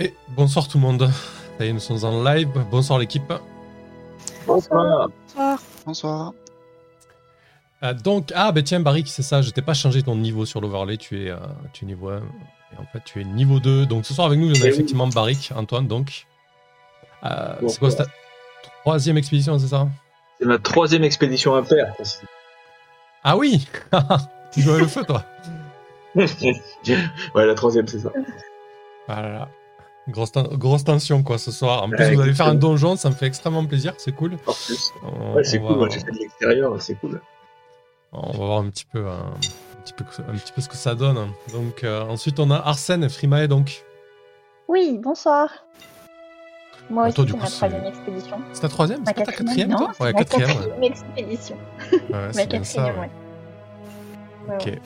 Et bonsoir tout le monde. Ça y est, nous sommes en live. Bonsoir l'équipe. Bonsoir. Bonsoir. Bonsoir. Euh, donc, ah ben tiens, Barry, c'est ça, je t'ai pas changé ton niveau sur l'overlay, tu es, euh, tu es niveau 1. Et en fait, tu es niveau 2. Donc ce soir avec nous, on a Eh oui. effectivement Barrick, Antoine, donc. Euh, c'est quoi, ta troisième expédition, c'est ça? C'est ma troisième expédition impair. Ah oui Tu joues avec le feu, toi? Ouais, la troisième, c'est ça. Ah là là. Grosse, ten- grosse tension, quoi, ce soir. En plus, vous allez faire un donjon, ça me fait extrêmement plaisir, c'est cool. En plus. On, Ouais, c'est cool. va- Moi, j'ai fait de l'extérieur, c'est cool. On va voir un petit peu, un, petit peu, un petit peu ce que ça donne. Donc euh, ensuite on a Arsène et Frimae donc. Oui, bonsoir. Moi Ah, aussi, c'est ma troisième expédition. C'est ta troisième? C'est ta quatrième non, toi? Ouais ma quatrième. quatrième expédition. Ouais, Ma c'est bien ça. quatrième. Ouais, Ok.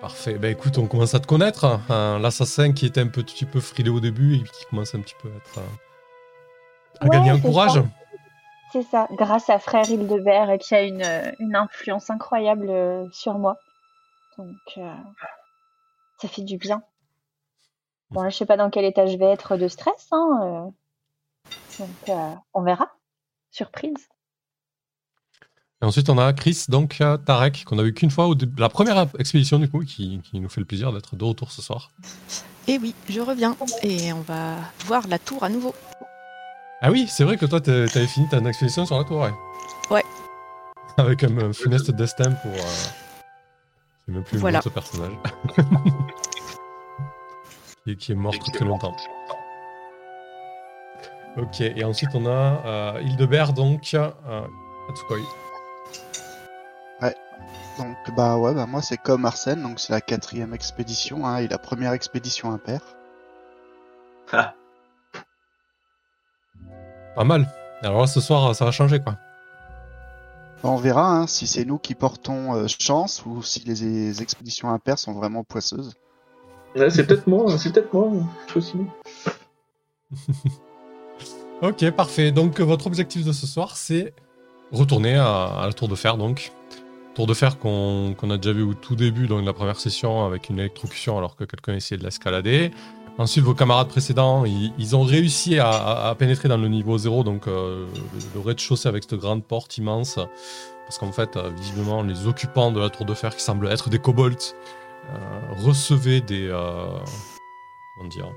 Parfait. Ben écoute, on commence à te connaître. hein. L'assassin qui était un petit peu frilé au début et qui commence un petit peu à être. euh, à Ouais, gagner en courage. C'est ça, grâce à Frère Hildebert euh, qui a une, euh, une influence incroyable sur moi. Donc, euh, ça fait du bien. Bon, là, je sais pas dans quel état je vais être de stress, hein. euh. Donc, euh, on verra. Surprise. Et ensuite on a Chris, donc Tarek, qu'on a vu qu'une fois au début. La première expédition du coup, qui, qui nous fait le plaisir d'être de retour ce soir. Et oui, je reviens et on va voir la tour à nouveau. Ah oui, c'est vrai que toi t'avais fini ta expédition sur la tour, ouais. Ouais. Avec un, un funeste destin pour. euh, même plus Voilà. le nom de ce personnage. Et qui est mort très très longtemps. Ok, et ensuite on a euh, Hildebert, donc. Euh. Donc bah ouais, bah moi c'est comme Arsène, donc c'est la quatrième expédition hein, et la première expédition impair. Ah, Pas mal. Alors là, ce soir, ça va changer quoi. Bah, on verra hein, si c'est nous qui portons euh, chance ou si les, les expéditions impaires sont vraiment poisseuses. Ouais, c'est peut-être moi, c'est peut-être moi aussi. Ok, parfait. Donc, votre objectif de ce soir, c'est retourner à, à la tour de fer, donc. Tour de fer qu'on a déjà vu au tout début, dans la première session, avec une électrocution alors que quelqu'un essayait de l'escalader. Ensuite, vos camarades précédents, ils, ont réussi à, pénétrer dans le niveau 0, donc euh, le, rez-de-chaussée avec cette grande porte immense. Parce qu'en fait, euh, visiblement, les occupants de la tour de fer, qui semblent être des kobolds, euh, recevaient des. comment dire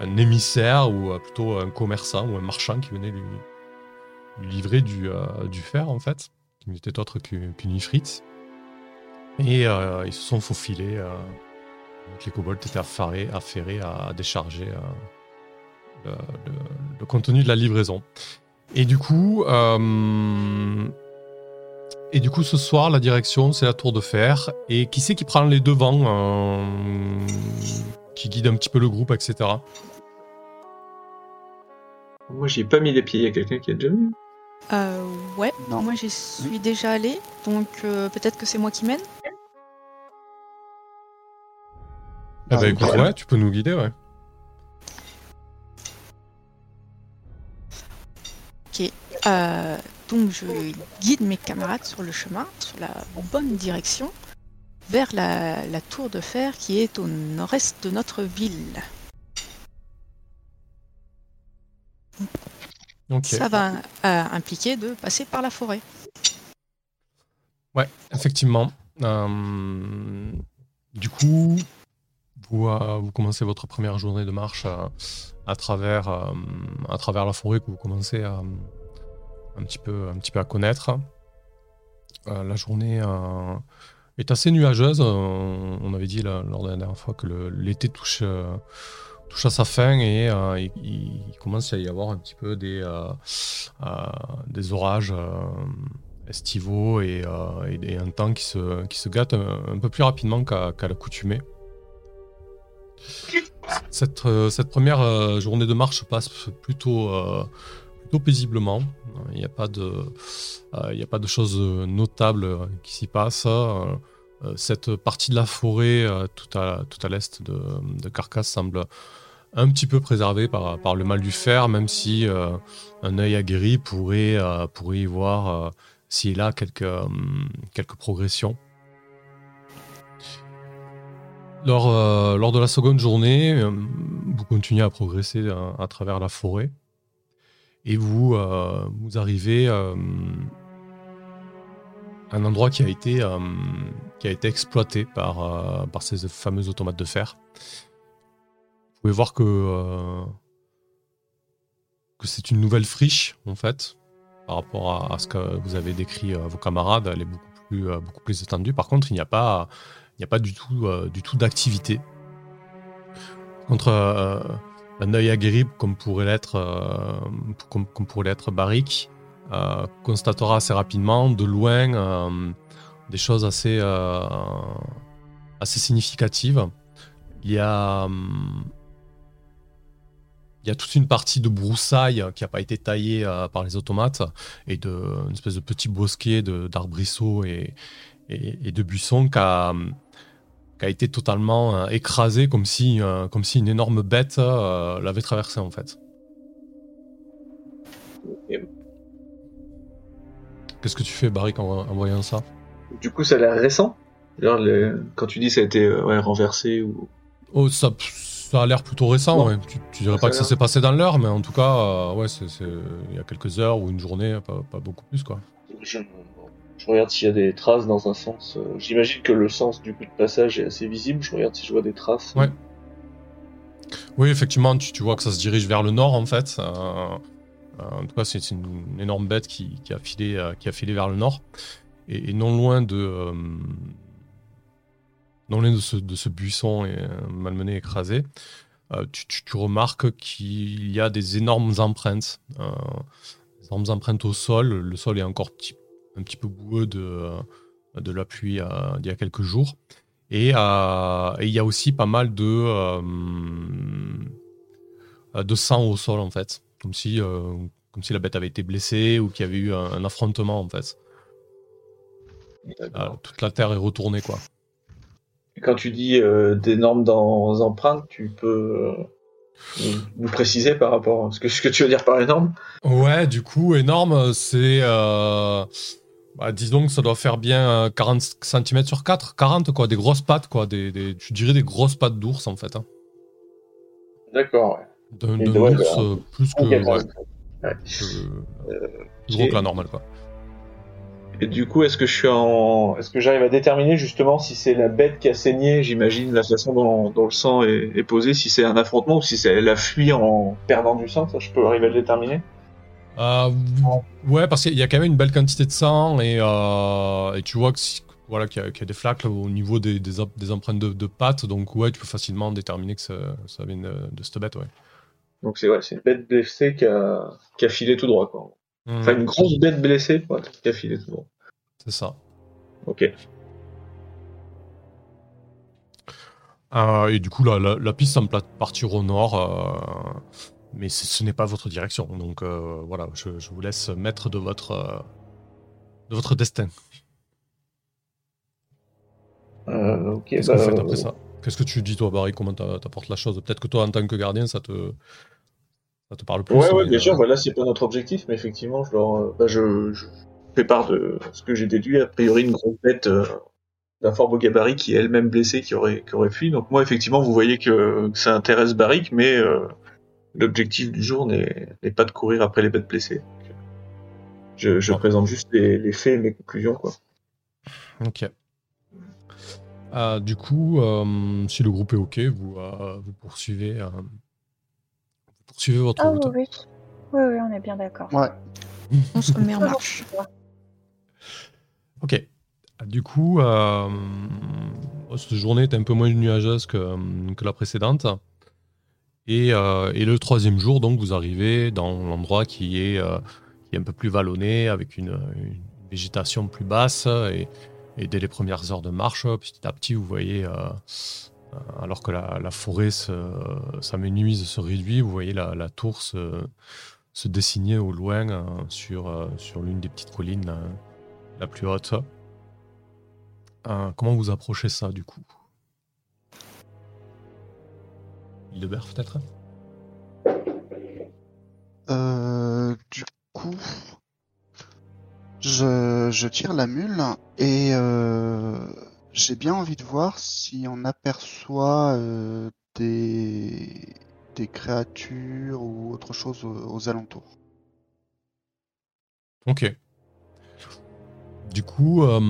un émissaire ou plutôt un commerçant ou un marchand qui venait lui, livrer du, du fer en fait, qui n'était autre qu'u- qu'une ifrite. Et euh, ils se sont faufilés. euh, les kobolds étaient affairés, affairés à décharger euh, le, contenu de la livraison. Et du coup, et du coup, ce soir, la direction, c'est la tour de fer. Et qui c'est qui prend les devants, qui guide un petit peu le groupe, etc. Moi, j'ai pas mis les pieds. Il y a quelqu'un qui a déjà mis. Euh, ouais, Non. moi j'y suis déjà allée, donc euh, peut-être que c'est moi qui mène. Ah, écoute, ouais. ouais, tu peux nous guider, ouais. Euh, donc je guide mes camarades sur le chemin, sur la bonne direction, vers la, la tour de fer qui est au nord-est de notre ville. Ça va euh, impliquer de passer par la forêt. Ouais, effectivement. Euh, du coup, vous, euh, vous commencez votre première journée de marche à, à travers, à travers la forêt que vous commencez à, un, petit peu, un petit peu à connaître. La journée est assez nuageuse. On avait dit lors de la dernière fois que l'été touche, touche à sa fin et euh, il, commence à y avoir un petit peu des, euh, euh, des orages. estivaux et, et, un temps qui se, qui se gâte un, peu plus rapidement qu'à l'accoutumée. Cette, cette première journée de marche passe plutôt, plutôt paisiblement. Il n'y a, a pas de choses notables qui s'y passent. Euh, cette partie de la forêt euh, tout à, l'est de, de semble un petit peu préservée par, le mal du fer, même si euh, un œil aguerri pourrait, pourrait y voir s'il a quelques, euh, quelques progressions. Lors, de la seconde journée, vous continuez à progresser à, travers la forêt. Et vous, arrivez à un endroit qui a été, euh, qui a été exploité par, euh, par ces fameux automates de fer. Vous pouvez voir que, euh, que c'est une nouvelle friche, en fait, par rapport à, ce que vous avez décrit à vos camarades. Elle est beaucoup plus, euh, beaucoup plus étendue. Par contre, il n'y a pas, a pas du tout, euh, du d'activité. Contre euh, un œil aguerri, comme pourrait l'être, euh, comme, comme pourrait l'être Barik, euh, constatera assez rapidement, de loin, euh, des choses assez, euh, assez significatives. Il y a, hum, il y a toute une partie de broussailles qui n'a pas été taillée euh, par les automates et de, une espèce de petit bosquet d'arbrisseaux et, et, et de buissons qui a, qui a été totalement euh, écrasé comme si, euh, comme si une énorme bête l'avait traversé en fait. Qu'est-ce que tu fais, en, en voyant ça? Du coup, ça a l'air récent. Le- quand tu dis ça a été euh, ouais, renversé ou. Oh, ça, ça a l'air plutôt récent, ouais. Tu, tu dirais Ça pas a que ça s'est passé dans l'heure, mais en tout cas, euh, ouais, c'est c'est- il y a quelques heures ou une journée, pas, pas beaucoup plus, quoi. Je, je regarde s'il y a des traces dans un sens. euh, J'imagine que le sens du coup de passage est assez visible. Je regarde si je vois des traces. Ouais. Oui, effectivement, tu, tu vois que ça se dirige vers le nord, en fait. Euh, en tout cas, c'est c'est une, une énorme bête qui, qui a filé, euh, qui a filé vers le nord. Et, non loin de... euh, non loin de ce, buisson et, euh, malmené, écrasé, euh, tu, tu- remarques qu'il y a des énormes empreintes. des énormes empreintes au sol. Le sol est encore un petit peu boueux de, de la pluie d'il y a quelques jours. Et il y a aussi pas mal de, de sang au sol, en fait. Comme si, comme si la bête avait été blessée ou qu'il y avait eu un, un affrontement, en fait. D'accord. Euh, toute la terre est retournée, quoi. Quand tu dis euh, d'énormes dans- empreintes, tu peux euh, nous- préciser par rapport à ce que, ce que tu veux dire par énorme Ouais, du coup, énorme, c'est... euh, bah, disons que ça doit faire bien euh, 40 cm sur 4, 40, quoi. Des grosses pattes, quoi. Des, des, je dirais des grosses pattes d'ours, en fait. hein. D'accord, ouais. D'un ouais, ours bah, euh, plus que... Ouais, Euh, gros que la normale, quoi. Et du coup, est-ce que je suis en, est-ce que j'arrive à déterminer justement si c'est la bête qui a saigné, j'imagine la façon dont, dont le sang est, est posé, si c'est un affrontement ou si c'est elle a fui en perdant du sang, ça je peux arriver à le déterminer? Euh, ouais, parce qu'il y a quand même une belle quantité de sang et, euh, et tu vois que si- voilà, qu'il y, a- qu'il y a des flaques au niveau des, des, em- des empreintes de, de pattes, donc ouais, tu peux facilement déterminer que ça, ça vient de, de cette bête, ouais. Donc c'est ouais, c'est une bête blessée qui a, qui a filé tout droit quoi. Enfin une grosse bête blessée a filé tout droit. C'est ça. Ok. Euh, et du coup, la, la, la piste semble partir au nord, euh, mais ce n'est pas votre direction. Donc euh, voilà, je, je vous laisse maître de votre, euh, de votre destin. Euh, ok. Qu'est-ce que bah, vous faites après ça? Qu'est-ce que tu dis, toi, Barry? Comment t'a- t'apportes la chose? Peut-être que toi, en tant que gardien, ça te, ça te parle plus. Ouais, bien euh, sûr. Voilà, c'est pas notre objectif, mais effectivement, je leur, euh, bah, je, je fais part de ce que j'ai déduit. A priori, une grosse bête euh, d'un fort beau gabarit qui est elle-même blessée, qui aurait, qui aurait fui. Donc moi, effectivement, vous voyez que, que ça intéresse Barrick, mais euh, l'objectif du jour n'est pas de courir après les bêtes blessées. Je, présente juste les, les faits et mes conclusions, quoi. Ok. Euh, du coup, euh, si le groupe est ok, vous, euh, vous poursuivez, euh, poursuivez votre Ah route. oui, oui. Oui, on est bien d'accord. Ouais. On se met en marche. Ok. Du coup, euh, cette journée est un peu moins nuageuse que, que la précédente. Et, euh, et le troisième jour, donc, vous arrivez dans l'endroit qui est, euh, qui est un peu plus vallonné, avec une, une végétation plus basse. Et, et dès les premières heures de marche, petit à petit, vous voyez, alors que la, forêt se- s'amenuise, se réduit, vous voyez la, tour se, se dessiner au loin euh, sur, euh, sur l'une des petites collines la plus haute. Euh, comment vous approchez ça du coup? Hildebert peut-être? Euh, du coup, je, je tire la mule et euh, j'ai bien envie de voir si on aperçoit euh, des, des créatures ou autre chose aux, aux alentours. Ok. Du coup, euh,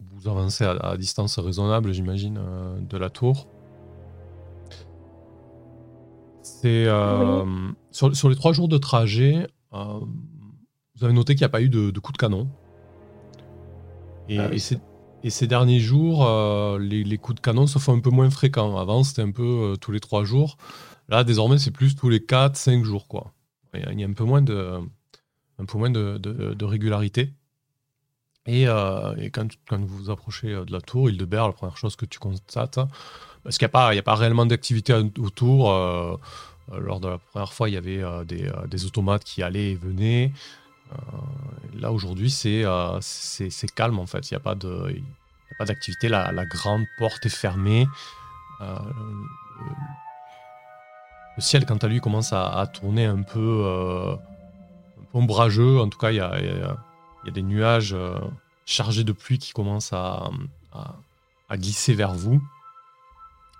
vous avancez à, à distance raisonnable, j'imagine, euh, de la tour. C'est euh, sur, sur les trois jours de trajet, euh, vous avez noté qu'il n'y a pas eu de, de coup de canon. Et, Ah oui. et ces, et ces derniers jours, euh, les, les coups de canon se font un peu moins fréquents. Avant, c'était un peu euh, tous les trois jours. Là, désormais, c'est plus tous les 4-5 jours. Quoi. Il y a- un peu moins de, un peu moins de, de- de régularité. Et, euh, et quand, quand vous vous approchez de la tour, Hildebert, la première chose que tu constates, parce qu'il n'y a, pas- a réellement d'activité autour. lors de la première fois, il y avait des, des automates qui allaient et venaient. Euh, là, aujourd'hui, c'est euh, c'est calme en fait. Il n'y a pas d'activité. La, grande porte est fermée. Euh, le, ciel, quant à lui, commence à, tourner un peu, ombrageux. En tout cas, il y a, des nuages chargés de pluie qui commencent à, glisser vers vous.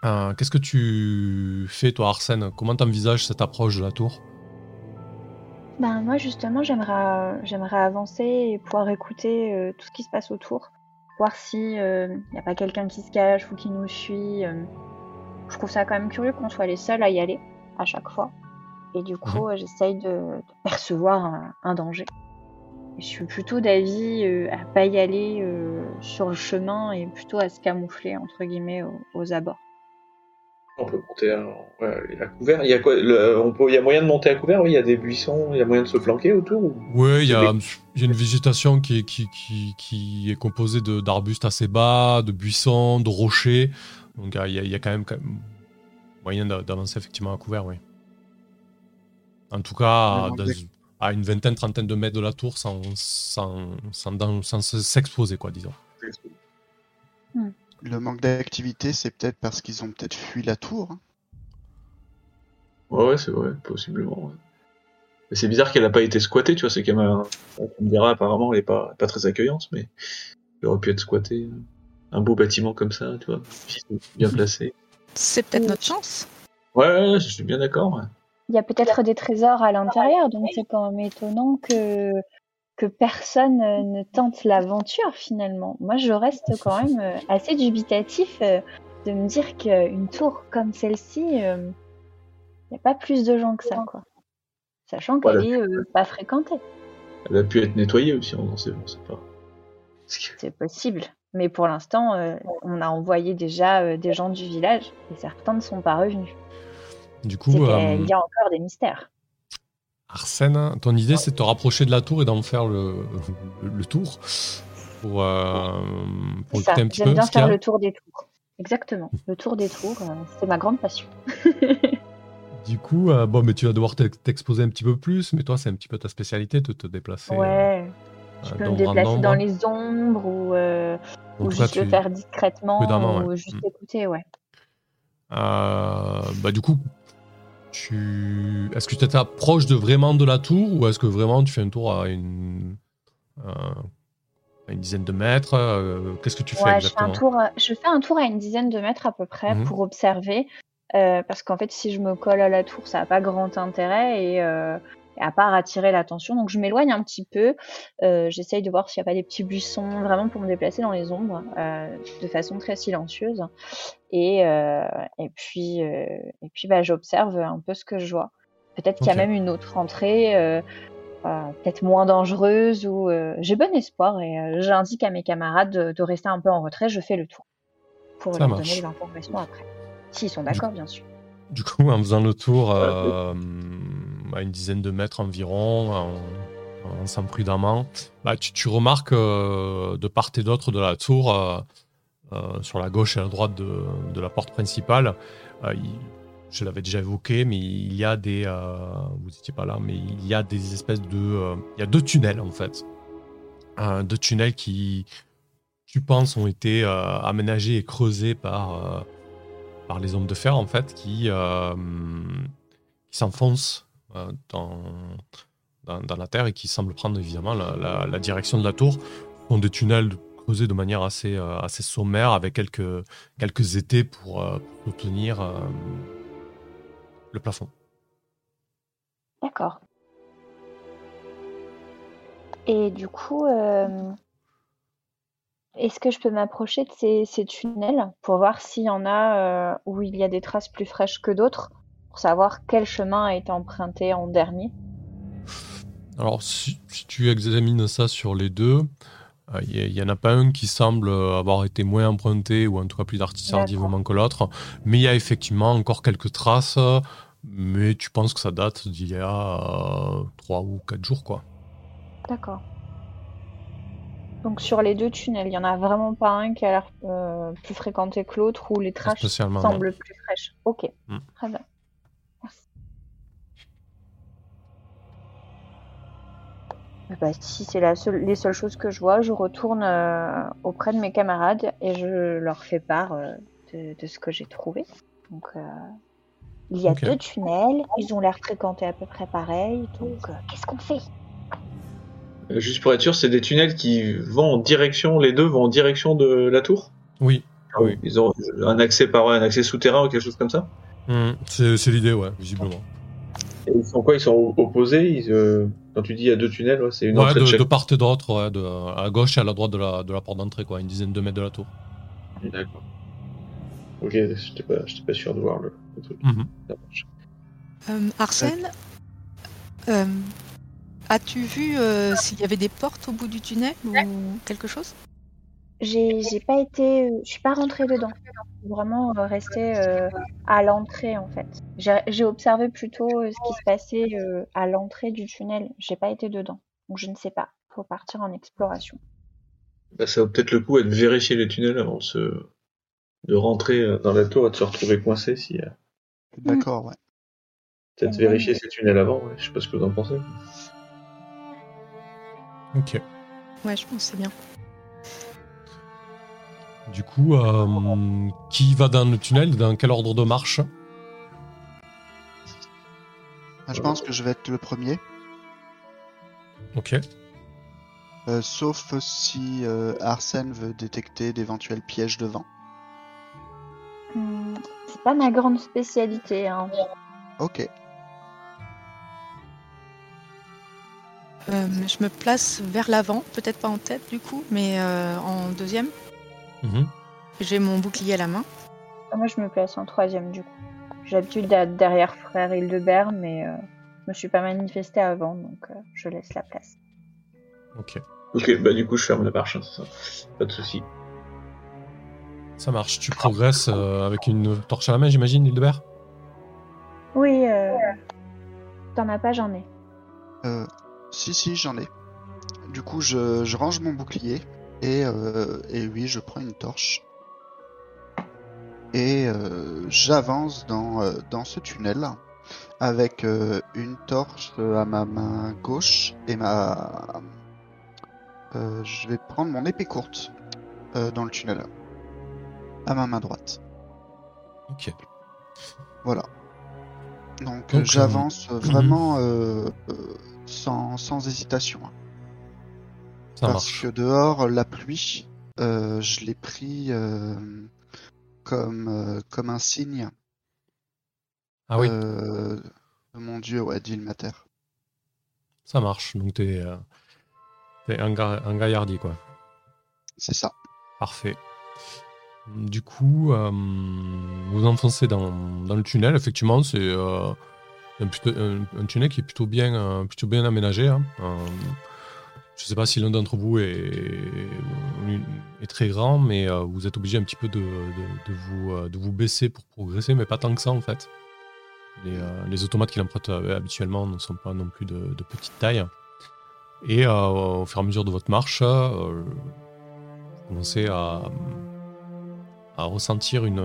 Qu'est-ce que tu fais, toi, Arsène? Comment t'envisages cette approche de la tour? Ben, moi, justement, j'aimerais, j'aimerais avancer et pouvoir écouter euh, tout ce qui se passe autour. Voir si il n'y a pas quelqu'un qui se cache ou qui nous suit. euh. Je trouve ça quand même curieux qu'on soit les seuls à y aller à chaque fois. Et du coup, euh, j'essaye de, de percevoir un, un danger. Et je suis plutôt d'avis euh, à pas y aller euh, sur le chemin et plutôt à se camoufler, entre guillemets, aux, aux abords. On peut monter à, ouais, à couvert. Il y a quoi le- on peut, il y a moyen de monter à couvert. Oui, il y a des buissons. Il y a moyen de se planquer autour. ou- Oui, il y, a- Mais- il y a une végétation qui est, qui, qui, qui est composée d'arbustes assez bas, de buissons, de rochers. Donc il y a, il y a quand, même, quand même moyen d'a- d'avancer effectivement à couvert, oui. En tout cas, dans- à une vingtaine, trentaine de mètres de la tour sans, sans, sans, dan- sans se- s'exposer, quoi, disons. Le manque d'activité, c'est peut-être parce qu'ils ont peut-être fui la tour. hein. Ouais, ouais, c'est vrai, possiblement. ouais. Mais c'est bizarre qu'elle n'a pas été squattée, tu vois. C'est quand même un. On me dira, apparemment, elle est pas, pas très accueillante, mais elle aurait pu être squattée. Un beau bâtiment comme ça, tu vois. Bien placé. C'est peut-être Oui. notre chance. Ouais, ouais, ouais, je suis bien d'accord. ouais. Il y a peut-être des trésors à l'intérieur, donc c'est quand même étonnant que, que personne euh, ne tente l'aventure finalement. Moi, je reste quand même euh, assez dubitatif euh, de me dire qu'une tour comme celle-ci, il n'y a pas plus de gens que ça, quoi. Sachant qu'elle Voilà. est euh, pas fréquentée. Elle a pu être nettoyée aussi, on ne sait, pas. C'est possible. Mais pour l'instant, euh, on a envoyé déjà euh, des gens du village et certains ne sont pas revenus. Du coup, euh, y a encore des mystères. Arsène, ton idée c'est de te rapprocher de la tour et d'en faire le, tour pour, euh, pour ça. un petit J'aime peu bien qu'il y faire a. le tour des tours. Exactement. Le tour des tours, euh, c'est ma grande passion. Du coup, euh, bon, mais tu vas devoir t'ex- t'exposer un petit peu plus, mais toi, c'est un petit peu ta spécialité de te déplacer. euh, Ouais. Je euh, peux me déplacer dans les ombres ou, euh, ou tout cas, juste le faire discrètement ou ouais. juste Mm. écouter, ouais. Euh, bah, du coup, tu... est-ce que tu t'approches de vraiment de la tour ou est-ce que vraiment tu fais un tour à une, à une dizaine de mètres euh, Qu'est-ce que tu fais Ouais, je fais, exactement un tour, à- je fais un tour à une dizaine de mètres à peu près Mhm. pour observer. euh, parce qu'en fait, si je me colle à la tour, ça n'a pas grand intérêt et, euh, et à part attirer l'attention. Donc, je m'éloigne un petit peu. Euh, J'essaye de voir s'il n'y a pas des petits buissons, vraiment pour me déplacer dans les ombres euh, de façon très silencieuse. Et, euh, et puis, euh, et puis bah, j'observe un peu ce que je vois. Peut-être qu'il y a même une autre entrée. euh, euh, peut-être moins dangereuse ou euh, j'ai bon espoir et euh, j'indique à mes camarades de, de rester un peu en retrait, je fais le tour pour Ça leur marche. donner des informations après. S'ils sont d'accord, bien sûr. Du coup, en faisant le tour euh, à une dizaine de mètres environ, en, en avançant prudemment, bah, tu, remarques euh, de part et d'autre de la tour, euh, euh, sur la gauche et la droite de, la porte principale, je l'avais déjà évoqué, mais il y a des, vous n'étiez pas là, mais il y a des espèces de, il y a deux tunnels en fait, deux tunnels qui, tu penses, ont été aménagés et creusés par par les hommes de fer en fait qui, s'enfoncent dans, dans, la terre et qui semblent prendre évidemment la, direction de la tour. Ce des tunnels creusé de manière assez, euh, assez sommaire avec quelques, quelques étés pour euh, euh, le plafond. D'accord. Et du coup, euh, est-ce que je peux m'approcher de ces, tunnels pour voir s'il y en a euh, où il y a des traces plus fraîches que d'autres, pour savoir quel chemin a été emprunté en dernier? Alors, si, si tu examines ça sur les deux, euh, il n'y en a pas un qui semble avoir été moins emprunté ou en tout cas plus tardivement que l'autre, mais il y a effectivement encore quelques traces, mais tu penses que ça date d'il y a 3 ou 4 jours, quoi. D'accord. Donc sur les deux tunnels, il n'y en a vraiment pas un qui a l'air euh, plus fréquenté que l'autre où les traces non. semblent plus fraîches. Ok, Mm. très bien. Eh ben, si c'est la seule, les seules choses que je vois, je retourne euh, auprès de mes camarades et je leur fais part euh, de, de ce que j'ai trouvé. Donc euh, il y a deux tunnels, ils ont l'air fréquentés à peu près pareil. Donc euh, qu'est-ce qu'on fait? Juste pour être sûr, c'est des tunnels qui vont en direction, les deux vont en direction de la tour? Oui, oui. Ils ont un accès par un accès souterrain ou quelque chose comme ça? Hmm, c'est l'idée, ouais, visiblement. Ils sont quoi Ils sont opposés ils, euh, Quand tu dis il y a deux tunnels, ouais, c'est une Ouais, entrée de, de part et d'autre, ouais, de, à gauche et à la droite de la, de la porte d'entrée, quoi, une dizaine de mètres de la tour. D'accord. Ok, j'étais pas, j'étais pas sûr de voir le, le truc. Mhm. Euh, Arsène, euh, as-tu vu euh, s'il y avait des portes au bout du tunnel ou quelque chose? J'ai j'ai pas été, euh, je suis pas rentrée dedans. Vraiment euh, restée euh, à l'entrée en fait. J'ai j'ai observé plutôt euh, ce qui se passait euh, à l'entrée du tunnel. J'ai pas été dedans, donc je ne sais pas. Faut partir en exploration. Bah, ça vaut peut-être le coup de vérifier les tunnels avant de, se... de rentrer dans la tour et de se retrouver coincé. Si, D'accord, ouais. peut-être Ouais. vérifier ces tunnels avant. ouais. Je sais pas ce que vous en pensez. Ok. Ouais, je pense que c'est bien. Du coup, euh, qui va dans le tunnel Dans quel ordre de marche? Je pense que je vais être le premier, Ok. euh, sauf si euh, Arsène veut détecter d'éventuels pièges devant. Hmm, c'est pas ma grande spécialité. Hein. Ok. Euh, je me place vers l'avant, peut-être pas en tête du coup, mais euh, en deuxième. Mhm. J'ai mon bouclier à la main. Ah, Moi, je me place en troisième du coup. J'ai l'habitude d'être derrière frère Hildebert, mais euh, je me suis pas manifestée avant, donc euh, je laisse la place. Ok. Ok, bah du coup je ferme la marche, hein, c'est ça. Pas de souci. Ça marche. Tu progresses euh, avec une torche à la main, j'imagine, Hildebert? Oui, euh... t'en as pas, j'en ai. Euh, si, si, j'en ai. Du coup, je, je range mon bouclier et, euh, et oui, je prends une torche. Et euh, j'avance dans, euh, dans ce tunnel avec une torche à ma main gauche et ma. Je vais prendre mon épée courte dans le tunnel à ma main droite. Ok. Voilà. Donc, Donc, j'avance vraiment euh, euh, sans, sans hésitation. hein. Ça Parce marche. que dehors, la pluie, euh, je l'ai pris euh, comme, euh, comme un signe Ah oui, de mon dieu, ouais, d'Ilmater. ça marche. Donc t'es t'es un, ga- un gaillardi, quoi. C'est ça. Parfait. Du coup, euh, vous enfoncez dans, dans le tunnel. Effectivement, c'est euh, un, plutôt- un- un tunnel qui est plutôt bien, euh, plutôt bien aménagé. hein. Je ne sais pas si l'un d'entre vous est, très grand, mais euh, vous êtes obligé un petit peu euh, de vous baisser pour progresser, mais pas tant que ça en fait. Les, euh, automates qu'il emprunte habituellement ne sont pas non plus de, petite taille. Et au fur et à mesure de votre marche, vous commencez à, ressentir une,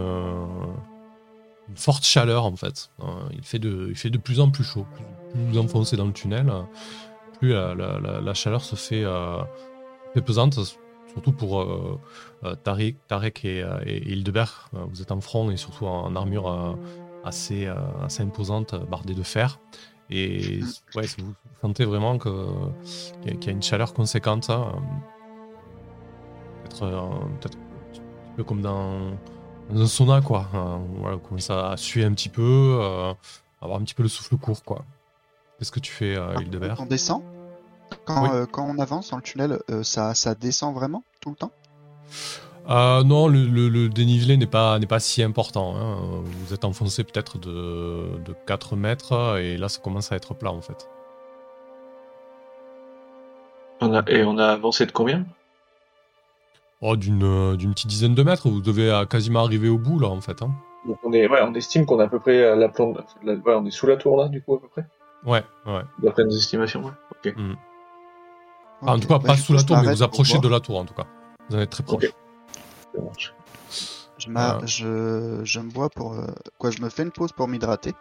forte chaleur en fait. Il, fait de, il fait de plus en plus chaud. Plus, vous enfoncez dans le tunnel, plus la, la- chaleur se fait, euh, pesante, surtout pour euh, euh, Tarek, Tarek et, euh, et Hildebert. Euh, Vous êtes en front et surtout en armure euh, assez, euh, imposante, bardée de fer. Et ouais, vous sentez vraiment qu'il y, a- une chaleur conséquente. être euh, peut-être un peu comme dans, un sauna, quoi. Euh, voilà, commence à suer un petit peu, euh, avoir un petit peu le souffle court, quoi. Qu'est-ce que tu fais, euh, Hildebert On descend quand, Oui. euh, quand on avance dans le tunnel, euh, ça, ça descend vraiment tout le temps? Euh, non, le, le- le dénivelé n'est pas, n'est pas si important. hein. Vous êtes enfoncé peut-être de, de 4 mètres et là ça commence à être plat en fait. On a, et on a avancé de combien? Oh, d'une, d'une petite dizaine de mètres, vous devez quasiment arriver au bout là en fait. hein. Donc on est, ouais, on estime qu'on est à peu près à la plante, la- ouais, on est sous la tour là, du coup à peu près, Ouais, ouais. d'après nos estimations. Ouais. Ok. Ah, en tout cas, Bah, pas sous la tour, mais vous approchez de la tour en tout cas. Vous en êtes très proche. Ok. Ça marche. Je, Ah. je, je me bois pour. euh, quoi, je me fais une pause pour m'hydrater,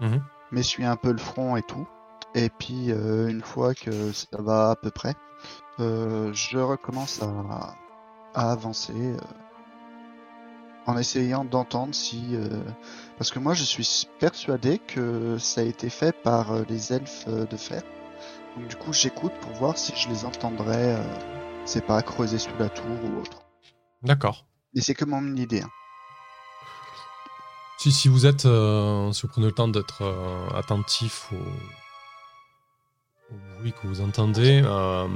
Mhm. m'essuie un peu le front et tout. Et puis, euh, une fois que ça va à peu près, euh, je recommence à, à avancer euh, en essayant d'entendre si. euh, parce que moi, je suis persuadé que ça a été fait par euh, les elfes euh, de fer. Donc, du coup, j'écoute pour voir si je les entendrais. euh, c'est pas creuser sous la tour ou autre. D'accord. Et c'est que mon idée. hein. Si, si vous êtes, euh, si vous prenez le temps d'être euh, attentif au, au bruit que vous entendez, euh,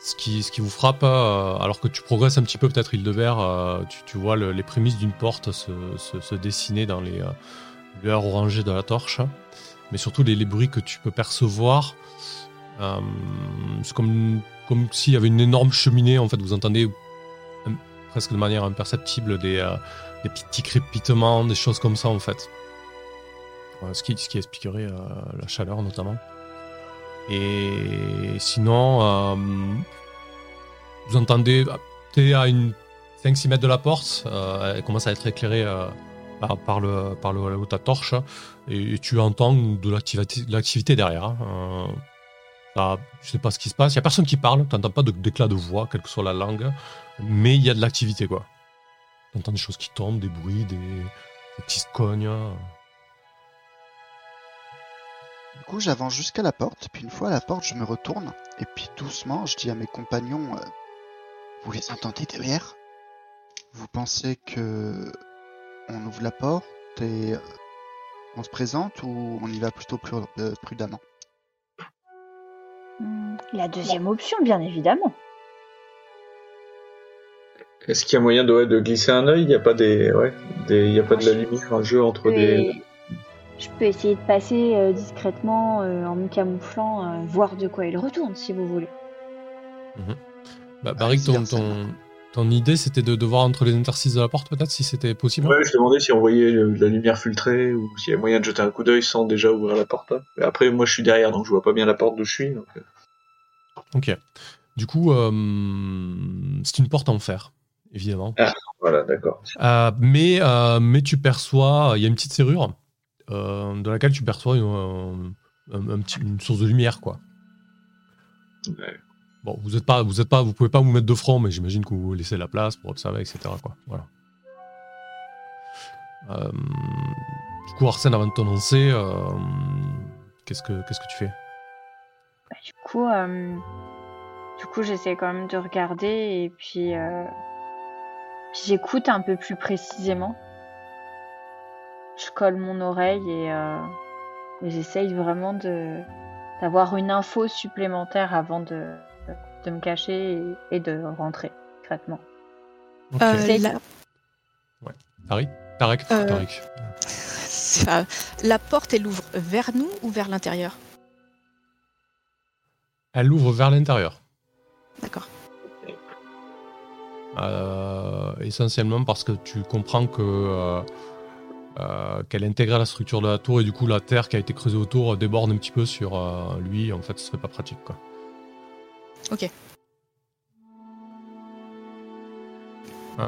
ce, qui, vous frappe, euh, alors que tu progresses un petit peu peut-être Hildebert, euh, tu, tu vois le- les prémices d'une porte se, dessiner dans les euh, lueurs orangées de la torche, mais surtout les, bruits que tu peux percevoir, c'est comme, s'il y avait une énorme cheminée, en fait vous entendez presque de manière imperceptible des... petits crépitements, des choses comme ça en fait. Ce, qui, expliquerait la chaleur notamment. Et sinon, euh, vous entendez, t'es à une 5-6 mètres de la porte, euh, elle commence à être éclairée euh, par, le, par le, ta torche, et, tu entends de l'activité, de l'activité derrière. hein. Tu sais pas ce qui se passe, il y a personne qui parle, tu n'entends pas d'éclat de voix, quelle que soit la langue, mais il y a de l'activité quoi. T'entends des choses qui tombent, des bruits, des, des petits cognes. Du coup, j'avance jusqu'à la porte, puis une fois à la porte, je me retourne, et puis doucement, je dis à mes compagnons euh, Vous les entendez derrière? Vous pensez que on ouvre la porte et euh, on se présente ou on y va plutôt plus, euh, prudemment? Hmm, La deuxième option, bien évidemment. Est-ce qu'il y a moyen de, ouais, de glisser un œil? Il n'y a pas des, ouais, des, il y a pas de la lumière, un jeu entre des. Je peux essayer de passer euh, discrètement euh, en me camouflant, euh, voir de quoi il retourne si vous voulez. Bah, Barrick, ton, Allez-y, ton, Arsène. ton idée c'était de, de voir entre les interstices de la porte peut-être si c'était possible Ouais, je demandais si on voyait le- la lumière filtrée ou s'il y a moyen de jeter un coup d'œil sans déjà ouvrir la porte. Mais après, moi, je suis derrière, donc je vois pas bien la porte d'où je suis. donc, Ok. Du coup, euh, c'est une porte en fer, évidemment. Voilà, d'accord. Euh, mais, euh, mais tu perçois, il y a une petite serrure euh, de laquelle tu perçois une, euh, un- un petit- une source de lumière, quoi. Ouais. Bon, vous êtes pas, vous êtes pas, vous pouvez pas vous mettre de front, mais j'imagine que vous laissez la place pour observer, etc. Quoi. Voilà. Euh, du coup, Arsène, avant de te lancer, euh, qu'est-ce que, qu'est-ce que tu fais? Bah, du coup, euh, du coup, j'essaie quand même de regarder et puis, euh, puis j'écoute un peu plus précisément. Je colle mon oreille et, euh, et j'essaye vraiment de d'avoir une info supplémentaire avant de, de me cacher et, et de rentrer discrètement. Ok. Euh, la, Tariq? Tarek? Euh, Tariq. ça- la porte, elle ouvre vers nous ou vers l'intérieur? Elle ouvre vers l'intérieur. D'accord. Euh, essentiellement parce que tu comprends que euh, qu'elle intègre la structure de la tour et du coup la terre qui a été creusée autour déborde un petit peu sur euh, lui. En fait, ce serait pas pratique quoi. Ok. Euh,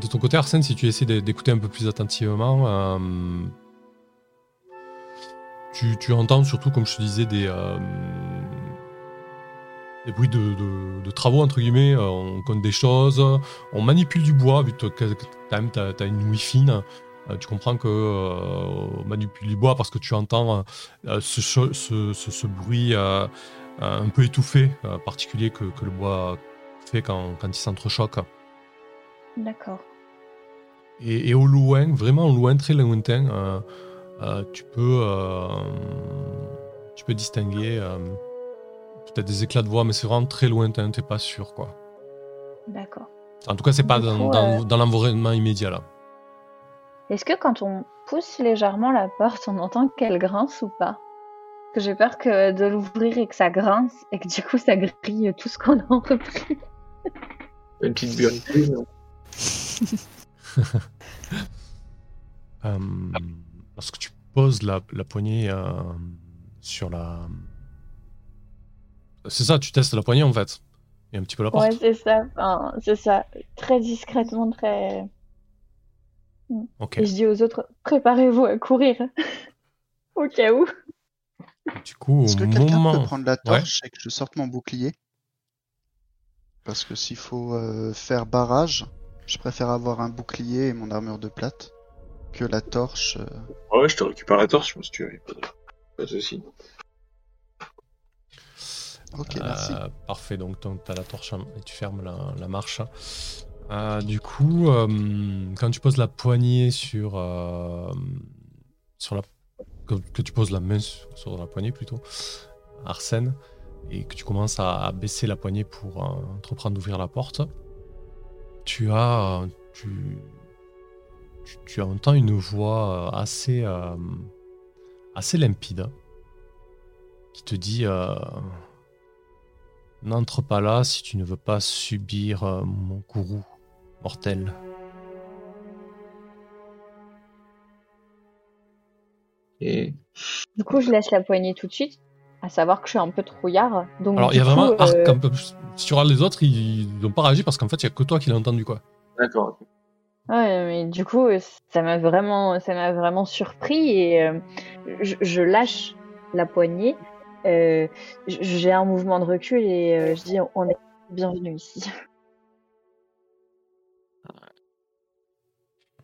de ton côté, Arsène, si tu essaies d'é- d'écouter un peu plus attentivement, tu, tu entends surtout, comme je te disais, des, des bruits de, de- de travaux, entre guillemets. On compte des choses, on manipule du bois, vu que quand même, t'as as une ouïe fine. Euh, tu comprends que euh, manipule du bois parce que tu entends euh, ce, cho- ce, ce- ce bruit euh, euh, un peu étouffé, euh, particulier que, que le bois fait quand, quand ils s'entrechoquent. D'accord. Et, et au loin, vraiment au loin, très lointain, euh, euh, tu peux euh, tu peux distinguer euh, peut-être des éclats de voix, mais c'est vraiment très lointain, t'es pas sûr quoi. D'accord. En tout cas, c'est pas dans, dans, euh, dans l'environnement immédiat là. Est-ce que quand on pousse légèrement la porte, on entend qu'elle grince ou pas? Parce que j'ai peur que de l'ouvrir et que ça grince et que du coup ça grille tout ce qu'on a repris. Une petite non Euh, lorsque tu poses la, la poignée euh, sur la. C'est ça, tu testes la poignée en fait. Et un petit peu la porte. Ouais, c'est ça. Enfin, c'est ça. Très discrètement, très. Ok. Et je dis aux autres, préparez-vous à courir. Au cas où. Du coup, Est-ce que quelqu'un moment. peut prendre la Ouais. torche et que je sorte mon bouclier? Parce que s'il faut euh, faire barrage, je préfère avoir un bouclier et mon armure de plate que la torche. euh, Ouais, je te récupère la torche, je me suis tué. Pas de, pas de soucis. Ok, Euh, merci. Parfait, donc tu as la torche en- et tu fermes la, la marche. Euh, du coup, euh, quand tu poses la poignée sur, euh, sur la. Que, tu poses la main sur, la poignée plutôt, Arsène, et que tu commences à, baisser la poignée pour entreprendre d'ouvrir la porte, tu as. Tu, tu, entends une voix assez. assez limpide qui te dit. N'entre pas là si tu ne veux pas subir mon courroux mortel. Et Du coup, je laisse la poignée tout de suite. À savoir que je suis un peu trouillard. Donc, Alors, il y a vraiment Arc euh, un peu plus- Si tu regardes les autres, ils n'ont pas réagi parce qu'en fait, il n'y a que toi qui l'as entendu, quoi. d'accord. Ouais, mais du coup, ça m'a vraiment, ça m'a vraiment surpris et euh, je, je lâche la poignée. Euh, J'ai un mouvement de recul et euh, je dis on est bienvenue ici.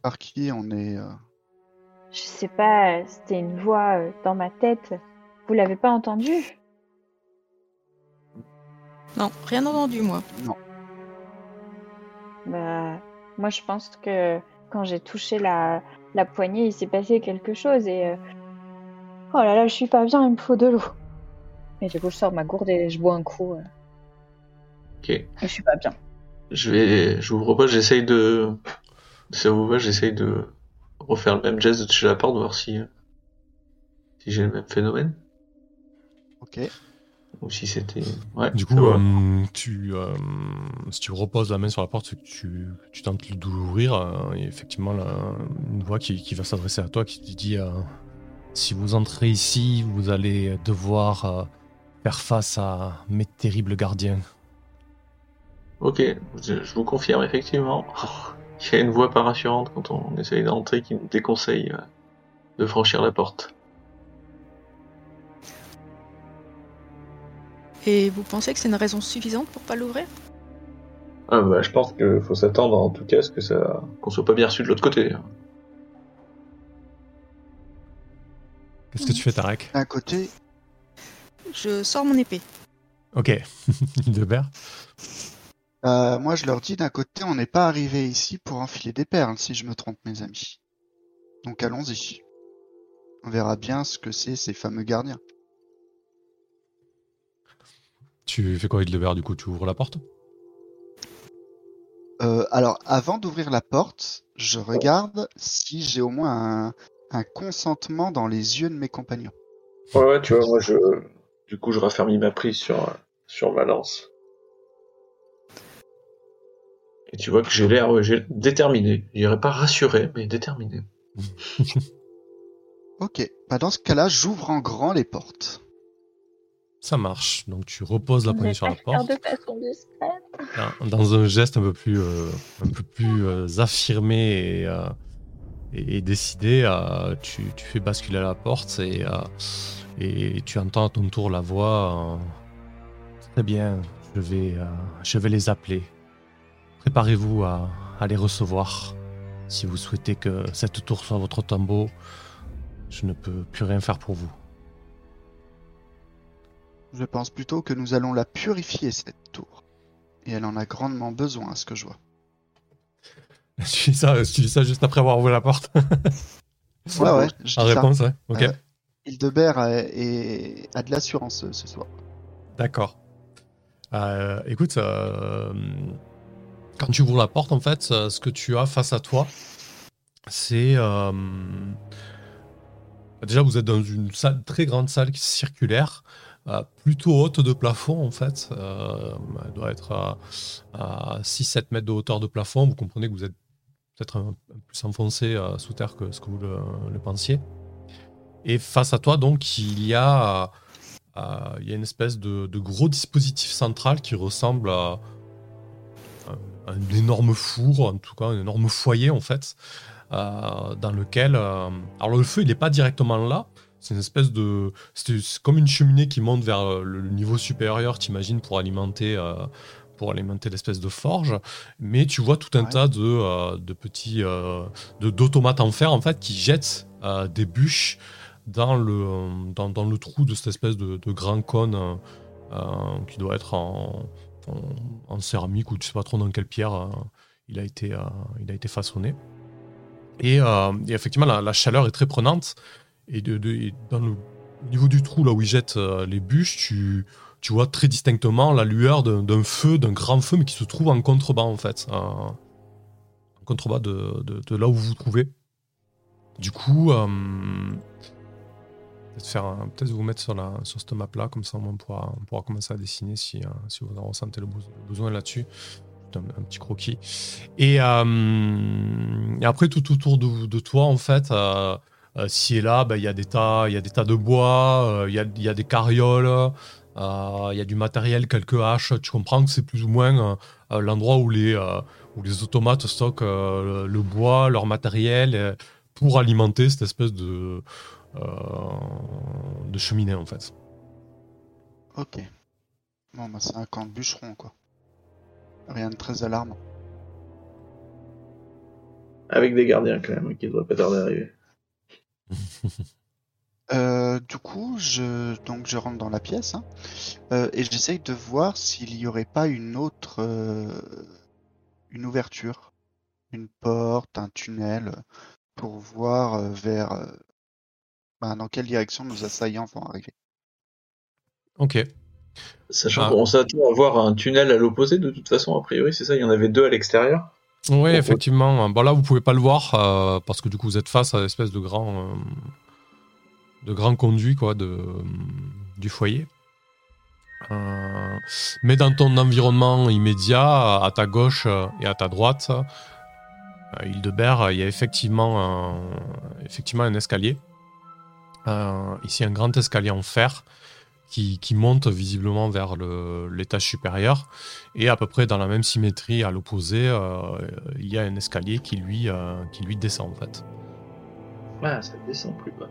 Par qui on est. euh, Je sais pas, c'était une voix euh, dans ma tête. Vous l'avez pas entendu? Non, rien entendu, moi. Bah, moi je pense que quand j'ai touché la, la poignée, il s'est passé quelque chose et euh, oh là là, je suis pas bien, il me faut de l'eau. Et du coup, je sors ma gourde et je bois un coup. euh, Ok. et je suis pas bien. Je vais, je vous propose, j'essaye de, ça vous va, j'essaye de refaire le même geste de toucher la porte, voir si, si j'ai le même phénomène, Ok. ou si c'était, ouais. Du coup, euh, tu, euh, si tu reposes la main sur la porte, c'est que tu, tu tentes de l'ouvrir. euh, et effectivement, là, une voix qui, qui va s'adresser à toi qui te dit euh, Si vous entrez ici, vous allez devoir euh, faire face à mes terribles gardiens. Ok, je, je vous confirme effectivement. Il y a une voix pas rassurante quand on essaye d'entrer qui nous déconseille euh, de franchir la porte. Et vous pensez que c'est une raison suffisante pour pas l'ouvrir? Ah bah, je pense qu'il faut s'attendre en tout cas à ce que ça, qu'on soit pas bien reçu de l'autre côté. Qu'est-ce que tu fais, Tarek? D'un côté, Je sors mon épée. Ok. Hildebert euh, moi je leur dis d'un côté, on n'est pas arrivé ici pour enfiler des perles, si je me trompe, mes amis. Donc allons-y. On verra bien ce que c'est ces fameux gardiens. Tu fais quoi, Hildebert Du coup, tu ouvres la porte? Euh, alors, avant d'ouvrir la porte, je regarde si j'ai au moins un, un consentement dans les yeux de mes compagnons. Ouais, ouais, tu vois, moi je, du coup, je raffermis ma prise sur, sur ma lance. Et tu vois que j'ai l'air, déterminé. Je dirais pas rassuré, mais déterminé. Ok, bah dans ce cas-là, j'ouvre en grand les portes. Ça marche. Donc, tu reposes la On poignée sur la porte. de façon discrète. Dans- dans un geste un peu plus, euh, un peu plus euh, affirmé et, euh, et, et décidé, euh, tu, tu fais basculer la porte et, euh, et tu entends à ton tour la voix. euh, Très bien, je vais, euh, je vais les appeler. Préparez-vous à, à les recevoir. Si vous souhaitez que cette tour soit votre tombeau, je ne peux plus rien faire pour vous. Je pense plutôt que nous allons la purifier, cette tour. Et elle en a grandement besoin, à ce que je vois. tu, dis ça, tu dis ça juste après avoir ouvert la porte Ouais, ouais. Je En dis ça. réponse, ouais. Ok. Euh, Hildebert a, est- a de l'assurance ce soir. D'accord. Euh, écoute, euh, quand tu ouvres la porte, en fait, euh, ce que tu as face à toi, c'est. euh, déjà, vous êtes dans une salle, très grande salle circulaire, euh, plutôt haute de plafond, en fait. Elle doit être à, à 6-7 mètres de hauteur de plafond. Vous comprenez que vous êtes peut-être un, plus enfoncé sous terre que ce que vous le, pensiez. Et face à toi, donc, il y a. Il y a une espèce de gros dispositif central qui ressemble à un, énorme four, en tout cas un énorme foyer en fait, euh, dans lequel... euh, alors le feu, il n'est pas directement là, c'est une espèce de... C'est comme une cheminée qui monte vers euh, le, niveau supérieur, t'imagines, pour alimenter... euh, pour alimenter l'espèce de forge, mais tu vois tout un Ouais. tas de, de petits de- d'automates en fer en fait qui jettent des bûches dans le, dans, dans le trou de cette espèce de, de grand cône qui doit être en, en, céramique ou tu sais pas trop dans quelle pierre euh, il, a été, euh, il a été façonné. Et, euh, effectivement, la, chaleur est très prenante. Et, dans le au niveau du trou, là où ils jettent les bûches, tu, vois très distinctement la lueur d'un feu, d'un grand feu, mais qui se trouve en contrebas, en fait. en contrebas de, là où vous vous trouvez. Du coup, peut-être faire peut-être vous mettre sur, la, sur cette map-là, comme ça on pourra, on pourra commencer à dessiner si, euh, si vous en ressentez le, beso- le besoin là-dessus. Un, petit croquis. Et, euh, et après, tout autour de, toi, en fait, euh, euh, et là, ben, il y, a des tas- y a des tas de bois, il y, y a des carrioles, il y a du matériel, quelques haches. Tu comprends que c'est plus ou moins l'endroit où les, où les automates stockent le, bois, leur matériel, pour alimenter cette espèce de, de cheminée, en fait. Ok. Bon, bah, c'est un camp de bûcheron, quoi. Rien de très alarmant. Avec des gardiens quand même, qui devraient pas tarder à arriver. Euh, du coup, je donc je rentre dans la pièce hein, euh, et j'essaye de voir s'il y aurait pas une autre euh, une ouverture, une porte, un tunnel, pour voir euh, vers euh, ben, dans quelle direction nos assaillants vont arriver? Ok. Sachant Ah. qu'on s'attend à voir un tunnel à l'opposé, de toute façon, a priori, c'est ça, il y en avait deux à l'extérieur. Oui, effectivement. Bon, là, vous pouvez pas le voir euh, parce que du coup, vous êtes face à l'espèce de grand, euh, de grand conduit quoi, de, du foyer. Euh, mais dans ton environnement immédiat, à ta gauche euh, et à ta droite, euh, Hildebert, il y a effectivement un, effectivement un escalier. Euh, ici, un grand escalier en fer qui, qui monte visiblement vers l'étage supérieur. Et à peu près dans la même symétrie, à l'opposé, euh, il y a un escalier qui lui, euh, qui lui descend en fait. Ah, ça descend plus bas.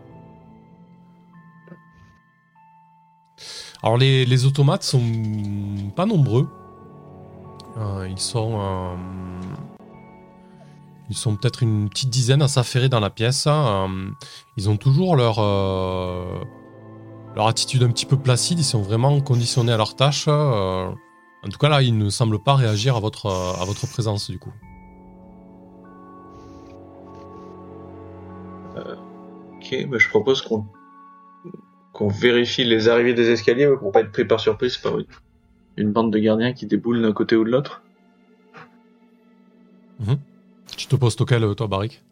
Alors les, les automates sont pas nombreux. Euh, ils sont, euh, ils sont peut-être une petite dizaine à s'affairer dans la pièce. Euh, ils ont toujours leur, euh, leur attitude un petit peu placide. Ils sont vraiment conditionnés à leur tâche. Euh, en tout cas là, ils ne semblent pas réagir à votre, à votre présence du coup. Ok, bah, je propose qu'on qu'on vérifie les arrivées des escaliers pour pas être pris par surprise par une, une bande de gardiens qui déboule d'un côté ou de l'autre. Tu te poses auquel toi, Barik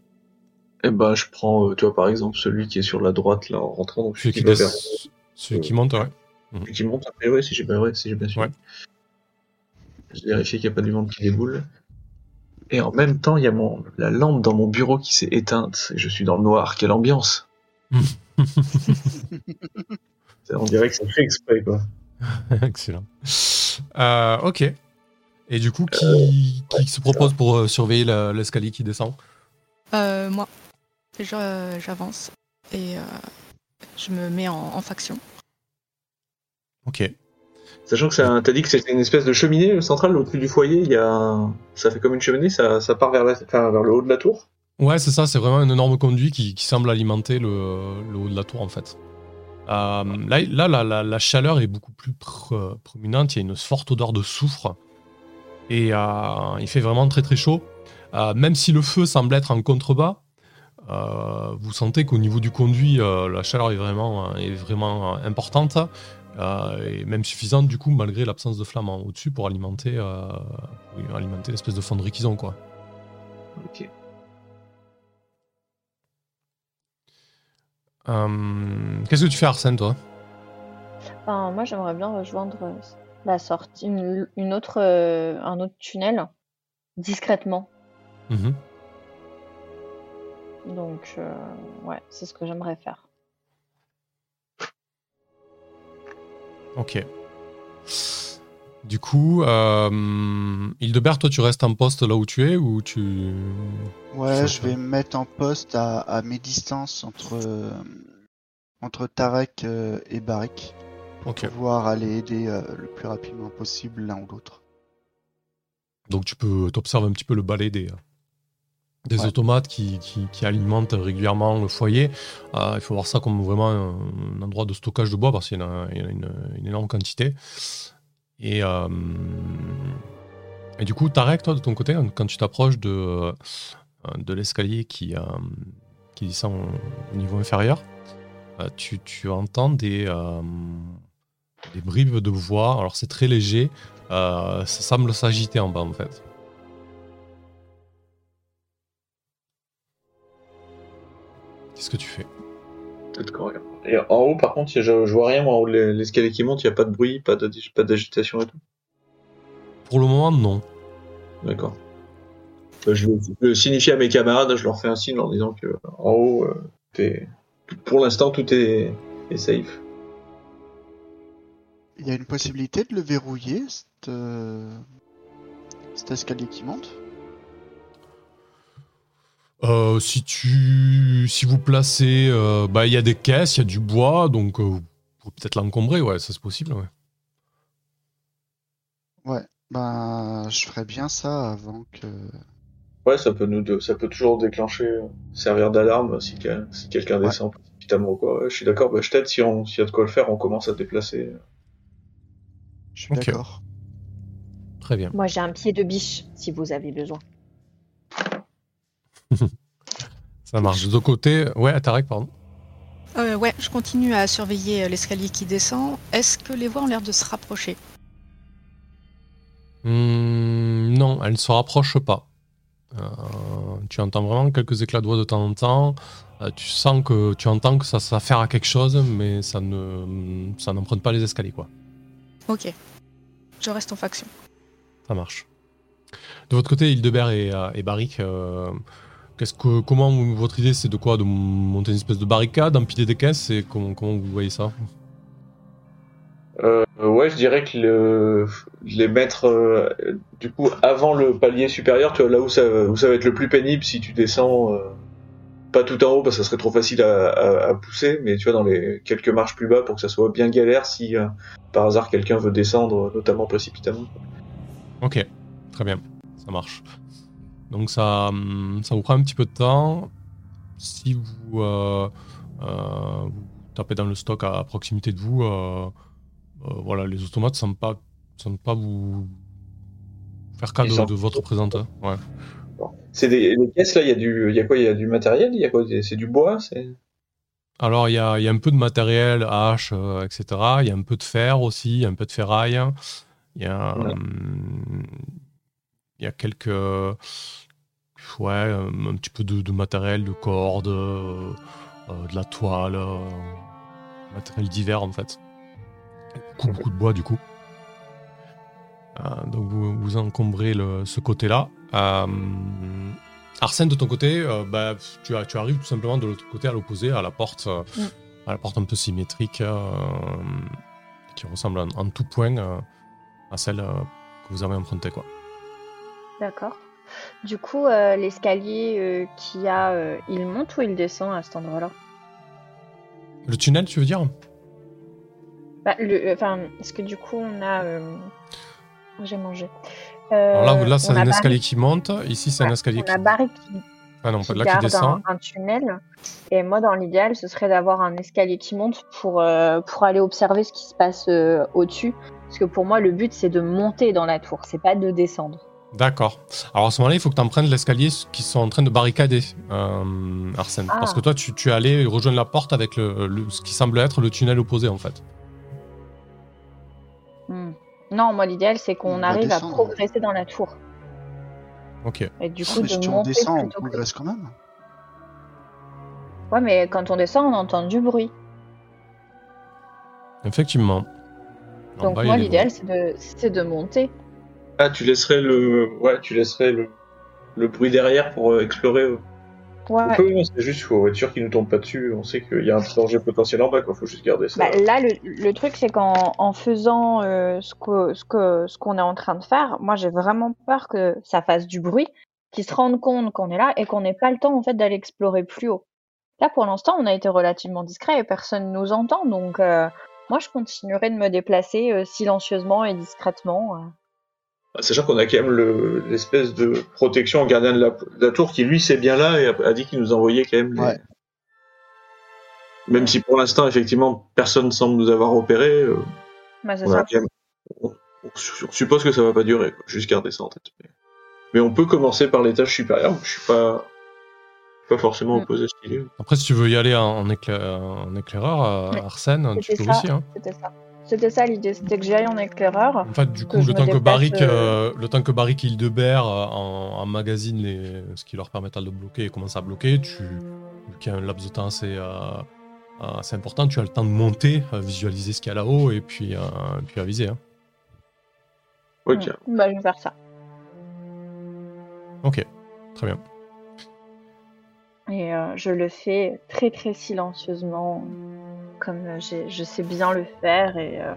Et ben, je prends, euh, tu vois, par exemple, celui qui est sur la droite là en rentrant, donc Celui celui qui, qui va vers des- celui qui monte, ouais. celui qui monte. Après, ouais, si j'ai bien, ouais, si j'ai bien suivi. Ouais. Je vérifie qu'il n'y a pas du monde qui déboule. Et en même temps, il y a mon la lampe dans mon bureau qui s'est éteinte et je suis dans le noir. Quelle ambiance On dirait que c'est fait exprès, quoi. Excellent. Euh, ok. Et du coup, qui, qui se propose pour euh, surveiller l'escalier qui descend? Euh, moi, Je- j'avance et euh, je me mets en, en faction. Ok. Sachant que c'est un- t'as dit que c'était une espèce de cheminée centrale au-dessus du foyer, il y a ça fait comme une cheminée, ça, ça part vers, la- enfin, vers le haut de la tour? Ouais, c'est ça, c'est vraiment un énorme conduit qui, qui semble alimenter le, le haut de la tour en fait. Euh, là, là la, la- la chaleur est beaucoup plus pr- prominente, il y a une forte odeur de soufre Et euh, il fait vraiment très très chaud. Euh, même si le feu semble être en contrebas, euh, vous sentez qu'au niveau du conduit, euh, la chaleur est vraiment, est vraiment importante. euh, et même suffisante du coup malgré l'absence de flamme au-dessus pour alimenter, euh, pour alimenter l'espèce de fonderie qu'ils ont quoi. Ok. Euh, Qu'est-ce que tu fais Arsène toi? Enfin, moi, j'aimerais bien rejoindre euh, la sortie, une, une autre, euh, un autre tunnel, discrètement. Mhm. Donc, euh, ouais, c'est ce que j'aimerais faire. Ok. Du coup, euh, Hildebert, toi tu restes en poste là où tu es ou tu... Ouais, je vais me mettre en poste à, à mes distances entre, entre Tarek et Barik. Ok. Pouvoir aller aider euh, le plus rapidement possible l'un ou l'autre. Donc tu peux t'observes un petit peu le balai des, des Ouais. automates qui, qui, qui alimentent régulièrement le foyer. Euh, il faut voir ça comme vraiment un, un endroit de stockage de bois parce qu'il y en a, il y en a une, une énorme quantité. Et, euh, et du coup, Tarek, toi de ton côté, quand tu t'approches de, de l'escalier qui, qui descend au niveau inférieur, tu, tu entends des, des bribes de voix. Alors c'est très léger. Euh, ça semble s'agiter en bas en fait. Qu'est-ce que tu fais? Et en haut, par contre, je, je vois rien, moi, en haut, l'es- l'escalier qui monte, il n'y a pas de bruit, pas d'agitation et tout? Pour le moment, non. D'accord. Bah, je, le- je le signifie à mes camarades, je leur fais un signe en disant que en haut, euh, pour l'instant, tout est, est safe. Il y a une possibilité de le verrouiller, cet, euh, cet escalier qui monte? Euh, si tu, si vous placez, euh, bah il y a des caisses, il y a du bois, donc euh, vous pouvez peut-être l'encombrer, ouais, ça c'est possible. Ouais. Ouais, ben je ferais bien ça avant que... Ouais, ça peut nous, ça peut toujours déclencher, servir d'alarme si, quel- si quelqu'un Ouais. descend précipitamment ou quoi. Ouais, je suis d'accord, bah, je t'aide si on, s'il y a de quoi le faire, on commence à déplacer. Je suis d'accord. Très bien. Moi, j'ai un pied de biche, si vous avez besoin. Ça marche. De côté, ouais, Tarek, pardon. Euh, ouais, je continue à surveiller euh, l'escalier qui descend. Est-ce que les voix ont l'air de se rapprocher? Hmm, non, elle ne se rapproche pas. Euh, tu entends vraiment quelques éclats de voix de temps en temps. Euh, tu sens que tu entends que ça s'affaire à quelque chose, mais ça ne, ça n'emprunte pas les escaliers, quoi. Ok. Je reste en faction. Ça marche. De votre côté, Hildebert et, euh, et Barik, euh, qu'est-ce que, comment vous- votre idée c'est de quoi? De monter une espèce de barricade, empiler des caisses et comment, comment vous voyez ça? Euh, ouais, je dirais que le, les mettre euh, du coup avant le palier supérieur, tu vois, là où ça, où ça va être le plus pénible si tu descends, euh, pas tout en haut parce que ça serait trop facile à, à, à pousser, mais tu vois dans les quelques marches plus bas pour que ça soit bien galère si euh, par hasard quelqu'un veut descendre, notamment précipitamment. Ok, très bien, ça marche. Donc ça, hum, ça vous prend un petit peu de temps. Si vous, euh, euh, vous tapez dans le stock à, à proximité de vous, voilà, les automates ne semblent pas, semblent pas vous faire Ils de, votre présence. Ouais. C'est des les caisses là, il y a du, il y a quoi, il y a du matériel, il y a quoi, c'est du bois, c'est? Alors, il y a, il y a un peu de matériel, hache, euh, etc. Il y a un peu de fer aussi, un peu de ferraille. Il y a, Ouais. hum, il y a quelques. Ouais, euh, un petit peu de, de matériel, de cordes, euh, euh, de la toile, euh, matériel divers en fait. Beaucoup, beaucoup de bois du coup. Euh, donc, vous, vous encombrez le- ce côté-là. Euh, Arsène, de ton côté, euh, bah, tu, arrives tout simplement de l'autre côté, à l'opposé, à la porte, euh, Mm. à la porte un peu symétrique, euh, qui ressemble en, en tout point euh, à celle euh, que vous avez empruntée. Quoi. D'accord. Du coup, euh, l'escalier euh, qu'il y a, euh, il monte ou il descend à cet endroit-là? Le tunnel, tu veux dire? Bah, le, euh, Enfin, est-ce que du coup, on a. euh, J'ai mangé. Euh, Alors là, là on c'est un escalier qui monte. Ici, c'est un escalier On qui. a Barry qui, Ah non, qui là qui descend. un, un tunnel. Et moi, dans l'idéal, ce serait d'avoir un escalier qui monte pour, euh, pour aller observer ce qui se passe euh, au-dessus. Parce que pour moi, le but, c'est de monter dans la tour, c'est pas de descendre. D'accord. Alors à ce moment-là, il faut que tu emprunes l'escalier qui sont en train de barricader, euh, Arsène. Ah. Parce que toi, tu, tu es allé rejoindre la porte avec le, le- ce qui semble être le tunnel opposé, en fait. Hmm. Non, moi, l'idéal, c'est On qu'on arrive à progresser dans la tour. Ok. Et du coup, mais de si on descend, on que- progresse quand même. Ouais, mais quand on descend, on entend du bruit. Effectivement. En Donc bas, moi, l'idéal, c'est de, c'est de monter. Ah, tu laisserais le, ouais, tu laisserais le, le bruit derrière pour euh, explorer. Euh. Ouais. Hein, c'est juste, faut être sûr qu'il nous tombe pas dessus. On sait qu'il y a un danger potentiel en bas, quoi. Faut juste garder ça. Bah, là, le, le truc, c'est qu'en en faisant euh, ce que ce que ce qu'on est en train de faire, moi, j'ai vraiment peur que ça fasse du bruit, qu'ils se rendent compte qu'on est là et qu'on n'ait pas le temps en fait d'aller explorer plus haut. Là, pour l'instant, on a été relativement discret et personne nous entend, donc euh, moi, je continuerai de me déplacer euh, silencieusement et discrètement. Euh. Ah, Sachant qu'on a quand même le- l'espèce de protection en gardien de la, de la tour qui, lui, c'est bien là et a, a dit qu'il nous envoyait quand même. les- Ouais. Même si pour l'instant, effectivement, personne semble nous avoir repéré. euh, Bah, c'est on, ça. même- on- on su- on suppose que ça va pas durer. Quoi. Juste garder ça en tête. Mais, mais on peut commencer par l'étage supérieur. Je suis pas, pas forcément Mm. opposé à ce qu'il est. Après, si tu veux y aller en, en écla- en éclaireur, Ouais. Arsène, tu peux ça. aussi. Hein. C'était ça. C'était ça l'idée, c'était que j'aille en éclaireur. En fait, du coup, le temps que Barrick, euh, euh, le temps que Barrick Hildebert euh, en, emmagasine les, ce qui leur permettra de bloquer et commence à bloquer, tu, vu qu'il y a un laps de temps assez, euh, assez important, tu as le temps de monter, visualiser ce qu'il y a là-haut et puis, euh, puis aviser. hein. Ok. Bah, je vais faire ça. Ok, très bien. Et euh, je le fais très très silencieusement, comme euh, je sais bien le faire et euh,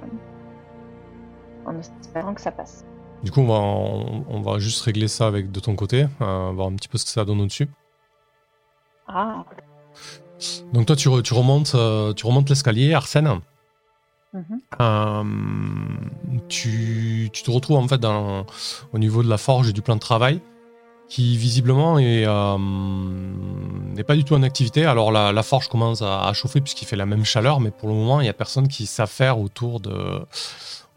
en espérant que ça passe. Du coup, on va, on, on va juste régler ça avec de ton côté, euh, voir un petit peu ce que ça donne au-dessus. Ah, Donc toi, tu, re- tu remontes, tu remontes l'escalier, Arsène. mhm. Euh, tu, tu te retrouves en fait dans, au niveau de la forge et du plan de travail qui visiblement euh, n'est pas du tout en activité. Alors la, forge commence à, à chauffer puisqu'il fait la même chaleur, mais pour le moment il n'y a personne qui s'affaire autour de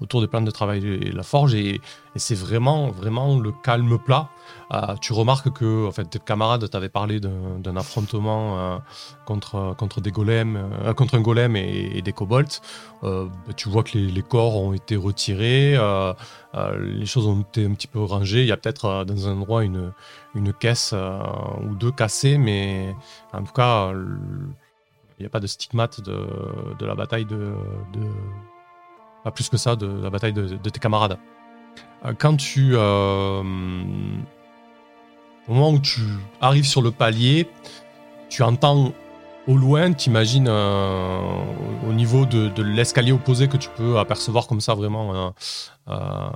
autour des plans de travail de la forge et, et c'est vraiment le calme plat. Euh, tu remarques que en fait, tes camarades t'avaient parlé d'un, affrontement euh, contre, des golems, euh, un golem et, des kobolds. Bah, tu vois que les, corps ont été retirés, les choses ont été un petit peu rangées. Il y a peut-être dans un endroit une, caisse ou deux cassées, mais en tout cas, il n'y a pas de stigmate de, la bataille de, Pas plus que ça, de la bataille de tes camarades. Euh, Quand tu. euh, au moment où tu arrives sur le palier, tu entends au loin, t'imagines euh, au niveau de, de l'escalier opposé que tu peux apercevoir comme ça vraiment euh,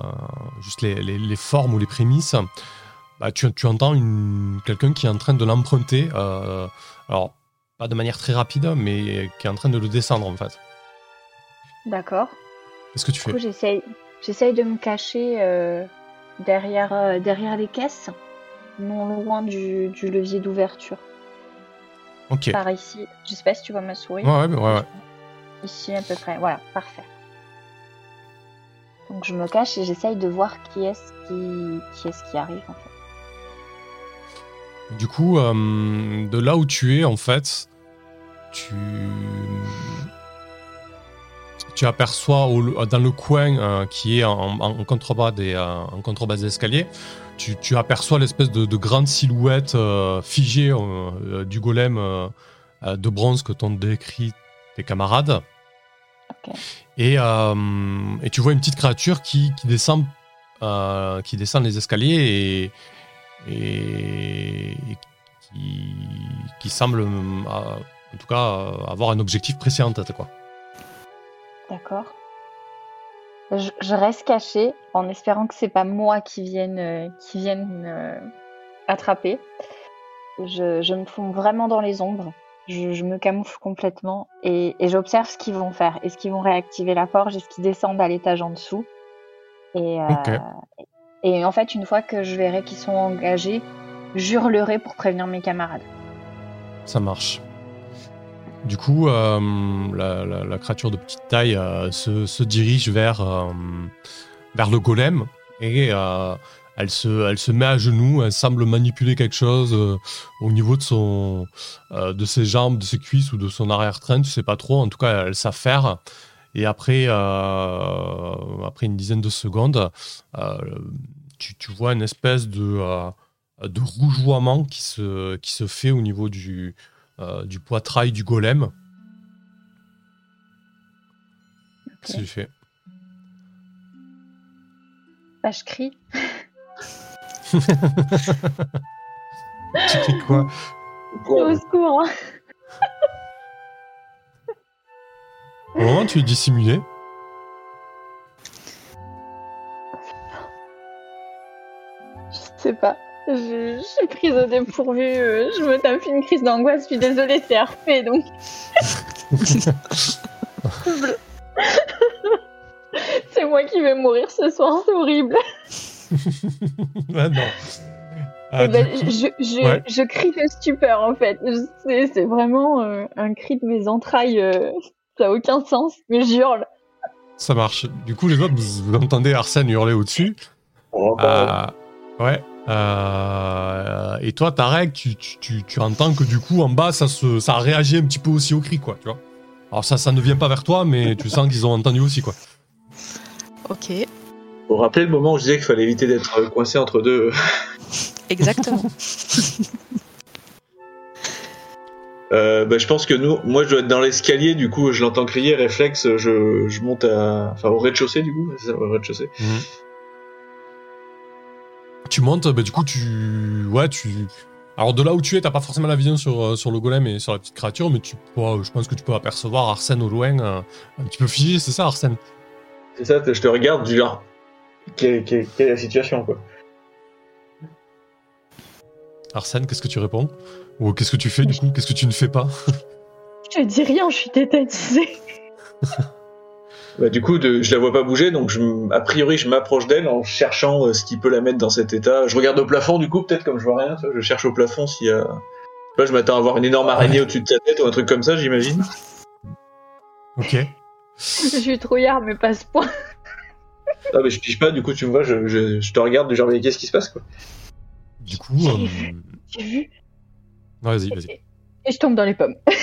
juste les, les- les formes ou les prémices. Bah, tu, tu entends quelqu'un qui est en train de l'emprunter. alors, pas de manière très rapide, mais qui est en train de le descendre en fait. d'accord. Qu'est-ce que tu Du fais coup, j'essaye, j'essaye de me cacher euh, derrière, euh, derrière les caisses, non loin du, du levier d'ouverture. Ok. Par ici. Je sais pas si tu vois ma souris. Ouais, ouais, ouais, ouais. Ici à peu près. Voilà, parfait. Donc je me cache et j'essaye de voir qui est-ce qui, qui est-ce qui arrive en fait. Du coup, euh, de là où tu es, en fait, tu, tu aperçois au- dans le coin euh, qui est en, en- en contrebas des, euh, en contrebas des escaliers, tu, tu aperçois l'espèce de, de grande silhouette euh, figée du golem de bronze que t'ont décrit tes camarades. Et, et tu vois une petite créature qui, qui descend, qui descend les escaliers et, et, et qui, qui semble, en tout cas, avoir un objectif précis en tête. Quoi. D'accord. Je, je reste cachée en espérant que c'est pas moi qui vienne, euh, qui vienne euh, attraper. Je, je me fonds vraiment dans les ombres. Je, je me camoufle complètement et, et j'observe ce qu'ils vont faire. Est-ce qu'ils vont réactiver la forge? Est-ce qu'ils descendent à l'étage en dessous? Et, euh, et en fait, une fois que je verrai qu'ils sont engagés, j'hurlerai pour prévenir mes camarades. Ça marche. Du coup, euh, la, créature de petite taille euh, se, dirige vers, euh, vers le golem et elle, se, met à genoux. Elle semble manipuler quelque chose au niveau de, ses jambes, de ses cuisses ou de son arrière-train. Tu sais pas trop. En tout cas, elle s'affaire. Et après, une dizaine de secondes, tu, vois une espèce de, de rougeoiement qui se fait au niveau du, euh, du poitrail du golem. Qu'est-ce que tu fais Bah, je crie. Tu fais quoi? Au secours. hein. Au moment, tu es dissimulé. Je sais pas. Je, je suis prise au dépourvu. euh, Je me tape une crise d'angoisse. Je suis désolée, c'est RP donc. c'est moi qui vais mourir ce soir, c'est horrible. ah non. Ah, Eh ben, du coup- je, je, ouais. je crie de stupeur en fait. C'est vraiment euh, un cri de mes entrailles. euh, ça a aucun sens, mais j'hurle. Ça marche. Du coup, les autres, vous, vous entendez Arsène hurler au-dessus. Va pas- Euh, ouais. Euh, et toi, Tarek, tu, tu, tu, tu entends que du coup, en bas, ça, se, ça réagit un petit peu aussi au cri, quoi, tu vois. Alors ça, ça ne vient pas vers toi, mais tu sens qu'ils ont entendu aussi, quoi. Ok, Vous vous rappelez le moment où je disais qu'il fallait éviter d'être coincé entre deux exactement. Euh, bah, je pense que nous, moi je dois être dans l'escalier, du coup je l'entends crier, réflexe, je, je monte à, enfin au rez-de-chaussée du coup, c'est ça, au rez-de-chaussée. Tu montes, bah, du coup, tu. Ouais, tu. Alors, de là où tu es, t'as pas forcément la vision sur, euh, sur le golem et sur la petite créature, mais tu je pense que tu peux apercevoir Arsène au loin, euh, un petit peu figé, c'est ça, Arsène? C'est ça, je te regarde du genre, quelle, quelle- quelle est la situation quoi Arsène, qu'est-ce que tu réponds? Ou qu'est-ce que tu fais, du coup? Qu'est-ce que tu ne fais pas? Je te dis rien, je suis tétanisée. Bah, du coup, de, je la vois pas bouger, donc je, a priori je m'approche d'elle en cherchant euh, ce qui peut la mettre dans cet état. Je regarde au plafond du coup, peut-être comme je vois rien, tu vois, je cherche au plafond s'il y a... Je m'attends à voir une énorme araignée au-dessus de sa tête ou un truc comme ça, j'imagine. Ok. Je suis trouillard, mais pas ce point. Ah mais je pige pas, du coup tu me vois, je, je, je te regarde du genre mais qu'est-ce qui se passe quoi? Du coup. J'ai euh, vu. Vas-y, vas-y. Et je tombe dans les pommes.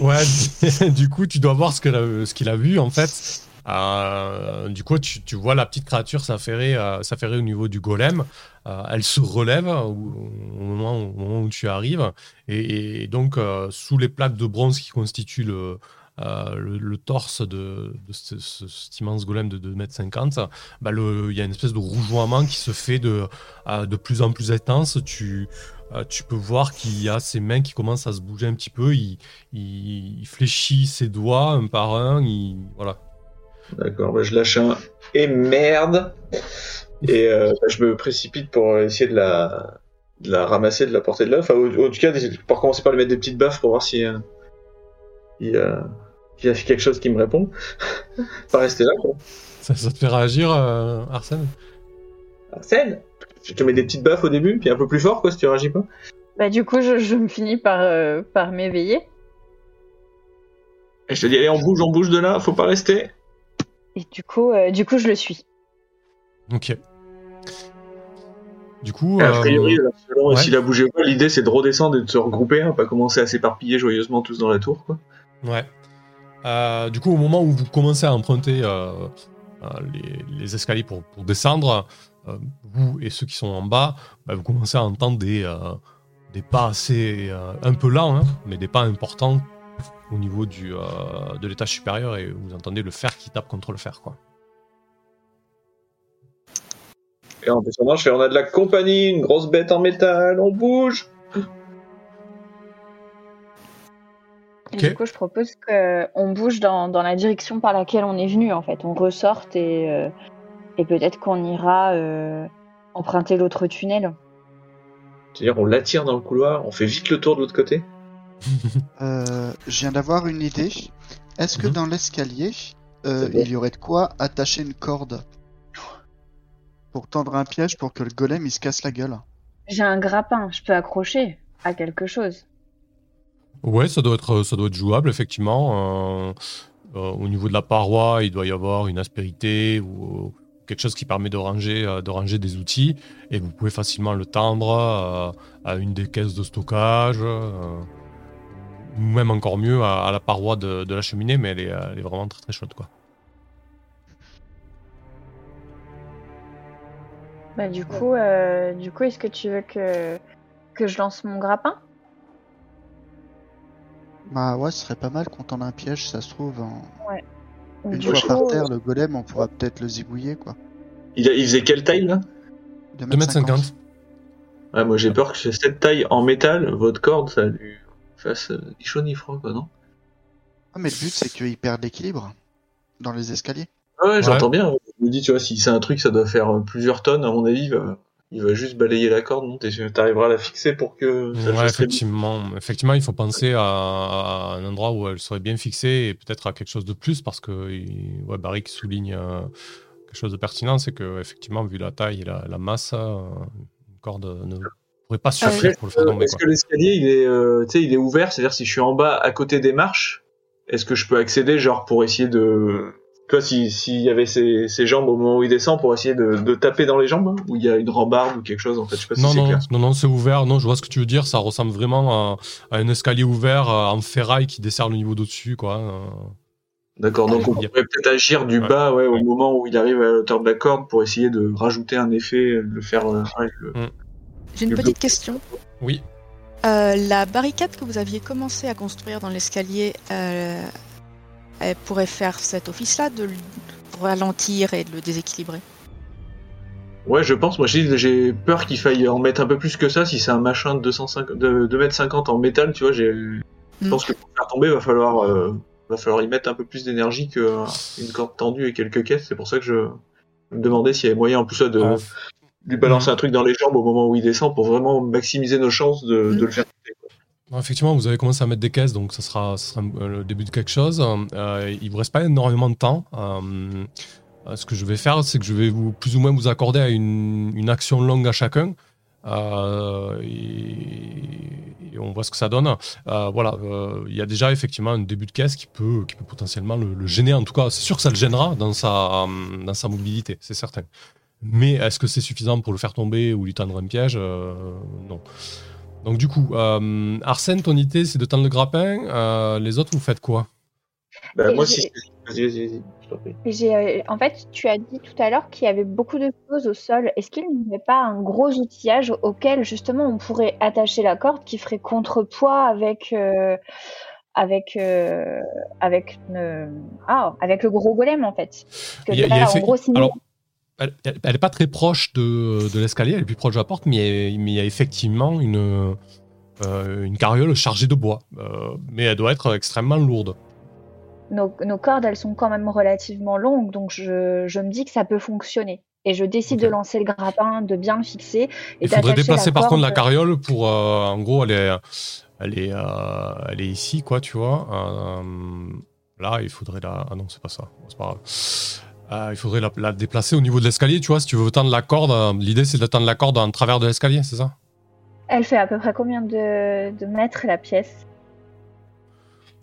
Ouais, du coup, tu dois voir ce que la- ce qu'il a vu en fait. Euh, du coup, tu, tu vois la petite créature s'affairer, euh, s'affairer au niveau du golem. Euh, elle se relève au, moment, où tu arrives. Et, donc, euh, sous les plaques de bronze qui constituent le, le, torse de, de ce- ce- cet immense golem de 2m50, bah, il y a une espèce de rougeoiement qui se fait de, de plus en plus intense. Tu, euh, tu peux voir qu'il y a ses mains qui commencent à se bouger un petit peu. Il, il, il fléchit ses doigts un par un. Il, voilà. D'accord, bah, je lâche un et merde et euh, bah, je me précipite pour essayer de la, de la ramasser, de la porter de là. Enfin, au, en tout cas, pour commencer par lui mettre des petites baffes pour voir si euh, il, euh, il y a quelque chose qui me répond. Pas rester là quoi. Ça, ça te fait réagir, Arsène? Arsène? Je te mets des petites baffes au début, puis un peu plus fort quoi si tu réagis pas. Bah, du coup, je, je me finis par, euh, par m'éveiller. Et je te dis allez on bouge, on bouge de là, faut pas rester. Et du coup, euh, du coup, je le suis. Ok. Du coup, A priori, euh, selon ouais. s'il a bougé ou pas, l'idée c'est de redescendre et de se regrouper, hein, pas commencer à s'éparpiller joyeusement tous dans la tour quoi. ouais. Euh, du coup, au moment où vous commencez à emprunter les, les escaliers pour, pour descendre, vous et ceux qui sont en bas, bah, vous commencez à entendre des, euh, des pas assez euh, un peu lents, hein, mais des pas importants au niveau du, euh, de l'étage supérieur et vous entendez le fer qui tape contre le fer, quoi. Et en descendant, je fais on a de la compagnie, une grosse bête en métal, on bouge. Et du coup, je propose qu'on bouge dans, dans la direction par laquelle on est venu, en fait. On ressorte et, euh, et peut-être qu'on ira euh, emprunter l'autre tunnel. C'est-à-dire on l'attire dans le couloir, on fait vite le tour de l'autre côté. Euh, je viens d'avoir une idée. Est-ce que Mhm. dans l'escalier, euh, il y aurait de quoi attacher une corde pour tendre un piège pour que le golem il se casse la gueule? J'ai un grappin, je peux accrocher à quelque chose. Ouais, ça doit être, ça doit être jouable, effectivement. Euh, euh, au niveau de la paroi, il doit y avoir une aspérité ou quelque chose qui permet de ranger, euh, de ranger des outils. Et vous pouvez facilement le tendre euh, à une des caisses de stockage. euh, ou même encore mieux à, à la paroi de, de la cheminée, mais elle est, elle est vraiment très très chaude. Quoi. Bah, du coup, euh, du coup, est-ce que tu veux que, que je lance mon grappin? Bah ouais, ce serait pas mal qu'on tende un piège, ça se trouve. en- Une fois par terre, le golem, on pourra peut-être le zigouiller, quoi. Il, a- il faisait quelle taille là? 2m50. Ouais, moi j'ai peur que cette taille en métal, votre corde, ça lui fasse euh, ni chaud ni froid, quoi, non? Ah, mais le but, c'est qu'il perde l'équilibre dans les escaliers. Ah ouais, j'entends bien. Je me dis, tu vois, si c'est un truc, ça doit faire euh, plusieurs tonnes, à mon avis, il va, il va juste balayer la corde, non T'arriveras à la fixer pour que ça Ouais, effectivement. effectivement, il faut penser à, à un endroit où elle serait bien fixée et peut-être à quelque chose de plus parce que il- ouais, Barrick souligne euh, quelque chose de pertinent, c'est que effectivement, vu la taille et la, la masse, euh, une corde ne pourrait pas suffire pour le faire Euh, tomber. Est-ce que l'escalier il est, euh, tu sais, il est ouvert? C'est-à-dire si je suis en bas à côté des marches, est-ce que je peux accéder genre pour essayer de, toi si s'il y avait ses, ses jambes au moment où il descend pour essayer de, de taper dans les jambes hein ou il y a une rambarde ou quelque chose en fait, je sais pas Non, si c'est non, clair. non, non, c'est ouvert. Non, je vois ce que tu veux dire. Ça ressemble vraiment à, à un escalier ouvert euh, en ferraille qui dessert le niveau d'au-dessus, quoi. Euh, D'accord, donc on pourrait peut-être agir du Ouais. bas ouais, au moment où il arrive à la hauteur de la corde pour essayer de rajouter un effet, de le faire. euh, ouais, le- J'ai une Le petite question. Oui. Euh, la barricade que vous aviez commencé à construire dans l'escalier, euh, elle pourrait faire cet office-là de le ralentir et de le déséquilibrer. Ouais, je pense. Moi, j'ai j'ai peur qu'il faille en mettre un peu plus que ça. Si c'est un machin de 250, de 2m50 en métal, tu vois, j'ai. Je Mm. pense que pour faire tomber, va falloir, euh, va falloir y mettre un peu plus d'énergie qu'une corde tendue et quelques caisses. C'est pour ça que je me demandais s'il y avait moyen en plus de lui balancer un truc dans les jambes au moment où il descend pour vraiment maximiser nos chances de, Mm. de le faire tomber. Effectivement, vous avez commencé à mettre des caisses, donc ça sera, euh, le début de quelque chose. Euh, il vous reste pas énormément de temps. Euh, ce que je vais faire, c'est que je vais vous plus ou moins vous accorder une, action longue à chacun. Et, on voit ce que ça donne. Voilà, il y a déjà effectivement un début de caisse qui peut, potentiellement le, gêner. En tout cas, c'est sûr que ça le gênera dans sa, mobilité, c'est certain. Mais est-ce que c'est suffisant pour le faire tomber ou lui tendre un piège? Non. Donc du coup, euh, Arsène, ton idée, c'est de tendre le grappin. Euh, les autres, vous faites quoi? Bah, moi, j'ai- si. Vas-y, vas-y, vas-y. J'ai, euh, en fait, tu as dit tout à l'heure qu'il y avait beaucoup de choses au sol. Est-ce qu'il n'y avait pas un gros outillage auquel justement on pourrait attacher la corde qui ferait contrepoids avec euh, avec euh, avec euh, ah avec le gros golem en fait? Parce que Il y a- il y a là, en gros, sinon- alors, Elle n'est pas très proche de, de l'escalier, elle est plus proche de la porte, mais il y a effectivement une, euh, une carriole chargée de bois. Euh, mais elle doit être extrêmement lourde. nos, nos cordes, elles sont quand même relativement longues, donc je, je me dis que ça peut fonctionner. Et je décide de lancer le grappin, de bien le fixer. Il faudrait déplacer la par contre la carriole pour. euh, en gros, elle est, elle, est, elle est ici, quoi, tu vois. Là, il faudrait la. Ah non, c'est pas ça. C'est pas grave. Euh, il faudrait la, la déplacer au niveau de l'escalier, tu vois. Si tu veux tendre la corde, euh, l'idée c'est de tendre la corde en travers de l'escalier, c'est ça? Elle fait à peu près combien de, de mètres la pièce?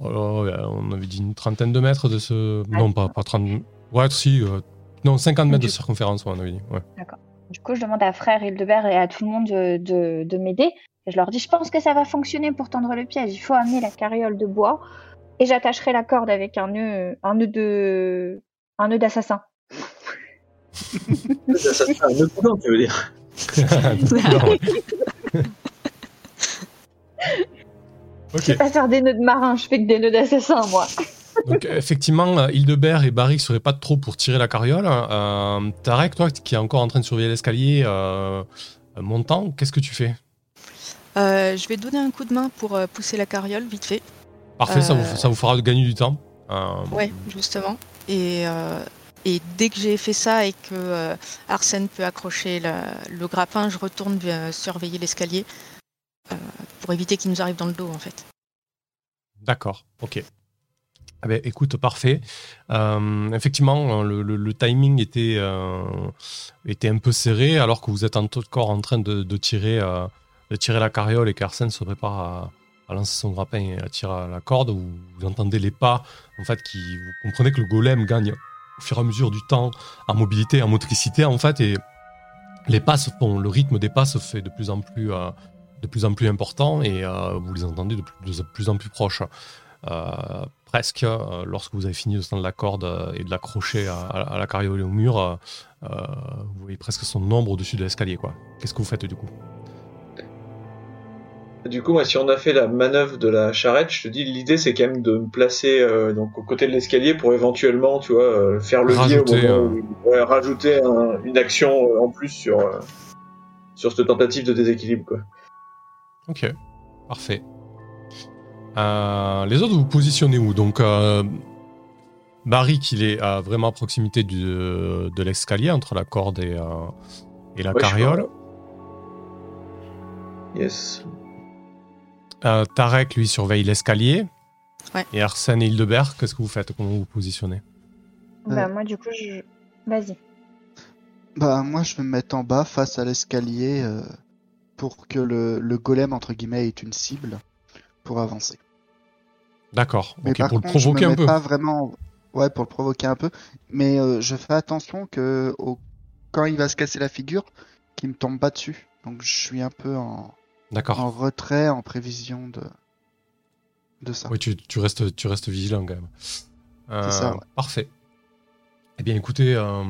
Euh, On avait dit une trentaine de mètres de ce. Ah, non, pas, pas 30. Ouais, si. Non, 50 mètres de circonférence, ouais, on avait dit. Ouais. Du coup, je demande à frère Hildebert et à tout le monde de, de, de m'aider. Et je leur dis, je pense que ça va fonctionner pour tendre le piège. Il faut amener la carriole de bois et j'attacherai la corde avec un nœud, un nœud de, un nœud d'assassin. Ça, ça fait un nœud boudin, tu veux dire. Je ok. sais pas faire des nœuds de marin, je fais que des nœuds d'assassin, moi. Donc effectivement, Hildebert et Barrick seraient pas trop pour tirer la carriole. Euh, Tarek, toi, qui est encore en train de surveiller l'escalier euh, montant, qu'est-ce que tu fais? Euh, je vais donner un coup de main pour pousser la carriole, vite fait. Parfait, ça, vous, ça vous fera gagner du temps. Euh, Ouais, justement. Et, euh, et dès que j'ai fait ça et que euh, Arsène peut accrocher la- le grappin, je retourne surveiller l'escalier pour éviter qu'il nous arrive dans le dos, en fait. D'accord, ok. Ah ben, écoute, parfait. Euh, effectivement, le, le- le timing était, euh, était un peu serré alors que vous êtes encore en train de, de tirer, euh, de tirer la carriole et qu'Arsène se prépare à, à lancer son grappin et à tirer la corde. Vous, entendez les pas, en fait, vous comprenez que le golem gagne au fur et à mesure du temps en mobilité, en motricité, en fait, et les pas le rythme des pas se fait de plus en plus, euh, de plus en plus important et euh, vous les entendez de plus, en plus proches. Euh, presque, lorsque vous avez fini de tendre la corde et de l'accrocher à, la carriole et au mur, vous voyez presque son ombre au-dessus de l'escalier. Qu'est-ce que vous faites du coup? Du coup, moi, si on a fait la manœuvre de la charrette, je te dis, l'idée, c'est quand même de me placer euh, donc aux côtés de l'escalier pour éventuellement, tu vois, euh, faire levier Rajouter, au moment où- ouais, rajouter un- une action euh, en plus sur sur cette tentative de déséquilibre, quoi. Ok, parfait. Les autres, vous positionnez où? Donc, Barry, qu'il est vraiment à proximité du, de l'escalier, entre la corde et, et la Ouais, carriole. Yes. Euh, Tarek, lui, surveille l'escalier. Ouais. Et Arsène et Hildebert, qu'est-ce que vous faites? Comment vous vous positionnez? Bah, Ouais. moi, du coup, je. Vas-y. Bah moi je vais me mettre en bas face à l'escalier euh, pour que le, le golem entre guillemets ait une cible pour avancer. D'accord, Mais ok, par pour le contre, je provoquer me un peu. pas vraiment ouais pour le provoquer un peu, mais euh, je fais attention que au... quand il va se casser la figure, qu'il me tombe pas dessus. Donc je suis un peu en, D'accord. en retrait en prévision de de ça. Oui, tu, tu restes, tu restes vigilant quand même. Euh, ça, ouais. Parfait. Eh bien, écoutez, euh,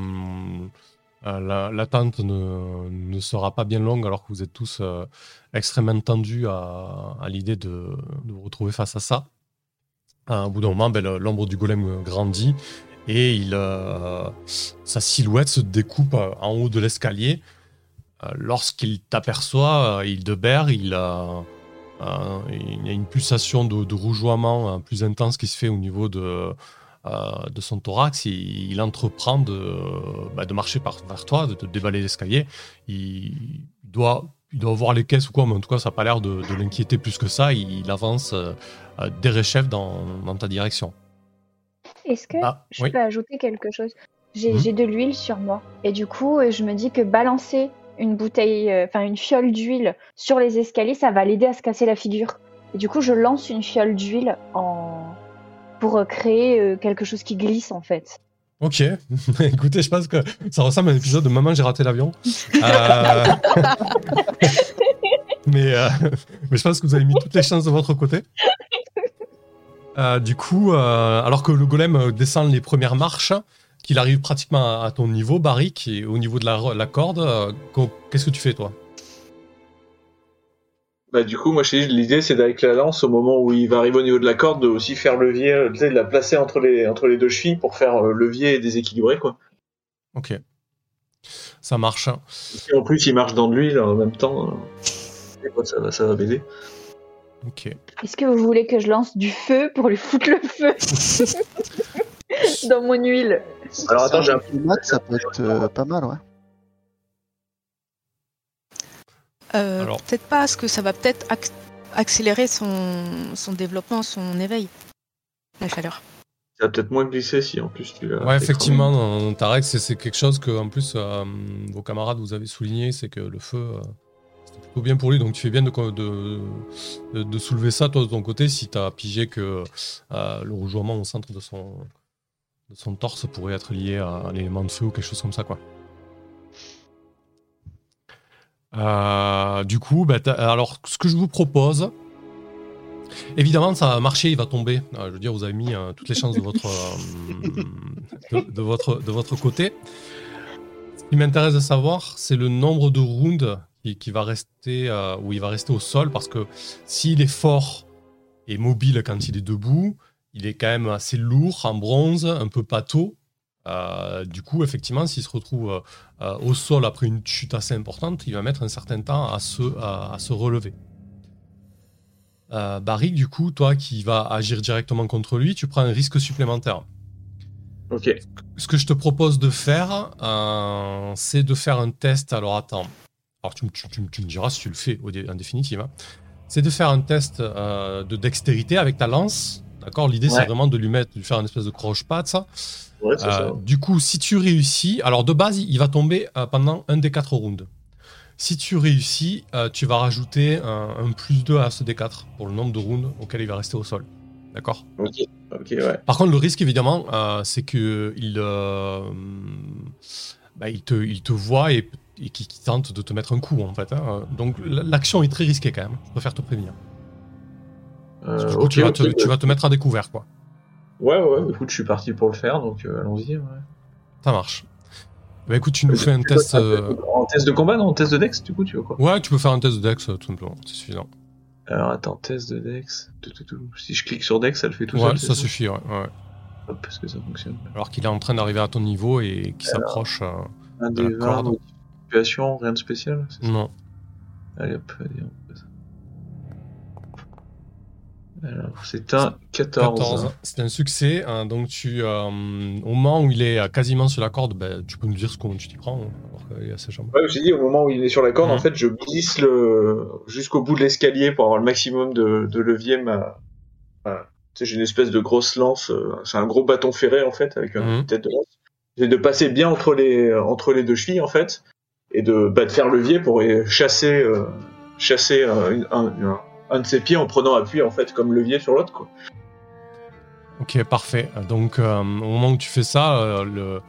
euh, la- l'attente ne, ne sera pas bien longue alors que vous êtes tous euh, extrêmement tendus à, à l'idée de, de vous retrouver face à ça. Euh, au bout d'un moment, ben, l'ombre du golem grandit et il, euh, sa silhouette se découpe euh, en haut de l'escalier. Euh, Lorsqu'il t'aperçoit, euh, Hildebert, il a. Euh, il y a une pulsation de, de rougeoiement plus intense qui se fait au niveau de, de son thorax. Il, il entreprend de, bah, de marcher par, vers toi, de, dévaler l'escalier. Il doit, il doit voir les caisses ou quoi, mais en tout cas, ça n'a pas l'air de, de l'inquiéter plus que ça. Il, il avance euh, euh, derechef dans, dans ta direction. Est-ce que Ah, je oui. peux ajouter quelque chose? J'ai Mhm. j'ai de l'huile sur moi. Et du coup, je me dis que balancer une bouteille, euh, enfin une fiole d'huile sur les escaliers, ça va l'aider à se casser la figure. Et du coup, je lance une fiole d'huile en... pour euh, créer euh, quelque chose qui glisse en fait. Ok, écoutez, je pense que ça ressemble à un épisode de Maman, j'ai raté l'avion. Euh, mais, euh, mais je pense que vous avez mis toutes les chances de votre côté. Euh, du coup, alors que le golem descend les premières marches, qu'il arrive pratiquement à, à ton niveau, Barry, qui est au niveau de la, la corde, euh, qu'est-ce que tu fais toi? Bah du coup, moi, je te dis, l'idée, c'est d'avec la lance, au moment où il va arriver au niveau de la corde, de aussi faire levier, euh, tu sais, de la placer entre les entre les deux chevilles pour faire euh, levier et déséquilibrer, quoi. Ok, ça marche. Et en plus, il marche dans de l'huile en même temps. et quoi, ça va, ça va m'aider. Ok. Est-ce que vous voulez que je lance du feu pour lui foutre le feu? dans mon huile Alors, attends, j'ai un- climat, ça peut être euh, pas mal, ouais. Euh, Alors. Peut-être pas, parce que ça va peut-être ac- accélérer son, son développement, son éveil. La chaleur. Ça va peut-être moins glisser si en plus tu l'as. Ouais, effectivement, dans Tarek, c'est c'est quelque chose que, en plus, euh, vos camarades vous avez souligné, c'est que le feu, euh, c'était plutôt bien pour lui. Donc, tu fais bien de, de, de- de soulever ça, toi, de ton côté, si tu as pigé que euh, le rougeoiement au centre de son, son torse pourrait être lié à un élément de feu ou quelque chose comme ça. Euh, du coup, bah, alors, ce que je vous propose, Évidemment, ça va marcher, il va tomber. Euh, je veux dire, vous avez mis euh, toutes les chances de votre, côté. Ce qui m'intéresse de savoir, c'est le nombre de rounds qui, va rester, où il va rester au sol, parce que s'il est fort et mobile quand il est debout, il est quand même assez lourd, en bronze, un peu pâteau. Euh, du coup, effectivement, s'il se retrouve euh, au sol après une chute assez importante, il va mettre un certain temps à se, à- à se relever. Euh, Barrick, du coup, toi qui vas agir directement contre lui, tu prends un risque supplémentaire. Ok. Ce que je te propose de faire, euh, c'est de faire un test. Alors attends, alors tu, me- tu- tu tu me diras si tu le fais en définitive. hein. C'est de faire un test de dextérité avec ta lance. D'accord L'idée, c'est vraiment de lui mettre, de lui faire une espèce de croche-patte. ça. Ouais, c'est Euh, ça. du coup, si tu réussis, alors de base, il va tomber euh, pendant un des quatre rounds. Si tu réussis, euh, tu vas rajouter un, un plus 2 à ce D4 pour le nombre de rounds auquel il va rester au sol. D'accord? Ok, ok, ouais. Par contre, le risque, évidemment, euh, c'est que il, euh, bah, il, te, il te voit et, et qu'il tente de te mettre un coup, en fait. hein. Donc, l'action est très risquée, quand même. Je préfère te prévenir. Euh, Du coup, ok, tu, vas te, tu vas te mettre à découvert, quoi. Ouais, ouais, écoute, je suis parti pour le faire, donc euh, allons-y. Ouais. Ça marche. Bah, écoute, tu nous fais un test... euh, En test de combat, non? En test de Dex, du coup, tu veux quoi? Ouais, tu peux faire un test de Dex, euh, tout simplement. C'est suffisant. Alors attends, test de Dex. Si je clique sur Dex, ça le fait tout ouais, seul. ça suffit, ouais. ouais. Hop, parce que ça fonctionne. Alors qu'il est en train d'arriver à ton niveau et qu'il s'approche... euh, Un des 20, corde. donc, situation, rien de spécial. Non. Allez hop, allez, on Alors, c'est un 14. 14. C'est un succès. hein, donc, tu, euh, au moment où il est euh, quasiment sur la corde, bah, tu peux nous dire ce comment tu t'y prends. hein, alors ses jambes. Ouais, j'ai dit, au moment où il est sur la corde, en fait, je glisse le... jusqu'au bout de l'escalier pour avoir le maximum de, de levier. Ma... Tu sais, j'ai une espèce de grosse lance. euh, C'est un gros bâton ferré, en fait, avec une Mhm. tête de lance. J'ai de passer bien entre les, entre les deux chevilles, en fait, et de, bah, de faire levier pour chasser, euh, chasser euh, une- un, un, un de ses pieds en prenant appui, en fait, comme levier sur l'autre, quoi. Ok, parfait. Donc, euh, au moment où tu fais ça, euh, le,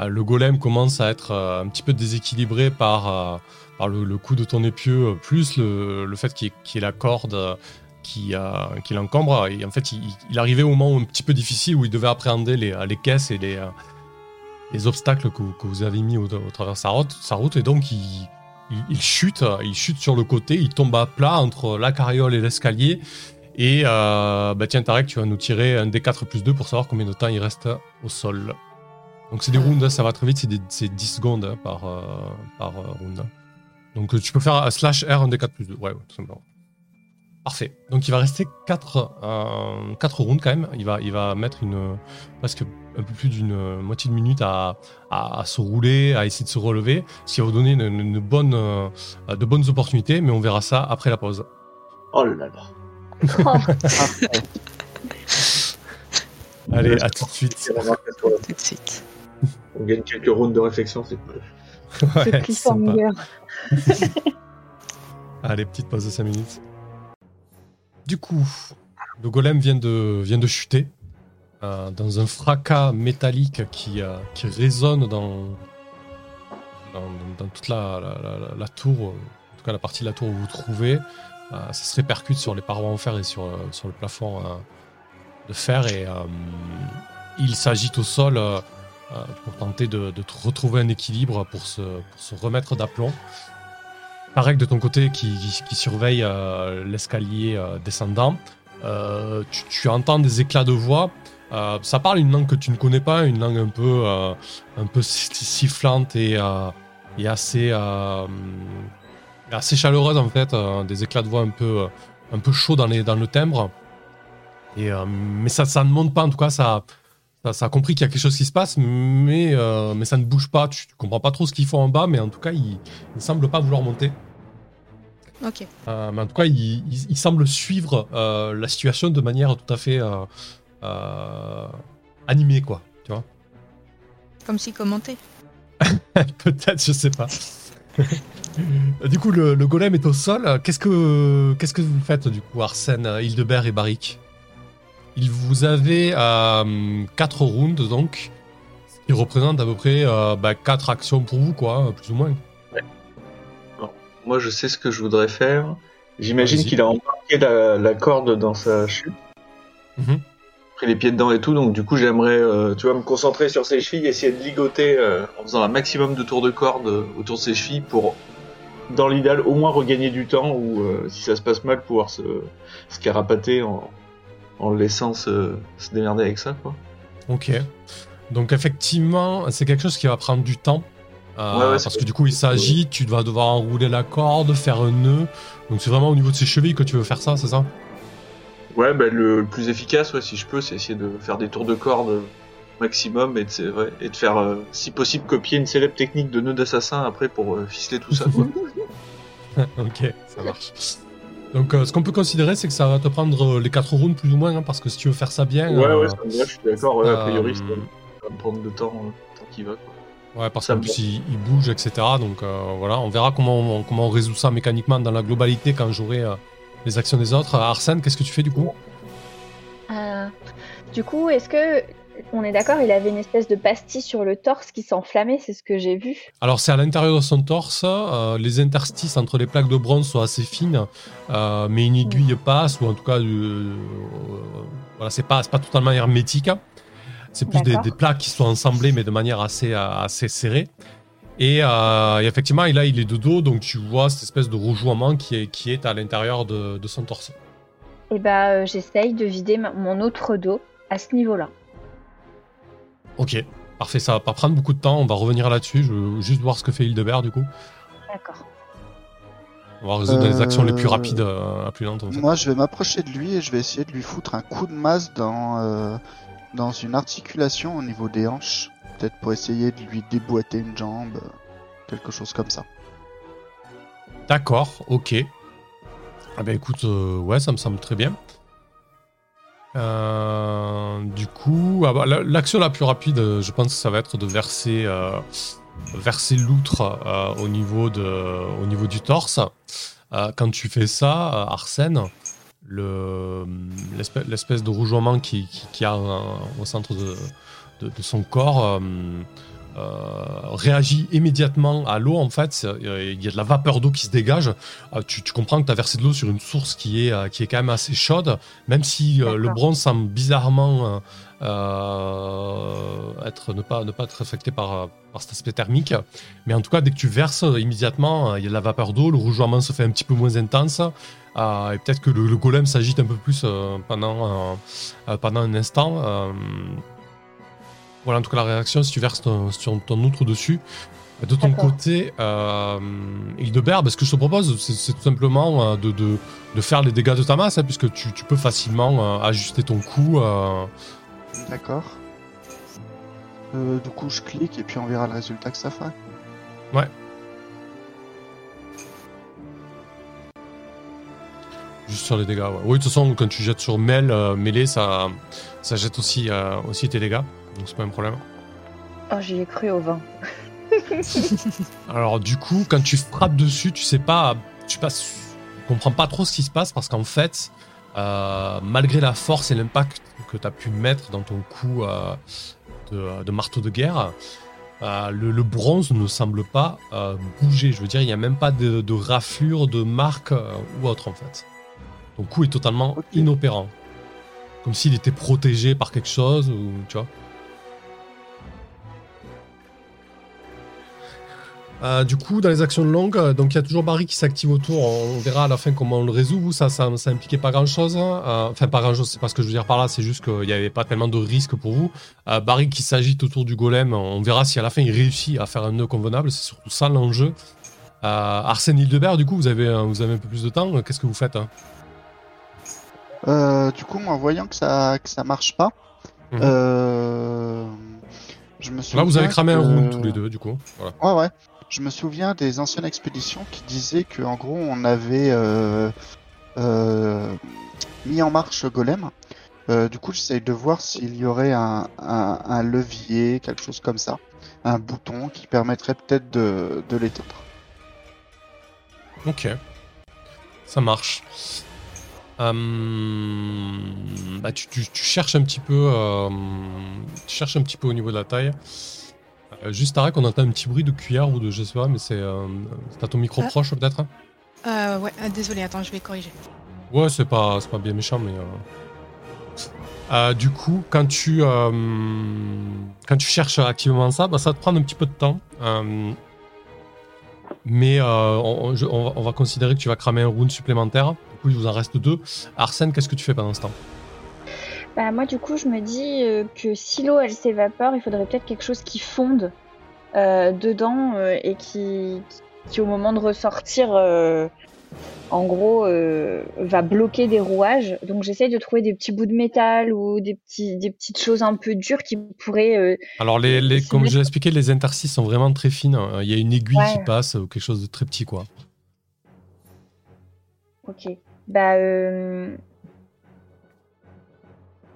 euh, le golem commence à être un petit peu déséquilibré par, par le, coup de ton épieu, plus le, le fait qu'il qu'il y ait la corde qui, qui l'encombre. Et en fait, il, arrivait au moment un petit peu difficile où il devait appréhender les, les caisses et les, les obstacles que, que vous avez mis au, travers sa route, sa route. Et donc, il, il, il chute, il chute sur le côté, il tombe à plat entre la carriole et l'escalier. Et euh, bah tiens, Tarek, tu vas nous tirer un D4 plus 2 pour savoir combien de temps il reste au sol. Donc c'est des rounds, hein, ça va très vite, c'est des- c'est 10 secondes hein, par, euh, par euh, round. Donc tu peux faire un slash R, un D4 plus 2. Ouais, ouais, tout simplement. Parfait. Donc il va rester 4, euh, 4 rounds quand même. Il va, il va mettre une, presque un peu plus d'une moitié de minute à, à, à se rouler, à essayer de se relever, ce qui va vous donner une, une bonne, euh, de bonnes opportunités, mais on verra ça après la pause. Oh là là. Allez, à tout de suite. Tout de. On gagne quelques rounds de réflexion, c'est cool. Ouais. Allez, petite pause de 5 minutes. Du coup, le golem vient de, vient de chuter euh, dans un fracas métallique qui, euh, qui résonne dans, dans, toute la, la, tour, euh, en tout cas la partie de la tour où vous vous trouvez. Ça se répercute sur les parois en fer et sur, sur le plafond de fer et il s'agite au sol pour tenter de, de retrouver un équilibre pour se, pour se remettre d'aplomb. Tarek de ton côté qui, surveille euh, l'escalier euh, descendant, euh, tu, entends des éclats de voix. Ça parle une langue que tu ne connais pas, une langue un peu, sifflante et, assez, chaleureuse en fait, des éclats de voix un peu, chauds dans, le timbre. Mais ça, ne monte pas, en tout cas, ça, ça a compris qu'il y a quelque chose qui se passe, mais, euh, mais ça ne bouge pas. Tu, tu comprends pas trop ce qu'ils font en bas, mais en tout cas, ils ne semblent pas vouloir monter. Ok. Euh, mais en tout cas, il, il- il semble suivre euh, la situation de manière tout à fait animée, quoi. Tu vois Comme si commenté. Peut-être, je sais pas. du coup, le, le golem est au sol. Qu'est-ce que qu'est-ce que vous faites du coup, Arsène, Hildebert et Barik Il vous avez 4 rounds donc, ce qui représente à peu près 4 actions pour vous, quoi, plus ou moins. Moi, je sais ce que je voudrais faire. J'imagine qu'il a embarqué la, la corde dans sa chute. Mhm. Pris les pieds dedans et tout, donc du coup, j'aimerais, euh, tu vois, me concentrer sur ses chevilles, essayer de ligoter euh, en faisant un maximum de tours de corde euh, autour de ses chevilles pour, dans l'idéal, au moins regagner du temps ou, euh, si ça se passe mal, pouvoir se, se carapater en, en le laissant se, se démerder avec ça, quoi. Ok. Donc effectivement, c'est quelque chose qui va prendre du temps. Euh, Ouais, ouais, parce que du coup, il s'agit, tu vas devoir enrouler la corde, faire un nœud. Donc c'est vraiment au niveau de ses chevilles que tu veux faire ça, c'est ça? Ouais, bah, le, le plus efficace, ouais, si je peux, c'est essayer de faire des tours de corde maximum et de, ouais, et de faire, euh, si possible, copier une célèbre technique de nœud d'assassin après pour euh, ficeler tout ça. Quoi. ok, ça marche. Donc euh, ce qu'on peut considérer, c'est que ça va te prendre euh, les 4 rounds plus ou moins, hein, parce que si tu veux faire ça bien... ouais, euh, ouais, ça me va, je suis d'accord. Ouais, a priori, euh, ça va me prendre le temps, euh, le temps qui va. Quoi. Ouais, parce qu'en plus, il, il bouge, etc. Donc euh, voilà, on verra comment on, comment on résout ça mécaniquement dans la globalité quand j'aurai euh, les actions des autres. Arsène, qu'est-ce que tu fais du coup? Euh, du coup, est-ce que on est d'accord Il avait une espèce de pastille sur le torse qui s'enflammait, c'est ce que j'ai vu. Alors c'est à l'intérieur de son torse, euh, les interstices entre les plaques de bronze sont assez fines, euh, mais une aiguille passe, ou en tout cas, euh, euh, voilà, c'est pas, pas totalement hermétique. C'est plus des, plaques qui sont assemblées, mais de manière assez, assez serrée. Et, et effectivement, là, il est de dos, donc tu vois cette espèce de rougeoiement qui est, qui est à l'intérieur de, de son torse. Et bah, euh, j'essaye de vider mon autre dos à ce niveau-là. Ok, parfait, ça va pas prendre beaucoup de temps, on va revenir là-dessus, je veux juste voir ce que fait Hildebert du coup. D'accord. On va résoudre les actions les plus Euh, rapides euh, à plus en fait. Moi, je vais m'approcher de lui et je vais essayer de lui foutre un coup de masse dans, euh, dans une articulation au niveau des hanches. Peut-être pour essayer de lui déboîter une jambe, quelque chose comme ça. D'accord, ok. Ah ben écoute, euh, ouais, ça me semble très bien. Euh, du coup, ah bah, la- l'action la plus rapide, euh, je pense que ça va être de verser, euh, verser l'outre au, niveau de- au niveau du torse. Quand tu fais ça, Arsène, le- l'espèce de rougeoiement qui, qui, a au centre de, son corps réagit immédiatement à l'eau en fait. Euh, Il y a de la vapeur d'eau qui se dégage. Euh, tu, tu comprends que tu as versé de l'eau sur une source qui est, euh, qui est quand même assez chaude, même si euh, le bronze semble bizarrement euh, euh, être, ne, pas, ne pas être affecté par, euh, par cet aspect thermique. Mais en tout cas, dès que tu verses, euh, immédiatement, euh, il y a de la vapeur d'eau, le rougeoiement se fait un petit peu moins intense. euh, et peut-être que le, le golem s'agite un peu plus euh, pendant, euh, euh, pendant un instant. Voilà, en tout cas, la réaction, si tu verses ton, sur ton outre dessus. De ton côté, euh, Hildebert, ben, ce que je te propose, c'est- tout simplement euh, de, de, de faire les dégâts de ta masse, hein, puisque tu, tu peux facilement euh, ajuster ton coup. euh, D'accord. Euh, du coup, je clique et puis on verra le résultat que ça fait. juste sur les dégâts. ouais. Oui, de toute façon, quand tu jettes sur mêle, euh, mêlée, ça, ça jette aussi, euh, aussi tes dégâts. Donc c'est pas un problème. Oh, j'y ai cru au vin. Alors du coup, quand tu frappes dessus, tu sais pas, tu passes, tu comprends pas trop ce qui se passe parce qu'en fait, euh, malgré la force et l'impact que tu as pu mettre dans ton coup euh, de, de marteau de guerre, euh, le, le bronze ne semble pas euh, bouger. Je veux dire, il n'y a même pas de, de raflure, de marque euh, ou autre en fait. Ton coup est totalement inopérant, comme s'il était protégé par quelque chose ou tu vois. Euh, du coup, dans les actions longues, euh, donc il y a toujours Barry qui s'active autour. On verra à la fin comment on le résout. Vous, ça, ça, ça impliquait pas grand chose. Enfin, pas grand chose, c'est pas ce que je veux dire par là. C'est juste qu'il n'y avait pas tellement de risques pour vous. Euh, Barry qui s'agite autour du golem. On verra si à la fin il réussit à faire un nœud convenable. C'est surtout ça l'enjeu. Euh, Arsène Hildebert, du coup, vous avez, euh, vous avez un peu plus de temps. Qu'est-ce que vous faites hein? Euh, du coup, moi, voyant que ça, que ça marche pas, Mhm. euh, je me souviens. Là, vous avez cramé un round tous les deux, du coup. Voilà. Ouais, ouais. Je me souviens des anciennes expéditions qui disaient que en gros, on avait euh, euh, mis en marche Golem. Euh, du coup, j'essaye de voir s'il y aurait un, levier, quelque chose comme ça, un bouton qui permettrait peut-être de, l'éteindre. Ok. Ça marche. Hum, bah, tu, cherches un petit peu, tu cherches un petit peu au niveau de la taille. Euh, juste Tarek, on entend un petit bruit de cuillère ou de je sais pas, mais c'est euh, t'as ton micro Ah. proche peut-être. Euh, ouais, euh, désolé, attends, je vais corriger. Ouais, c'est pas, c'est pas bien méchant, mais. euh, du coup, quand tu, quand tu cherches activement ça, bah, ça va te prendre un petit peu de temps. Mais on, on- je- on va, on va considérer que tu vas cramer un round supplémentaire. Du coup, il vous en reste deux. Arsène, qu'est-ce que tu fais pendant ce temps? Bah, moi, du coup, je me dis euh, que si l'eau, elle s'évapore, il faudrait peut-être quelque chose qui fonde euh, dedans euh, et qui, qui, au moment de ressortir, en gros, va bloquer des rouages. Donc, j'essaye de trouver des petits bouts de métal ou des, petits, des petites choses un peu dures qui pourraient. Alors, les, les- comme je l'ai expliqué, les interstices sont vraiment très fines. Il y a une aiguille Ouais. qui passe ou quelque chose de très petit, quoi. Ok. Bah, euh...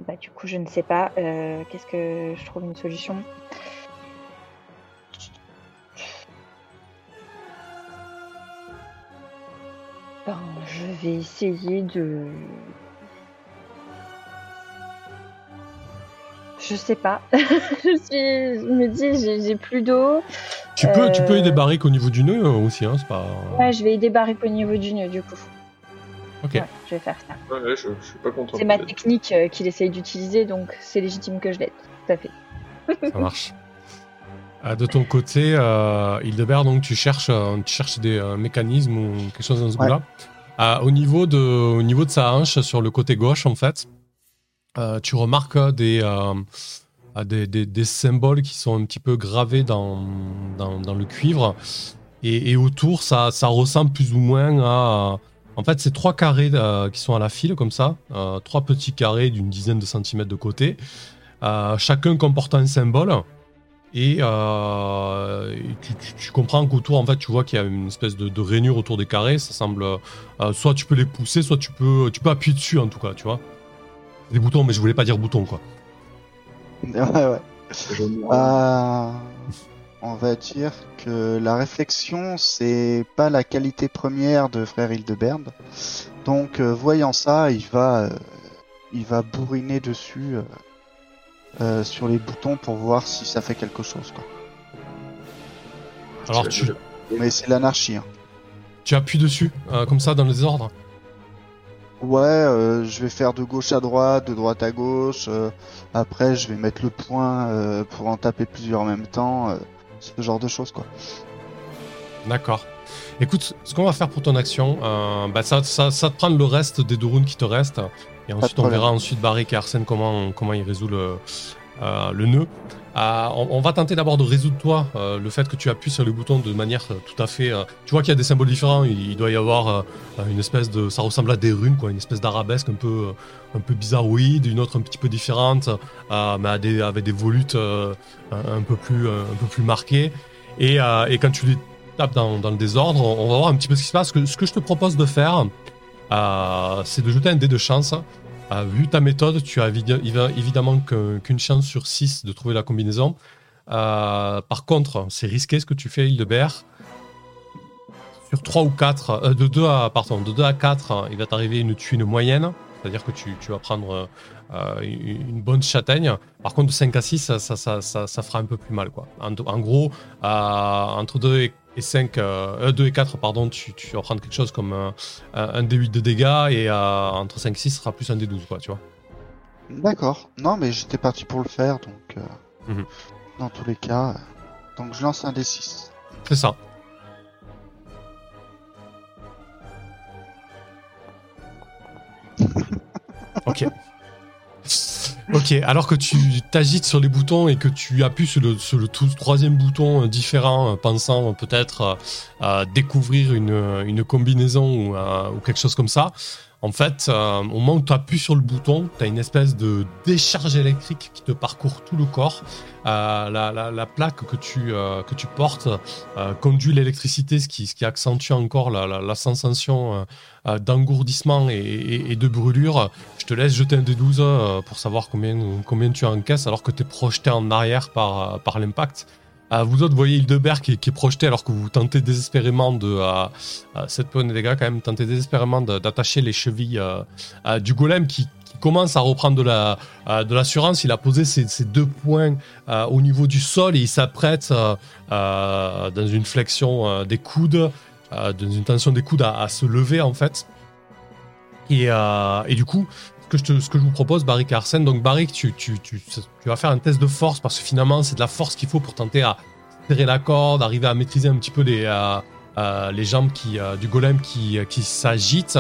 Bah, du coup, je ne sais pas. Euh, qu'est-ce que je trouve une solution? Ben, je vais essayer de. Je sais pas. je, suis... je me dis, j'ai plus d'eau. Tu peux, tu peux euh, aider Barrick au niveau du nœud euh, aussi, hein, c'est pas. Ouais, je vais y Barrick au niveau du nœud, du coup. Ok. Ouais, je vais faire ça. Ouais, ouais, je, je suis pas content. C'est ma technique euh, qu'il essaye d'utiliser, donc c'est légitime que je l'aide. Tout à fait. Ça marche. Euh, de ton côté, euh, Hildebert, donc tu cherches, euh, tu cherches des euh, mécanismes ou quelque chose dans ce Ouais. goût-là. Euh, au, niveau de, au niveau de sa hanche, sur le côté gauche, en fait, euh, tu remarques des, des, des- des symboles qui sont un petit peu gravés dans, dans, dans le cuivre. Et, et autour, ça, ça ressemble plus ou moins à. En fait, c'est trois carrés euh, qui sont à la file, comme ça. Euh, trois petits carrés d'une dizaine de centimètres de côté. Euh, chacun comportant un symbole. Et, euh, et tu, tu- tu comprends qu'autour, en fait, tu vois qu'il y a une espèce de, de rainure autour des carrés. Ça semble. euh, soit tu peux les pousser, soit tu peux, tu peux appuyer dessus, en tout cas, tu vois. Des boutons, mais je voulais pas dire boutons, quoi. Ouais, ouais. On va dire que la réflexion, c'est pas la qualité première de Frère Hildebert. Donc, euh, voyant ça, il va, euh, il va bourriner dessus euh, euh, sur les boutons pour voir si ça fait quelque chose. Quoi. Alors, tu, Mais c'est l'anarchie. hein. tu appuies dessus, euh, comme ça, dans le désordre. Ouais, euh, je vais faire de gauche à droite, de droite à gauche. euh, après, je vais mettre le point euh, pour en taper plusieurs en même temps. Ce genre de choses, quoi. D'accord. Écoute, ce qu'on va faire pour ton action, euh, bah ça, ça, ça te prend le reste des deux rounds qui te restent. Et ensuite, on verra ensuite Barrick et Arsène comment, comment il résout le, euh, le nœud. Euh, on, va tenter d'abord de résoudre toi euh, le fait que tu appuies sur les boutons de manière euh, tout à fait. euh, tu vois qu'il y a des symboles différents. Il, doit y avoir une espèce de. Ça ressemble à des runes, quoi, une espèce d'arabesque un peu, un peu bizarroïde, une autre un petit peu différente, mais avec des volutes un, peu plus, un peu plus marquées. Et, quand tu les tapes dans, dans le désordre, on, va voir un petit peu ce qui se passe. Ce que, ce que je te propose de faire, c'est de jeter un dé de chance. Vu ta méthode, tu as évi- évi- évidemment qu'une chance sur 6 de trouver la combinaison. Euh, par contre, c'est risqué ce que tu fais, Hildebert. Sur 3 ou 4, euh, de 2 à, pardon, de 2 à 4, il va t'arriver une thune moyenne. C'est-à-dire que tu, vas prendre une une bonne châtaigne. Par contre, de 5 à 6, ça, ça, ça, ça, ça fera un peu plus mal. Quoi. En, en gros, euh, entre 2 et, et 5, euh, 2 et 4, pardon, tu, tu vas prendre quelque chose comme euh, un D8 de dégâts et euh, entre 5 et 6, ce sera plus un D12, quoi, tu vois. D'accord. Non, mais j'étais parti pour le faire, donc euh, Mhm. dans tous les cas. euh, donc je lance un D6. C'est ça. ok. Ok, alors que tu t'agites sur les boutons et que tu appuies sur le, sur le tout troisième bouton différent, pensant peut-être euh, découvrir une, combinaison ou quelque chose comme ça, en fait, euh, au moment où tu appuies sur le bouton, tu as une espèce de décharge électrique qui te parcourt tout le corps. Euh, la, la- la plaque que tu, euh, portes conduit l'électricité, ce qui, ce qui accentue encore la, sensation d'engourdissement et, de brûlure. Je te laisse jeter un D12 euh, pour savoir combien, combien tu encaisses alors que tu es projeté en arrière par l'impact. Vous autres voyez Hildebert qui, qui est projeté alors que vous tentez désespérément de... Euh, euh, 7 points de dégâts quand même, tentez désespérément d'attacher les chevilles euh, du golem qui, commence à reprendre de la euh, l'assurance. Il a posé ses, ses deux points euh, au niveau du sol et il s'apprête dans une flexion des coudes, dans une tension des coudes à, se lever en fait. Et, et du coup, que, je te- ce que je vous propose, Barrick et Arsène, donc Barrick, tu, tu, tu, tu vas faire un test de force parce que finalement, c'est de la force qu'il faut pour tenter à serrer la corde, arriver à maîtriser un petit peu les, euh, euh, les jambes qui, euh, du golem qui, qui s'agitent.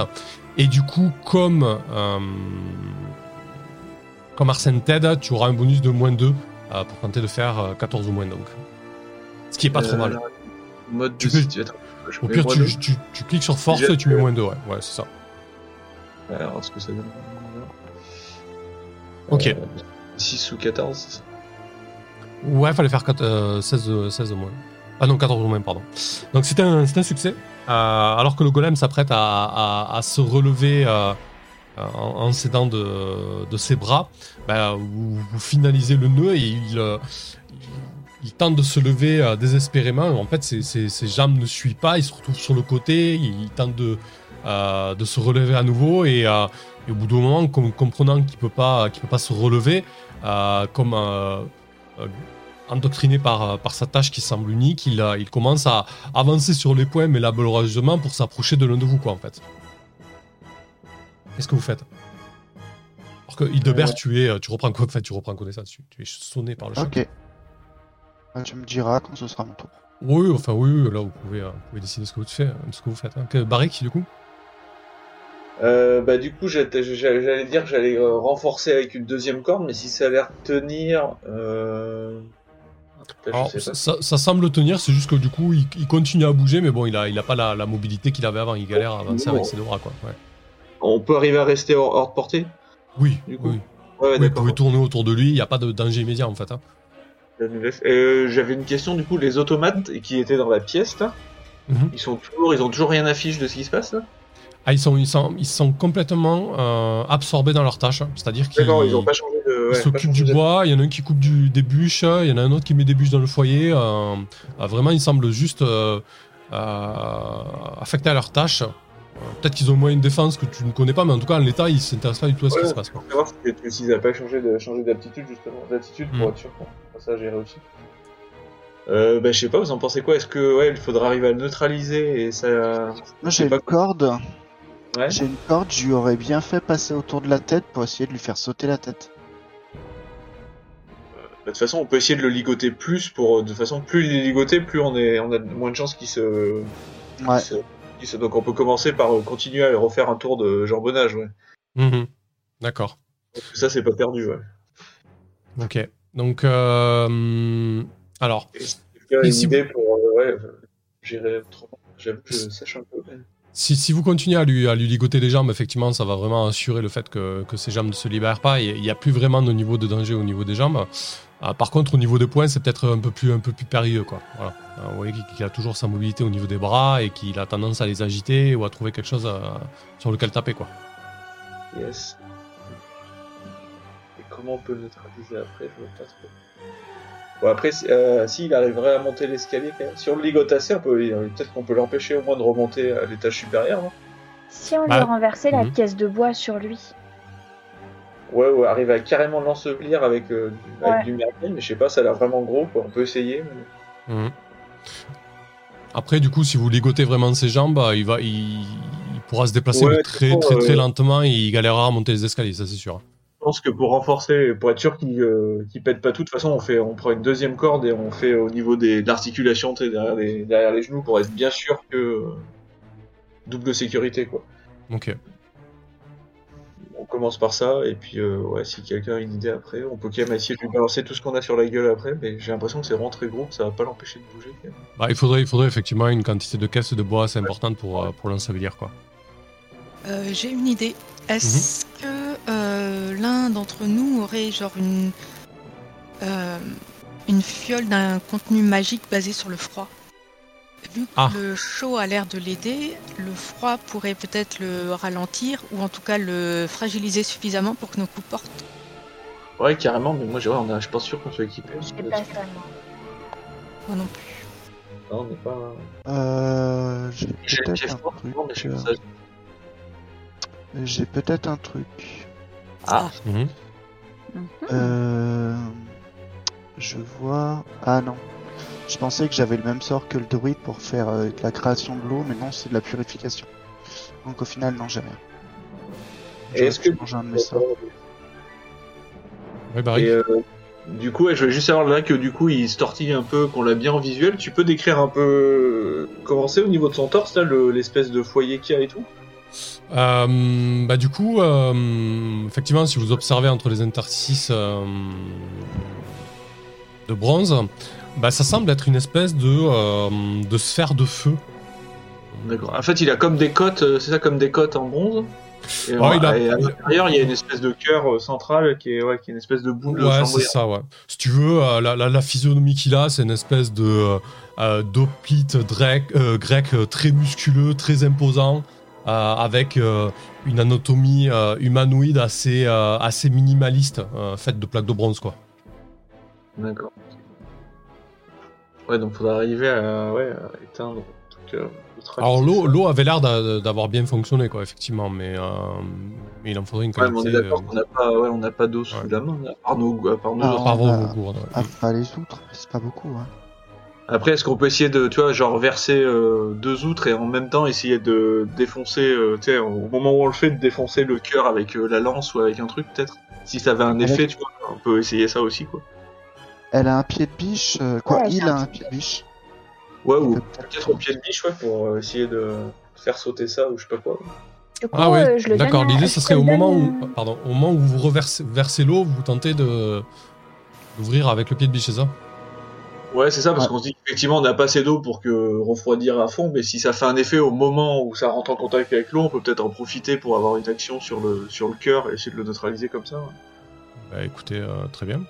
Et du coup, comme, comme Arsène t'aide, tu auras un bonus de moins 2 euh, pour tenter de faire euh, 14 ou moins donc. Ce qui est pas trop mal. Mode Tu peux- Au pire, tu, cliques sur force et tu mets moins 2, ouais. Ouais, c'est ça. Alors, ce que ça donne. Ok. 6 ou 14. Ouais, fallait faire 4, euh, 16, euh, 16 au moins. Ah non, 14 au moins, pardon. Donc c'est un, un succès. Euh, alors que le golem s'apprête à, à- à se relever euh, euh, en, en s'aidant de, de ses bras, bah, vous, vous finalisez le nœud et il, euh, il, tente de se lever euh, désespérément. En fait, ses, ses- ses jambes ne suivent pas, il se retrouve sur le côté, il, tente de, euh, de se relever à nouveau et, euh, et au bout d'un moment, com- comprenant qu'il peut pas, qu'il peut pas se relever, euh, comme euh, euh, endoctriné par, par sa tâche qui semble unique, il, il commence à avancer sur les points, mais laborieusement pour s'approcher de l'un de vous, quoi, en fait. Qu'est-ce que vous faites? Alors que Hildebert, tu es, tu reprends, co- enfin, tu reprends connaissance, tu, tu es sonné par le choc. Ok. Bah, tu me diras quand ce sera mon tour. Oui, enfin oui, là vous pouvez, vous pouvez décider ce que vous faites. Ce que vous faites hein. Du coup? Euh, bah du coup j'allais dire que j'allais euh, renforcer avec une deuxième corde, mais si ça a l'air de tenir, euh... Alors, ça, ça semble tenir, c'est juste que du coup il, il continue à bouger, mais bon, il a, il a pas la, la mobilité qu'il avait avant, il galère à avancer avec ses deux bras, quoi. Ouais. On peut arriver à rester hors, hors de portée Oui, Du coup, oui. Ouais, Oui, vous pouvez tourner autour de lui, il n'y a pas de danger immédiat en fait. hein. Euh, J'avais une question du coup, les automates qui étaient dans la pièce là, Mhm. ils sont toujours, ils ont toujours rien affiché de ce qui se passe là? Ah, ils sont, ils sont, ils sont complètement euh, absorbés dans leur tâche, hein. c'est-à-dire qu'ils D'accord, ils ont pas changé de. ils ouais, pas s'occupent du bois, il y en a un qui coupe du, des bûches, il y en a un autre qui met des bûches dans le foyer. euh, euh, vraiment, ils semblent juste euh, euh, affectés à leur tâche. Peut-être qu'ils ont moins une défense que tu ne connais pas, mais en tout cas, en l'état, ils s'intéressent pas du tout à ce qui se passe. quoi. Faut savoir si- s'ils n'avaient pas changé de changé d'attitude justement, d'attitude pour Mm. être sûr qu'on ça j'ai réussi. Euh, bah je sais pas, vous en pensez quoi? Est-ce que ouais, il faudra arriver à le neutraliser et ça Moi, j'ai pas une corde. Ouais. J'ai une corde, je lui aurais bien fait passer autour de la tête pour essayer de lui faire sauter la tête. Bah, de toute façon, on peut essayer de le ligoter plus pour de toute façon plus il est ligoté, plus on est on a moins de chances qu'il se, qu'il Ouais. se- donc on peut commencer par euh, continuer à refaire un tour de jambonnage, ouais. Mhm. D'accord. Ça c'est pas perdu, ouais. Ok. Donc, euh, alors, Et Et une si idée pour euh, ouais, euh, gérer autrement, j'avoue que je sache un peu. Si, si vous continuez à lui, à lui ligoter les jambes, effectivement, ça va vraiment assurer le fait que, que ses jambes ne se libèrent pas. Il n'y a plus vraiment de niveau de danger au niveau des jambes. Ah, par contre, au niveau des poings, c'est peut-être un peu plus, un peu plus périlleux, quoi. Voilà. Ah, Vous voyez qu'il a toujours sa mobilité au niveau des bras et qu'il a tendance à les agiter ou à trouver quelque chose à- sur lequel taper, quoi. Yes. Et comment on peut le neutraliser après? Je pas trop. Bon après, si- euh, s'il arriverait à monter l'escalier quand même, si on le ligote assez, on peut, peut-être qu'on peut l'empêcher au moins de remonter à l'étage supérieur, non? Si on lui renversait la mhm. pièce de bois sur lui. Ouais, ouais, arriver à carrément l'ensevelir avec, euh, du, avec du merdier, mais je sais pas, ça a l'air vraiment gros, quoi. On peut essayer. mais- Mhm. Après, du coup, si vous ligotez vraiment ses jambes, bah, il, va, il, il pourra se déplacer Ouais, très, très, très euh, lentement et il galérera à monter les escaliers, ça c'est sûr. Je pense que pour renforcer, pour être sûr qu'il euh, qu'il pète pas tout, de toute façon, on, fait, on prend une deuxième corde et on fait au niveau des, de l'articulation, derrière les, derrière les genoux, pour être bien sûr que. euh, double sécurité, quoi. Ok. On commence par ça, et puis euh, ouais, si quelqu'un a une idée après, on peut quand même essayer de lui balancer tout ce qu'on a sur la gueule après, mais j'ai l'impression que c'est vraiment très gros, ça va pas l'empêcher de bouger. Quand même. Bah, il, faudrait, il faudrait effectivement une quantité de caisses de bois assez importante pour, euh, pour l'ensevelir, quoi. Euh, J'ai une idée. Est-ce que euh, l'un d'entre nous aurait genre une euh, une fiole d'un contenu magique basé sur le froid? Vu que Ah. le chaud a l'air de l'aider, le froid pourrait peut-être le ralentir ou en tout cas le fragiliser suffisamment pour que nos coups portent? Ouais, carrément, mais moi j'ai- ouais, on a- je suis pas sûr qu'on soit équipé. Je sais pas ça, moi. Moi non plus. Non, on n'est pas. Euh, j'ai peut-être un froid, truc. non, mais je suis euh, pas sage. J'ai peut-être un truc. Ah. Mhm. Mhm. Euh, je vois. Ah non. Je pensais que j'avais le même sort que le druide pour faire euh, de la création de l'eau, mais non, c'est de la purification. Donc au final, non, j'ai rien. Et J'aurais est-ce que- changer un de mes sorts. Ouais, Barik Et euh, du coup, ouais, je voulais juste savoir là que du coup il se tortille un peu, qu'on l'a bien en visuel. Tu peux décrire un peu comment c'est au niveau de son torse, là, le- l'espèce de foyer qu'il y a et tout? Euh, bah, du coup, euh, effectivement, si vous observez entre les interstices euh, de bronze, bah, ça semble être une espèce de, de sphère de feu. D'accord. En fait, il a comme des côtes, c'est ça, comme des côtes en bronze. Et, Ouais, il a- et à l'intérieur, il y a une espèce de cœur central qui est, ouais, qui est une espèce de boule Ouais, c'est ça, ouais. Si tu veux, la, la- la physionomie qu'il a, c'est une espèce de euh, d'hoplite grec, grec très musculeux, très imposant, euh, avec euh, une anatomie euh, humanoïde assez, euh, assez minimaliste, euh, faite de plaques de bronze, quoi. D'accord. Ouais, donc faudra arriver à, ouais, à éteindre. euh, Alors l'eau, l'eau avait l'air d'a- d'avoir bien fonctionné, quoi, effectivement, mais, euh, mais il en faudrait une Ouais, mais on qualité. est d'accord euh, qu'on n'a pas, ouais, on n'a pas d'eau sous Ouais. la main, à part nos, à part nos Ah, autres. par on a- vos- gourdes, ouais. Ah, pas les outres, c'est pas beaucoup. Hein. Après, est-ce qu'on peut essayer de, tu vois, genre verser euh, deux outres et en même temps essayer de défoncer, euh, tu sais, au moment où on le fait, de défoncer le cœur avec euh, la lance ou avec un truc peut-être? Si ça avait un Avec- effet, tu vois, on peut essayer ça aussi, quoi. Elle a un pied de biche. euh, quoi, Ouais, il a un pied de biche. Ouais, Il ou peut peut-être- au pied de biche, ouais, pour euh, essayer de faire sauter ça ou je sais pas quoi. Coup, Ah ouais, euh, d'accord. L'idée, ça serait au moment où, pardon, au moment où vous reversez versez l'eau, vous tentez de d'ouvrir avec le pied de biche, c'est ça? Ouais, c'est ça, parce Ouais. qu'on se dit qu'effectivement, on n'a pas assez d'eau pour que refroidir à fond, mais si ça fait un effet au moment où ça rentre en contact avec l'eau, on peut peut-être en profiter pour avoir une action sur le, sur le cœur et essayer de le neutraliser comme ça. ouais. Bah écoutez, euh, très bien.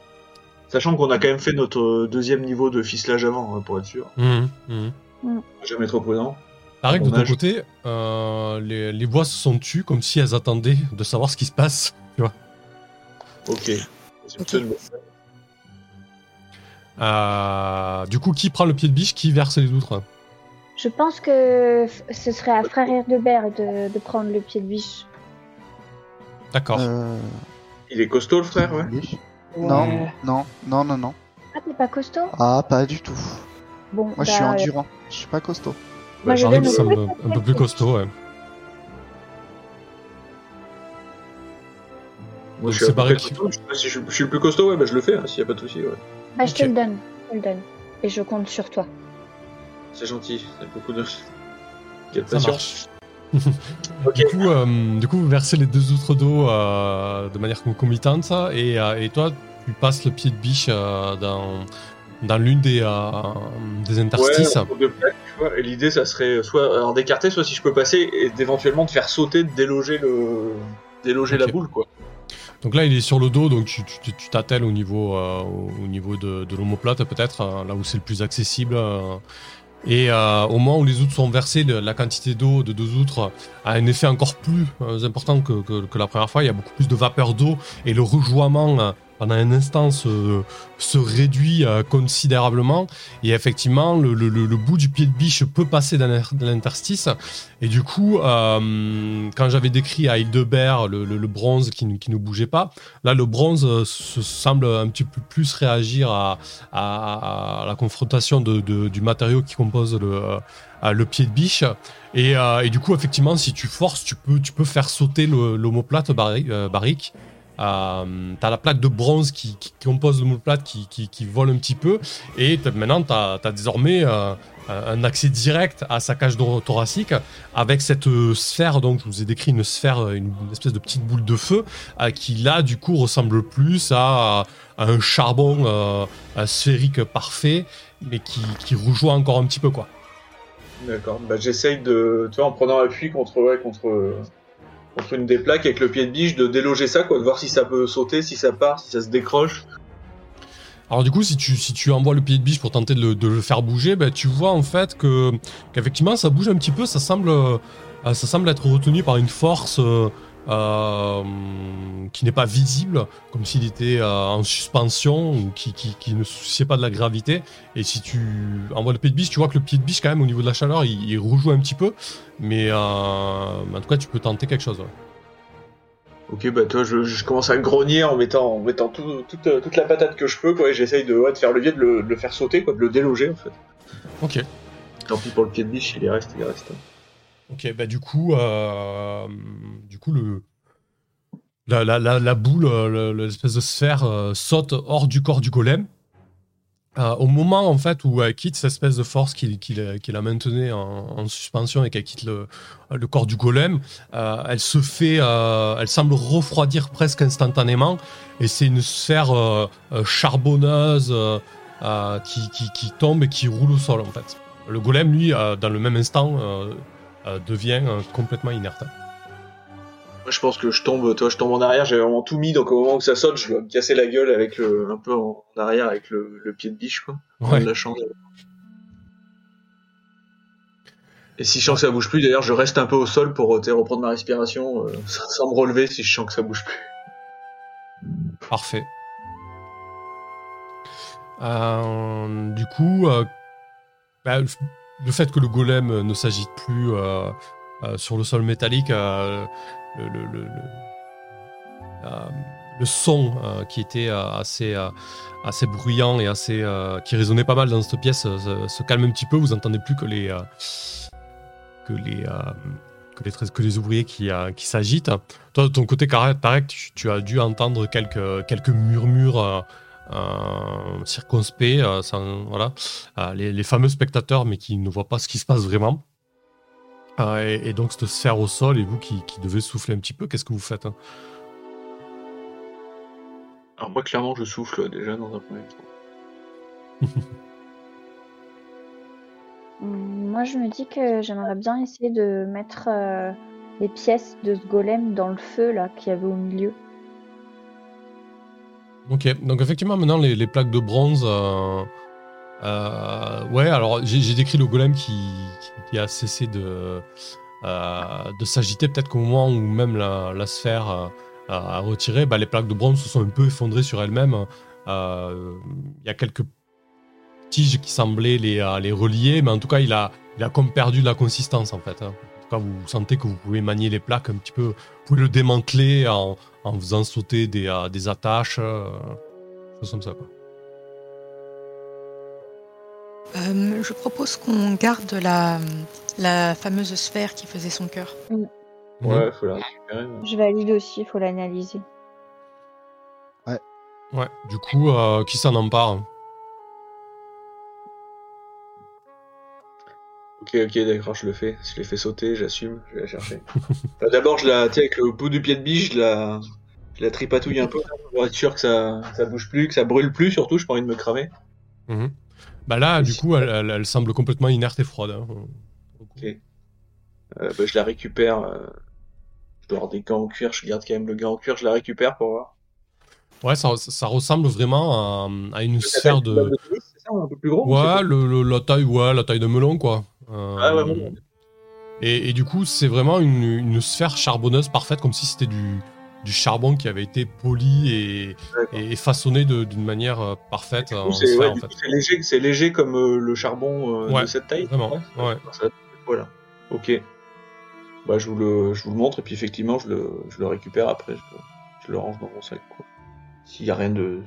Sachant qu'on a quand même fait notre euh, deuxième niveau de ficelage avant, hein, pour être sûr. Mhm, mhm. Jamais trop prudent. Pareil que de ton côté, euh, les, les voix se sont tues comme si elles attendaient de savoir ce qui se passe. Tu vois Ok. C'est bonne- Euh, du coup, qui prend le pied de biche, qui verse les outres? Je pense que ce serait à frère Hildebert de, de prendre le pied de biche. D'accord. Euh, Il est costaud, le frère, ouais. Non, non, non, non, non. Ah, t'es pas costaud? Ah, pas du tout. Bon, Moi, je suis bah, endurant. Je suis pas costaud. Donne ça au- semble un peu plus costaud, ouais. Moi, je suis c'est à peu pareil près que- costaud. Je sais pas si je, je suis le plus costaud, ouais, bah je le fais, hein, s'il y a pas de souci, ouais. Bah, je te le donne. Je te le donne. Et je compte sur toi. C'est gentil, c'est beaucoup de. Quelle Ça patience. marche. Du coup, euh, du coup, vous versez les deux outres d'eau euh, de manière concomitante et, euh, et toi, tu passes le pied de biche euh, dans, dans l'une des, euh, des interstices. Ouais, l'idée, ça serait soit d'écarter, soit si je peux passer, et d'éventuellement de faire sauter, de déloger le, déloger la boule, quoi. Donc là, il est sur le dos, donc tu t'attelles au niveau, euh, au au niveau de, de l'omoplate, peut-être, euh, là où c'est le plus accessible. euh. et euh, au moment où les outres sont versées, le- la quantité d'eau de deux outres a un effet encore plus important que, que- que la première fois. Il y a beaucoup plus de vapeur d'eau et le rejoiement pendant un instant se, réduit euh, considérablement. Et effectivement, le, bout du pied de biche peut passer dans l'in- dans l'interstice. Et du coup, euh, quand j'avais décrit à Hildebert le, bronze qui, ne- bougeait pas, là, le bronze euh, se semble un petit peu plus réagir à, la confrontation du matériau qui compose le, pied de biche. Et, du coup, effectivement, si tu forces, tu peux, tu peux faire sauter le- l'omoplate barri- euh, t'as la plaque de bronze qui, compose l'omoplate qui, qui, qui vole un petit peu. Et maintenant, tu as, désormais euh, un accès direct à sa cage thor- thoracique avec cette euh, sphère. Donc, je vous ai décrit une sphère, euh, une, espèce de petite boule de feu qui, là, du coup, ressemble plus à, un charbon euh, sphérique parfait, mais qui, qui rejoint encore un petit peu, quoi. D'accord. Bah, j'essaye de, tu vois, en prenant appui contre, contre, contre une des plaques avec le pied de biche, de déloger ça, quoi, de voir si ça peut sauter, si ça part, si ça se décroche. Alors du coup, si tu, si tu envoies le pied de biche pour tenter de le, faire bouger, ben, tu vois en fait que qu'effectivement ça bouge un petit peu, ça semble, euh, ça semble être retenu par une force euh, euh, qui n'est pas visible, comme s'il était euh, en suspension ou qui, qui, qui ne se souciait pas de la gravité. Et si tu envoies le pied de biche, tu vois que le pied de biche quand même au niveau de la chaleur, il, il rejoue un petit peu, mais euh, en tout cas tu peux tenter quelque chose. ouais. Ok, bah toi, je, je commence à grogner en mettant, en mettant tout- toute, toute la patate que je peux, quoi, et j'essaye de, ouais, de faire le biais de le, de le faire sauter, quoi, de le déloger, en fait. Ok. Tant pis pour le pied de biche, il est resté, il est resté. Ok, bah du coup, euh, du coup le la, la, la, boule, euh, le- l'espèce de sphère euh, saute hors du corps du golem. Au moment en fait où elle quitte cette espèce de force qui, qui, qui la maintenait en, en suspension et qu'elle quitte le, le corps du golem, elle se fait, elle semble refroidir presque instantanément et c'est une sphère charbonneuse qui, qui, tombe et qui roule au sol en fait. Le golem lui, dans le même instant, euh, devient euh, complètement inerte. Moi, je pense que je tombe, toi, je tombe en arrière, j'avais vraiment tout mis, donc au moment où ça saute, je dois me casser la gueule avec le, un peu en arrière avec le, le pied de biche, quoi. Ouais. De la chance. Et si je sens que ça bouge plus, d'ailleurs, je reste un peu au sol pour euh, reprendre ma respiration, euh, sans, me relever si je sens que ça bouge plus. Parfait. Euh, du coup, bah, le fait que le golem ne s'agite plus euh, euh, sur le sol métallique, euh, le, son qui était assez, bruyant et qui résonnait pas mal dans cette pièce se, calme un petit peu. Vous entendez plus que les, que les, ouvriers qui, s'agitent. Toi, de ton côté, Tarek, tu as dû entendre quelques, quelques murmures euh, circonspects, euh, sans- voilà, Euh, les, les fameux spectateurs, mais qui ne voient pas ce qui se passe vraiment. Euh, et, et donc, cette sphère au sol, et vous qui, qui devez souffler un petit peu, qu'est-ce que vous faites hein? Alors moi, clairement, je souffle déjà dans un premier temps. Moi, je me dis que j'aimerais bien essayer de mettre euh, les pièces de ce golem dans le feu là qu'il y avait au milieu. Ok, donc effectivement, maintenant, les, plaques de bronze. euh, euh, ouais, alors j'ai décrit le golem qui, a cessé de, euh, de s'agiter. Peut-être qu'au moment où même la, sphère a retiré, bah, les plaques de bronze se sont un peu effondrées sur elles-mêmes. Il y a quelques tiges qui semblaient les, les relier, mais en tout cas, il a, il a comme perdu de la consistance en fait. hein. En tout cas, vous sentez que vous pouvez manier les plaques un petit peu. Vous pouvez le démanteler en, en faisant sauter des, euh, des attaches, euh, choses comme ça. Quoi. Euh, je propose qu'on garde la, la fameuse sphère qui faisait son cœur. Ouais, faut la récupérer. ouais. Je valide aussi, il faut l'analyser. Ouais, du coup, euh, qui s'en empare Ok, ok, d'accord, je le fais. Je l'ai fait sauter, j'assume, je vais la chercher. Enfin, D'abord, je la, avec le bout du pied de biche, je la, je la tripatouille un peu pour être sûr que ça, ça bouge plus, que ça brûle plus, surtout, je pas envie de me cramer. Mhm. Bah là, du coup, elle, elle- elle semble complètement inerte et froide. hein. Ok. Euh, bah, je la récupère. euh, Je dois avoir des gants en cuir, je garde quand même le gant en cuir, je la récupère pour voir. Ouais, ça, ça ressemble vraiment à, à une sphère de. C'est ça, un peu plus gros Ouais, le, le- la taille, ouais, la taille de melon, quoi. Euh, Ah ouais, bon. et, et du coup, c'est vraiment une, une sphère charbonneuse parfaite, comme si c'était du, du charbon qui avait été poli et, façonné d'une manière euh, parfaite c'est ouais, en fait. léger, comme euh, le charbon euh, Ouais, de cette taille. vraiment, ouais. ça- voilà. Ok. Bah, je vous le, je vous le montre et puis effectivement, je le, je le récupère après. Je, le- je le range dans mon sac. S'il y a rien de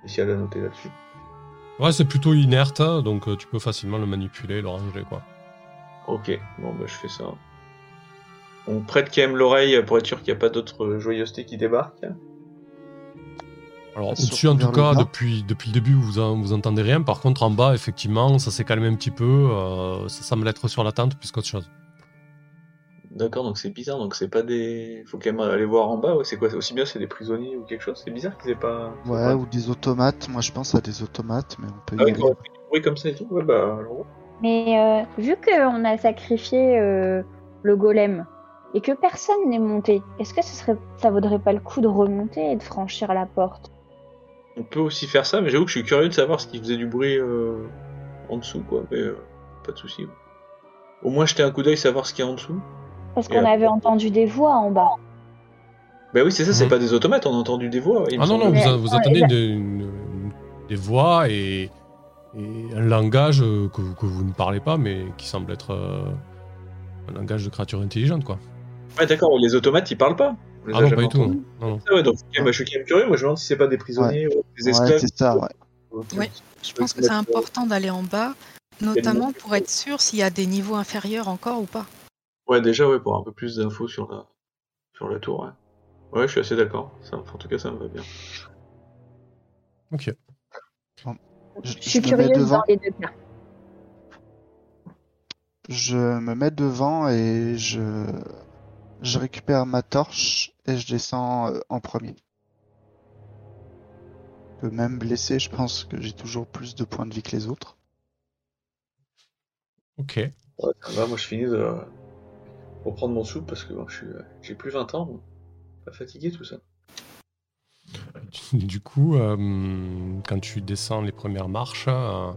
spécial à noter là-dessus. Ouais, c'est plutôt inerte, hein, donc euh, tu peux facilement le manipuler, le ranger, quoi. Ok. Bon, bah, je fais ça. On prête quand même l'oreille pour être sûr qu'il n'y a pas d'autres joyeusetés qui débarquent. Alors, au-dessus, en tout cas, depuis, depuis le début, vous, en- vous entendez rien. Par contre, en bas, effectivement, ça s'est calmé un petit peu. euh, ça semble être sur la tente plus qu'autre chose. D'accord, donc c'est bizarre. Donc c'est pas des. Faut quand même aller voir en bas. Ouais, c'est quoi Aussi bien c'est des prisonniers ou quelque chose. C'est bizarre qu'ils aient pas. Ouais, ou des automates. Moi, je pense à des automates, mais on peut y Ah oui, aller. bruit comme ça et tout. Ouais, bah. alors, Mais euh, vu qu'on a sacrifié euh, le golem et que personne n'est monté, est-ce que ce serait, ça vaudrait pas le coup de remonter et de franchir la porte? On peut aussi faire ça, mais j'avoue que je suis curieux de savoir ce qui faisait du bruit euh, en dessous, quoi. Mais euh, pas de souci. Au moins jeter un coup d'œil, savoir ce qu'il y a en dessous. Parce qu'on avait entendu des voix en bas. Bah oui, c'est ça, c'est Mhm. pas des automates, on a entendu des voix. Ah non, non, vous, Ah, entendez et là- une- une- une- des voix et, et un langage que, vous- que vous ne parlez pas, mais qui semble être euh, un langage de créature intelligente, quoi. Ouais, d'accord, les automates ils parlent pas. On les Ah non, pas du tout. Non, non. Ah ouais, donc bah, je suis quand même curieux, moi je me demande si c'est pas des prisonniers ou des esclaves. Ouais, c'est ça, ouais. Ouais. Je pense que c'est important d'aller en bas, notamment pour être sûr s'il y a des niveaux inférieurs encore ou pas. Ouais, déjà, ouais, pour un peu plus d'infos sur la, sur la tour, ouais. Ouais, je suis assez d'accord. Ça- En tout cas, ça me va bien. Ok. Je, Je suis curieuse devant. dans les deux cas. Je me mets devant et je, je récupère ma torche et je descends euh, en premier. Je peux même blessé, je pense que j'ai toujours plus de points de vie que les autres. Ok. Ouais, ça va, moi je finis de reprendre mon soupe parce que bon, je suis, j'ai plus 20 ans, bon. pas fatigué tout ça. Du coup, euh, quand tu descends les premières marches, euh,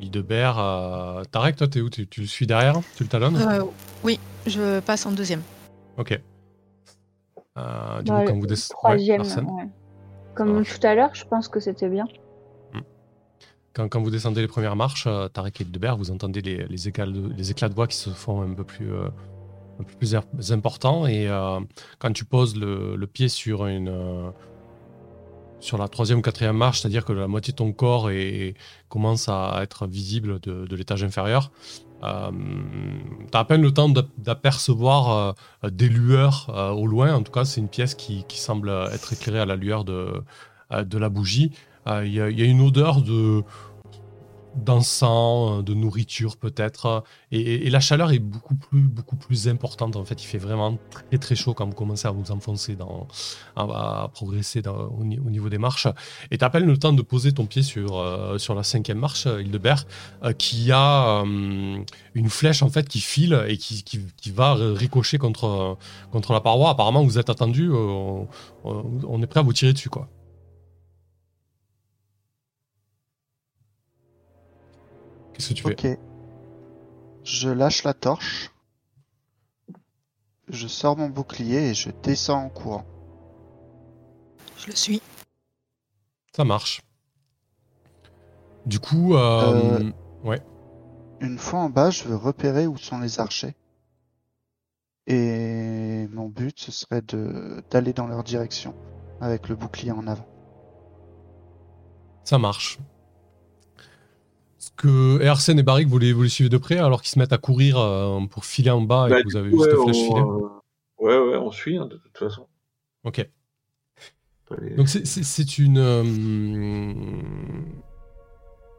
Hildebert, euh, Tarek, toi, t'es où? Tu, tu le suis derrière? Tu le talonnes? Euh, oui, je passe en deuxième. Ok. Euh, du Bah, coup, quand vous descendez. Troisième, ouais. Comme tout à l'heure, je pense que c'était bien. quand, quand vous descendez les premières marches, euh, Tarek et Hildebert, vous entendez les, les, éclats de, les éclats de voix qui se font un peu plus, euh, plus importants. Et euh, quand tu poses le, pied sur, une, euh, sur la troisième ou quatrième marche, c'est-à-dire que la moitié de ton corps est, commence à être visible de, l'étage inférieur, euh, tu as à peine le temps d'ap- d'apercevoir euh, des lueurs au loin. En tout cas, c'est une pièce qui, semble être éclairée à la lueur de, de la bougie. Il y, y a une odeur de d'encens, euh, de nourriture peut-être, et, la chaleur est beaucoup plus beaucoup plus importante. En fait, il fait vraiment très très chaud quand vous commencez à vous enfoncer dans, à, progresser dans- au, ni- au niveau des marches. Et tu le temps de poser ton pied sur euh, sur la cinquième marche, euh, Hildebert, euh, qui a une flèche en fait qui file et qui, qui, qui va ricocher contre contre la paroi. Apparemment, vous êtes attendu, on- on est prêt à vous tirer dessus quoi. Qu'est-ce que tu fais Ok. Je lâche la torche. Je sors mon bouclier et je descends en courant. Je le suis. Ça marche. Du coup, euh, Euh, ouais. Une fois en bas, je veux repérer où sont les archers. Et mon but, ce serait de d'aller dans leur direction avec le bouclier en avant. Ça marche. Que et Arsène et Barrick, vous les, vous les suivez de près alors qu'ils se mettent à courir euh, pour filer en bas et Bah, que vous avez vu cette ouais, flèche on, filer euh, ouais, ouais, on suit hein, de toute façon. Ok. Donc c'est- une, euh,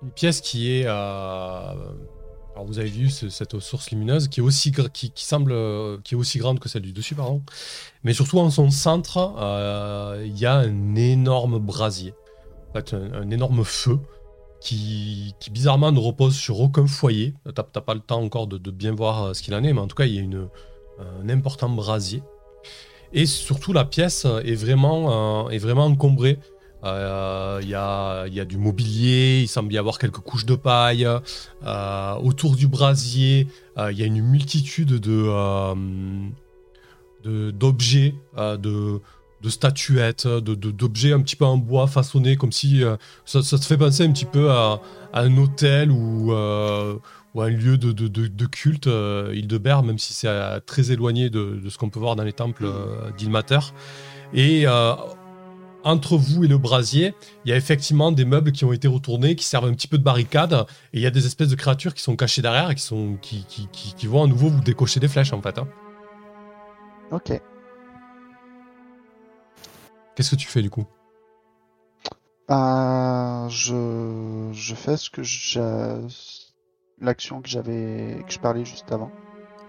une pièce qui est... alors vous avez vu ce- cette source lumineuse qui est aussi qui, qui semble qui est aussi grande que celle du dessus pardon, mais surtout en son centre il y a un énorme brasier, en fait un, un énorme feu qui, bizarrement ne repose sur aucun foyer. T'as pas le temps encore de, bien voir euh, ce qu'il en est, mais en tout cas il y a un important brasier. Et surtout, la pièce est vraiment, euh, est vraiment encombrée. Euh, Il y, a, du mobilier, il semble y avoir quelques couches de paille. Autour du brasier, il y a une multitude de, d'objets, de, de statuettes, de, de- d'objets un petit peu en bois façonnés, comme si euh, ça, ça te fait penser un petit peu à, à un hôtel ou, euh, ou un lieu de, de, de- de culte, euh, Hildebert, même si c'est euh, très éloigné de, de ce qu'on peut voir dans les temples euh, d'Ilmater. Et euh, entre vous et le brasier, il y a effectivement des meubles qui ont été retournés, qui servent un petit peu de barricade, et il y a des espèces de créatures qui sont cachées derrière et qui, sont, qui vont à nouveau vous décocher des flèches en fait. hein. Ok. Qu'est-ce que tu fais du coup? Bah, je, je fais ce que j'ai, l'action que j'avais, que je parlais juste avant.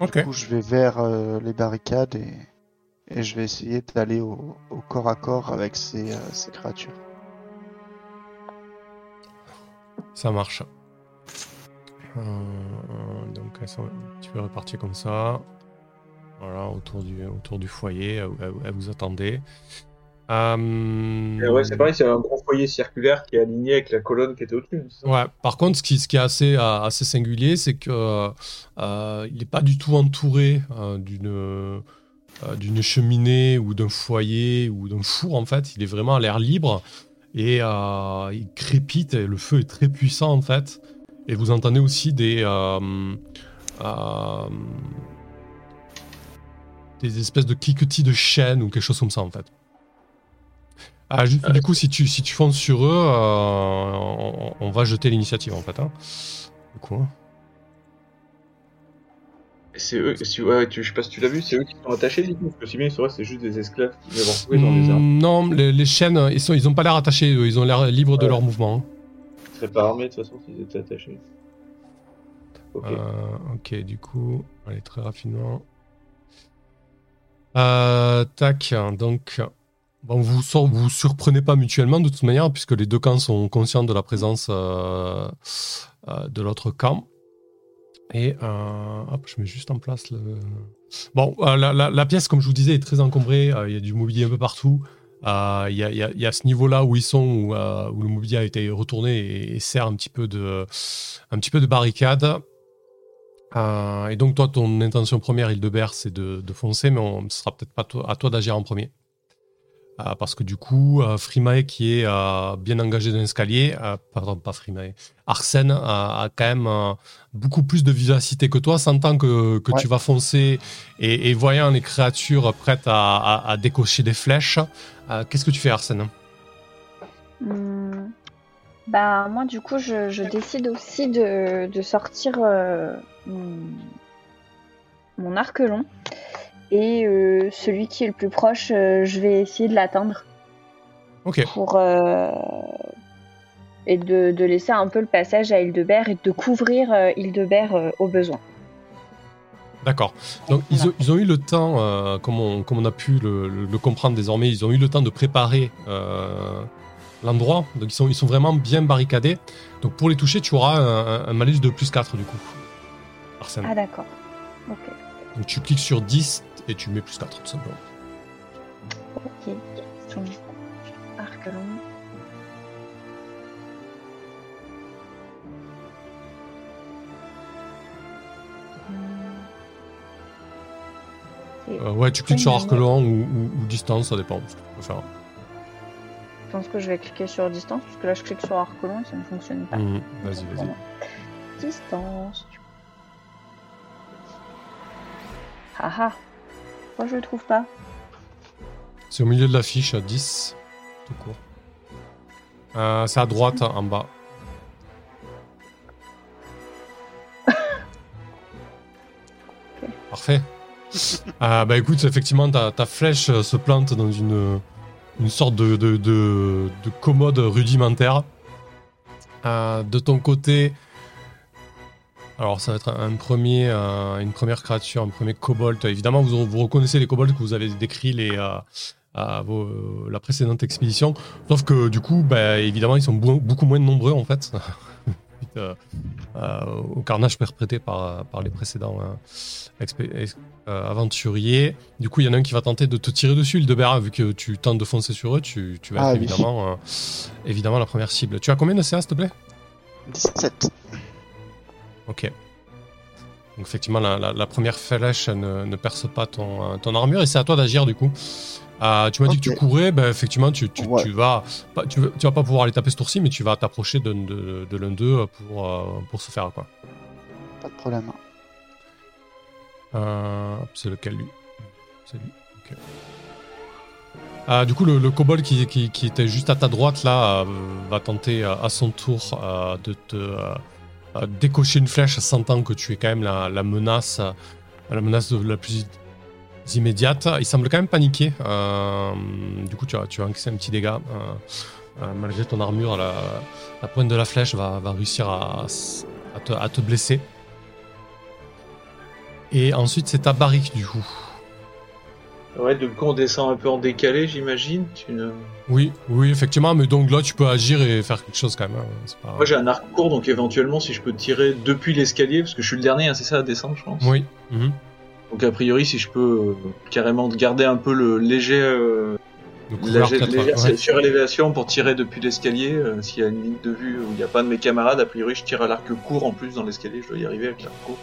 Du coup, je vais vers euh, les barricades et, et je vais essayer d'aller au, au corps à corps avec ces, euh, ces créatures. Ça marche. Euh, donc elles sont un petit peu réparties comme ça. Voilà, autour du, autour du foyer, elles, elles- elles vous attendez. Euh, ouais, c'est pareil, c'est un gros foyer circulaire qui est aligné avec la colonne qui était au-dessus. Ouais, par contre, ce qui, ce qui est assez, euh, assez singulier, c'est que euh, n'est pas du tout entouré euh, d'une d'une cheminée ou d'un foyer ou d'un four, en fait. Il est vraiment à l'air libre et il crépite et le feu est très puissant, en fait. Et vous entendez aussi des, des espèces de cliquetis de chaînes ou quelque chose comme ça, en fait. Ah, juste, du coup, si tu, si tu fonces sur eux, euh, on, on va jeter l'initiative en fait. Hein. Du coup, hein. C'est eux, si, ouais, tu, je sais pas si tu l'as vu, c'est eux qui sont attachés, du coup. Parce que si bien ils seraient, c'est juste des esclaves qui vont retrouver dans les. Mm, Non, les, les chaînes, ils, sont, ils ont pas l'air attachés, eux, ils ont l'air libres de leur mouvement. hein. Ils seraient pas armés de toute façon s'ils étaient attachés. Ok. Euh, ok, du coup, allez très rapidement. Euh, tac, donc, vous sor- vous surprenez pas mutuellement de toute manière, puisque les deux camps sont conscients de la présence euh, euh, de l'autre camp. Et euh, hop, je mets juste en place le. Bon, la, pièce, comme je vous disais, est très encombrée. Il y a du mobilier un peu partout. Il y, a, ce niveau-là où ils sont, où, le mobilier a été retourné et, sert un petit peu de, un petit peu de barricade. Et donc, toi, ton intention première, Hildebert, c'est de, de foncer, mais ce sera peut-être pas à toi d'agir en premier. Euh, parce que du coup, euh, Frimae, qui est euh, bien engagé dans l'escalier, euh, pardon, pas Frimae, Arsène a, a quand même euh, beaucoup plus de vivacité que toi, sentant que, que Ouais. tu vas foncer et, et voyant les créatures prêtes à, à- à décocher des flèches. euh, Qu'est-ce que tu fais, Arsène? Hmm. Bah moi du coup je, je décide aussi de, de sortir euh, mon, mon arc long et euh, celui qui est le plus proche euh, je vais essayer de l'atteindre Ok. pour euh, et de, de laisser un peu le passage à Hildebert et de couvrir Hildebert au besoin. D'accord. Donc ils ont, ils ont eu le temps, comme, on, comme on a pu le, comprendre désormais, ils ont eu le temps de préparer l'endroit. Donc ils sont, ils sont vraiment bien barricadés. Donc pour les toucher, tu auras un, un malus de plus 4 du coup. Arsène. Ah d'accord. Ok. Donc tu cliques sur 10 et tu mets plus 4 tout simplement. Ok. Donc, arc long. Hmm. Euh, ouais, tu cliques sur arc long ou, ou- ou distance, ça dépend. ce que tu peux faire. Je pense que je vais cliquer sur distance, parce que là je clique sur arc long et ça ne fonctionne pas. Mhm. Vas-y, vas-y. Voilà. Distance. Haha. Pourquoi je le trouve pas C'est au milieu de l'affiche, à 10, tout court. Euh, c'est à droite, en bas. Parfait. Euh, bah écoute, effectivement, ta, ta flèche euh, se plante dans une, une sorte de, de, de- de commode rudimentaire. Euh, de ton côté, alors ça va être un premier, euh, une première créature, un premier kobold. Évidemment, vous, vous reconnaissez les kobolds que vous avez décrits les, euh, à vos- la précédente expédition. Sauf que du coup, bah, évidemment, ils sont beaucoup moins nombreux en fait. Euh, euh, au carnage perpétré par, par les précédents euh, euh, aventuriers. Du coup, il y en a un qui va tenter de te tirer dessus, Hildebert, vu que tu tentes de foncer sur eux, tu, tu vas Ah être oui. évidemment, euh, évidemment la première cible. Tu as combien de CA, s'il te plaît? 17. Ok. Donc effectivement, la, la- la première flèche ne, ne perce pas ton, euh, ton armure et c'est à toi d'agir du coup. Euh, tu m'as dit que tu courais, ben, effectivement tu, tu, Ouais. tu vas pas, tu, vas- tu vas pas pouvoir aller taper ce tour-ci, mais tu vas t'approcher de, de, de l'un d'eux pour, euh, pour se faire quoi. Pas de problème. Euh, c'est lequel lui? C'est lui. Ok. Euh, du coup, le, le kobold qui, qui, qui était juste à ta droite là va tenter à son tour de te euh, décocher une flèche, sentant que tu es quand même la, menace, euh, la menace de la plus immédiate. Il semble quand même paniquer. euh, du coup, tu as, tu as encaissé un petit dégât. malgré ton armure, la, la pointe de la flèche va, réussir à, à te, à te blesser. Et ensuite, c'est ta barrique du coup. Ouais, donc quand on descend un peu en décalé, j'imagine. Tu ne... Oui, oui, effectivement, mais donc là, tu peux agir et faire quelque chose quand même. hein, pas- Moi j'ai un arc court, donc éventuellement si je peux tirer depuis l'escalier, parce que je suis le dernier, hein, c'est ça à descendre, je pense. Oui. mhm. Donc a priori, si je peux euh, carrément garder un peu le léger, euh, légère ouais. surélévation pour tirer depuis l'escalier, euh, s'il y a une ligne de vue où il n'y a pas de mes camarades, a priori je tire à l'arc court en plus dans l'escalier, je dois y arriver avec l'arc court.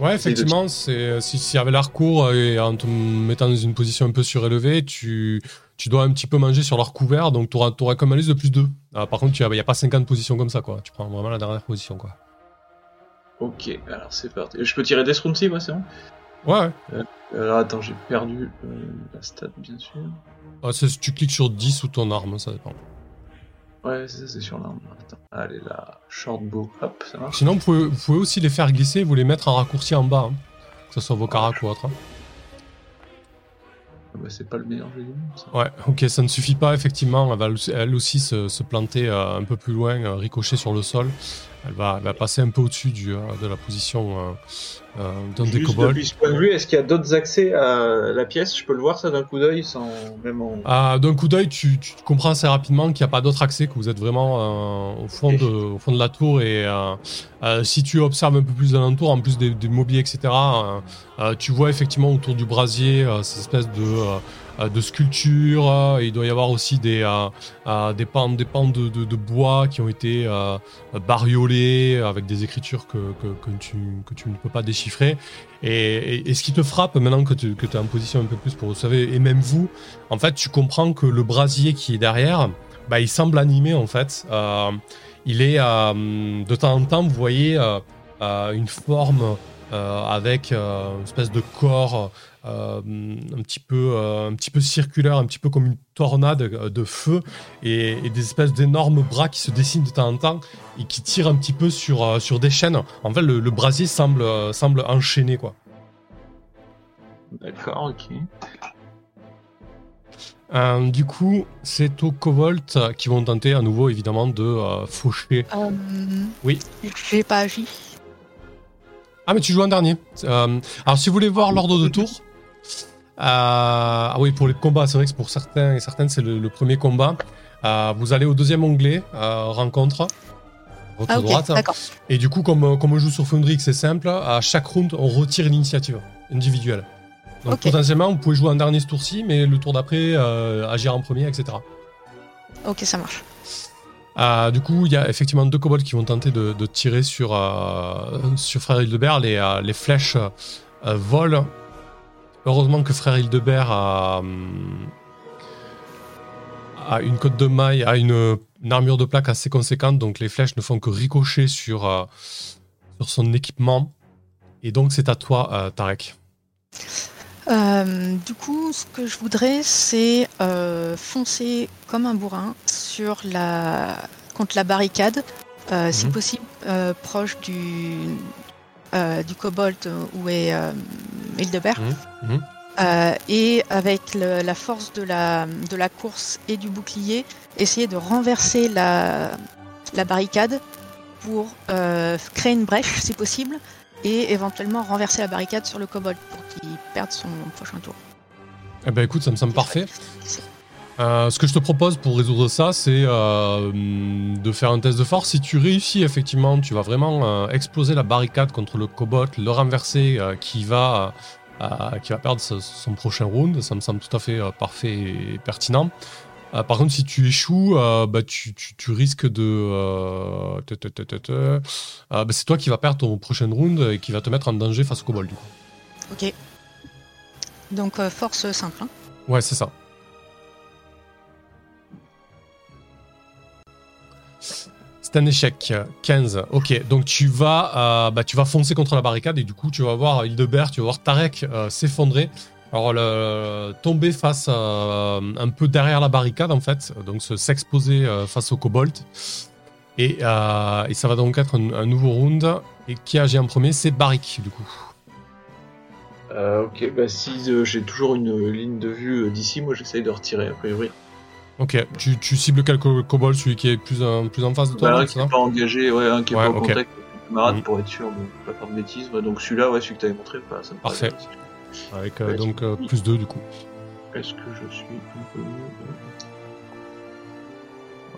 Ouais, effectivement, c'est si s'il y avait l'arc court et en te mettant dans une position un peu surélevée, tu, tu dois un petit peu manger sur leur couvert, donc tu auras, qu'un malus de plus 2. par contre, il n'y a pas 50 positions comme ça, quoi. Tu prends vraiment la dernière position, quoi. Ok, alors c'est parti. Je peux tirer Death Room ouais c'est bon? Ouais, ouais. Alors attends, j'ai perdu euh, la stat bien sûr. Ah, c'est- tu cliques sur 10 ou ton arme, ça dépend. Ouais, c'est ça, c'est sur l'arme. Attends, allez là, short bow, hop, ça marche. Sinon, vous pouvez, vous pouvez aussi les faire glisser, vous les mettre en raccourci en bas, hein. que ce soit vos caracs ou autre. hein. Ah bah, c'est pas le meilleur jeu du monde, ça. Ouais, ok, ça ne suffit pas, effectivement. Elle va elle aussi se, se planter euh, un peu plus loin, euh, ricocher sur le sol. Elle va, elle va passer un peu au-dessus du, euh, de la position euh, euh, d'un des kobolds. depuis ce point de vue, est-ce qu'il y a d'autres accès à la pièce? Je peux le voir ça d'un coup d'œil sans même en. Ah, D'un coup d'œil, tu, tu comprends assez rapidement qu'il n'y a pas d'autre accès, que vous êtes vraiment euh, au, fond de, au fond de la tour. Et euh, si tu observes un peu plus l'alentour, en plus des, des mobiliers, etc., tu vois effectivement autour du brasier euh, cette espèce de, de sculptures. euh, il doit y avoir aussi des, euh, euh, des pans, des de, bois qui ont été euh, bariolés avec des écritures que, que, tu, que tu ne peux pas déchiffrer. Et, ce qui te frappe maintenant que tu es en position un peu plus pour vous savez, et même vous, en fait, tu comprends que le brasier qui est derrière, bah, il semble animé en fait. Euh, il est euh, de temps en temps, vous voyez euh, euh, une forme euh, avec euh, une espèce de corps euh, un petit peu euh, un petit peu circulaire, un petit peu comme une tornade euh, de feu et, et des espèces d'énormes bras qui se dessinent de temps en temps et qui tirent un petit peu sur euh, sur des chaînes. En fait, le, le brasier semble euh, semble enchaîné quoi. D'accord, ok. Euh, du coup, c'est aux kobolds qui vont tenter à nouveau évidemment de euh, faucher. Euh, Oui. J'ai pas agi. Ah, mais tu joues en dernier. Euh, alors, si vous voulez voir l'ordre de tour. Euh, ah oui, pour les combats, c'est vrai que pour certains et certaines, c'est le, le premier combat. Euh, vous allez au deuxième onglet, euh, rencontre, votre Ah droite. Et du coup, comme, comme on joue sur Foundry, c'est simple, à chaque round, on retire l'initiative individuelle. Donc potentiellement, vous pouvez jouer en dernier ce tour-ci, mais le tour d'après, euh, agir en premier, etc. Ok, ça marche. Euh, du coup, il y a effectivement deux kobolds qui vont tenter de, de tirer sur, euh, sur Frère Hildebert. Les, les flèches volent. Heureusement que Frère Hildebert a, hum, a une cote de maille, a une, une armure de plaque assez conséquente, donc les flèches ne font que ricocher sur, euh, sur son équipement. Et donc, c'est à toi, euh, Tarek. Euh, du coup, ce que je voudrais, c'est foncer comme un bourrin sur la contre la barricade, si Mhm. possible proche du du kobold où est Hildebert. Mhm. Mhm. Euh, et avec le- la force de la, de la course et du bouclier, essayer de renverser la, la barricade pour euh, créer une brèche si possible et éventuellement renverser la barricade sur le kobold pour qu'il perde son prochain tour. Eh ben écoute, ça me semble parfait. Euh, ce que je te propose pour résoudre ça, c'est euh, de faire un test de force. Si tu réussis, effectivement, tu vas vraiment euh, exploser la barricade contre le cobot, le renverser, qui, va, qui va perdre ce- son prochain round. Ça me semble tout à fait parfait et pertinent. Par contre, si tu échoues, bah, tu, tu- tu risques de. bah, c'est toi qui vas perdre ton prochain round et qui va te mettre en danger face au du coup. Ok. Donc force simple. hein. Ouais, c'est ça. C'est un échec. 15. Ok, donc tu vas, euh, bah, tu vas foncer contre la barricade et du coup tu vas voir Hildebert, tu vas voir Tarek euh, s'effondrer. Alors tomber face euh, un peu derrière la barricade en fait, donc se- s'exposer face au kobold. Et, ça va donc être un, nouveau round. Et qui agit en premier? C'est Barik du coup. Ok, bah si j'ai toujours une ligne de vue d'ici, moi j'essaye de retirer a priori. Ok, tu, tu cibles quel kobold Celui qui est plus, en- plus en face de toi Bah, un qui ça est pas engagé, ouais, un qui est pas en contact avec camarade Mhm. pour être sûr de pas faire de bêtises. Ouais, donc celui-là, ouais, celui que t'avais montré, bah, ça me Parfait. Avec euh, donc euh, plus 2 du coup. Est-ce que je suis mieux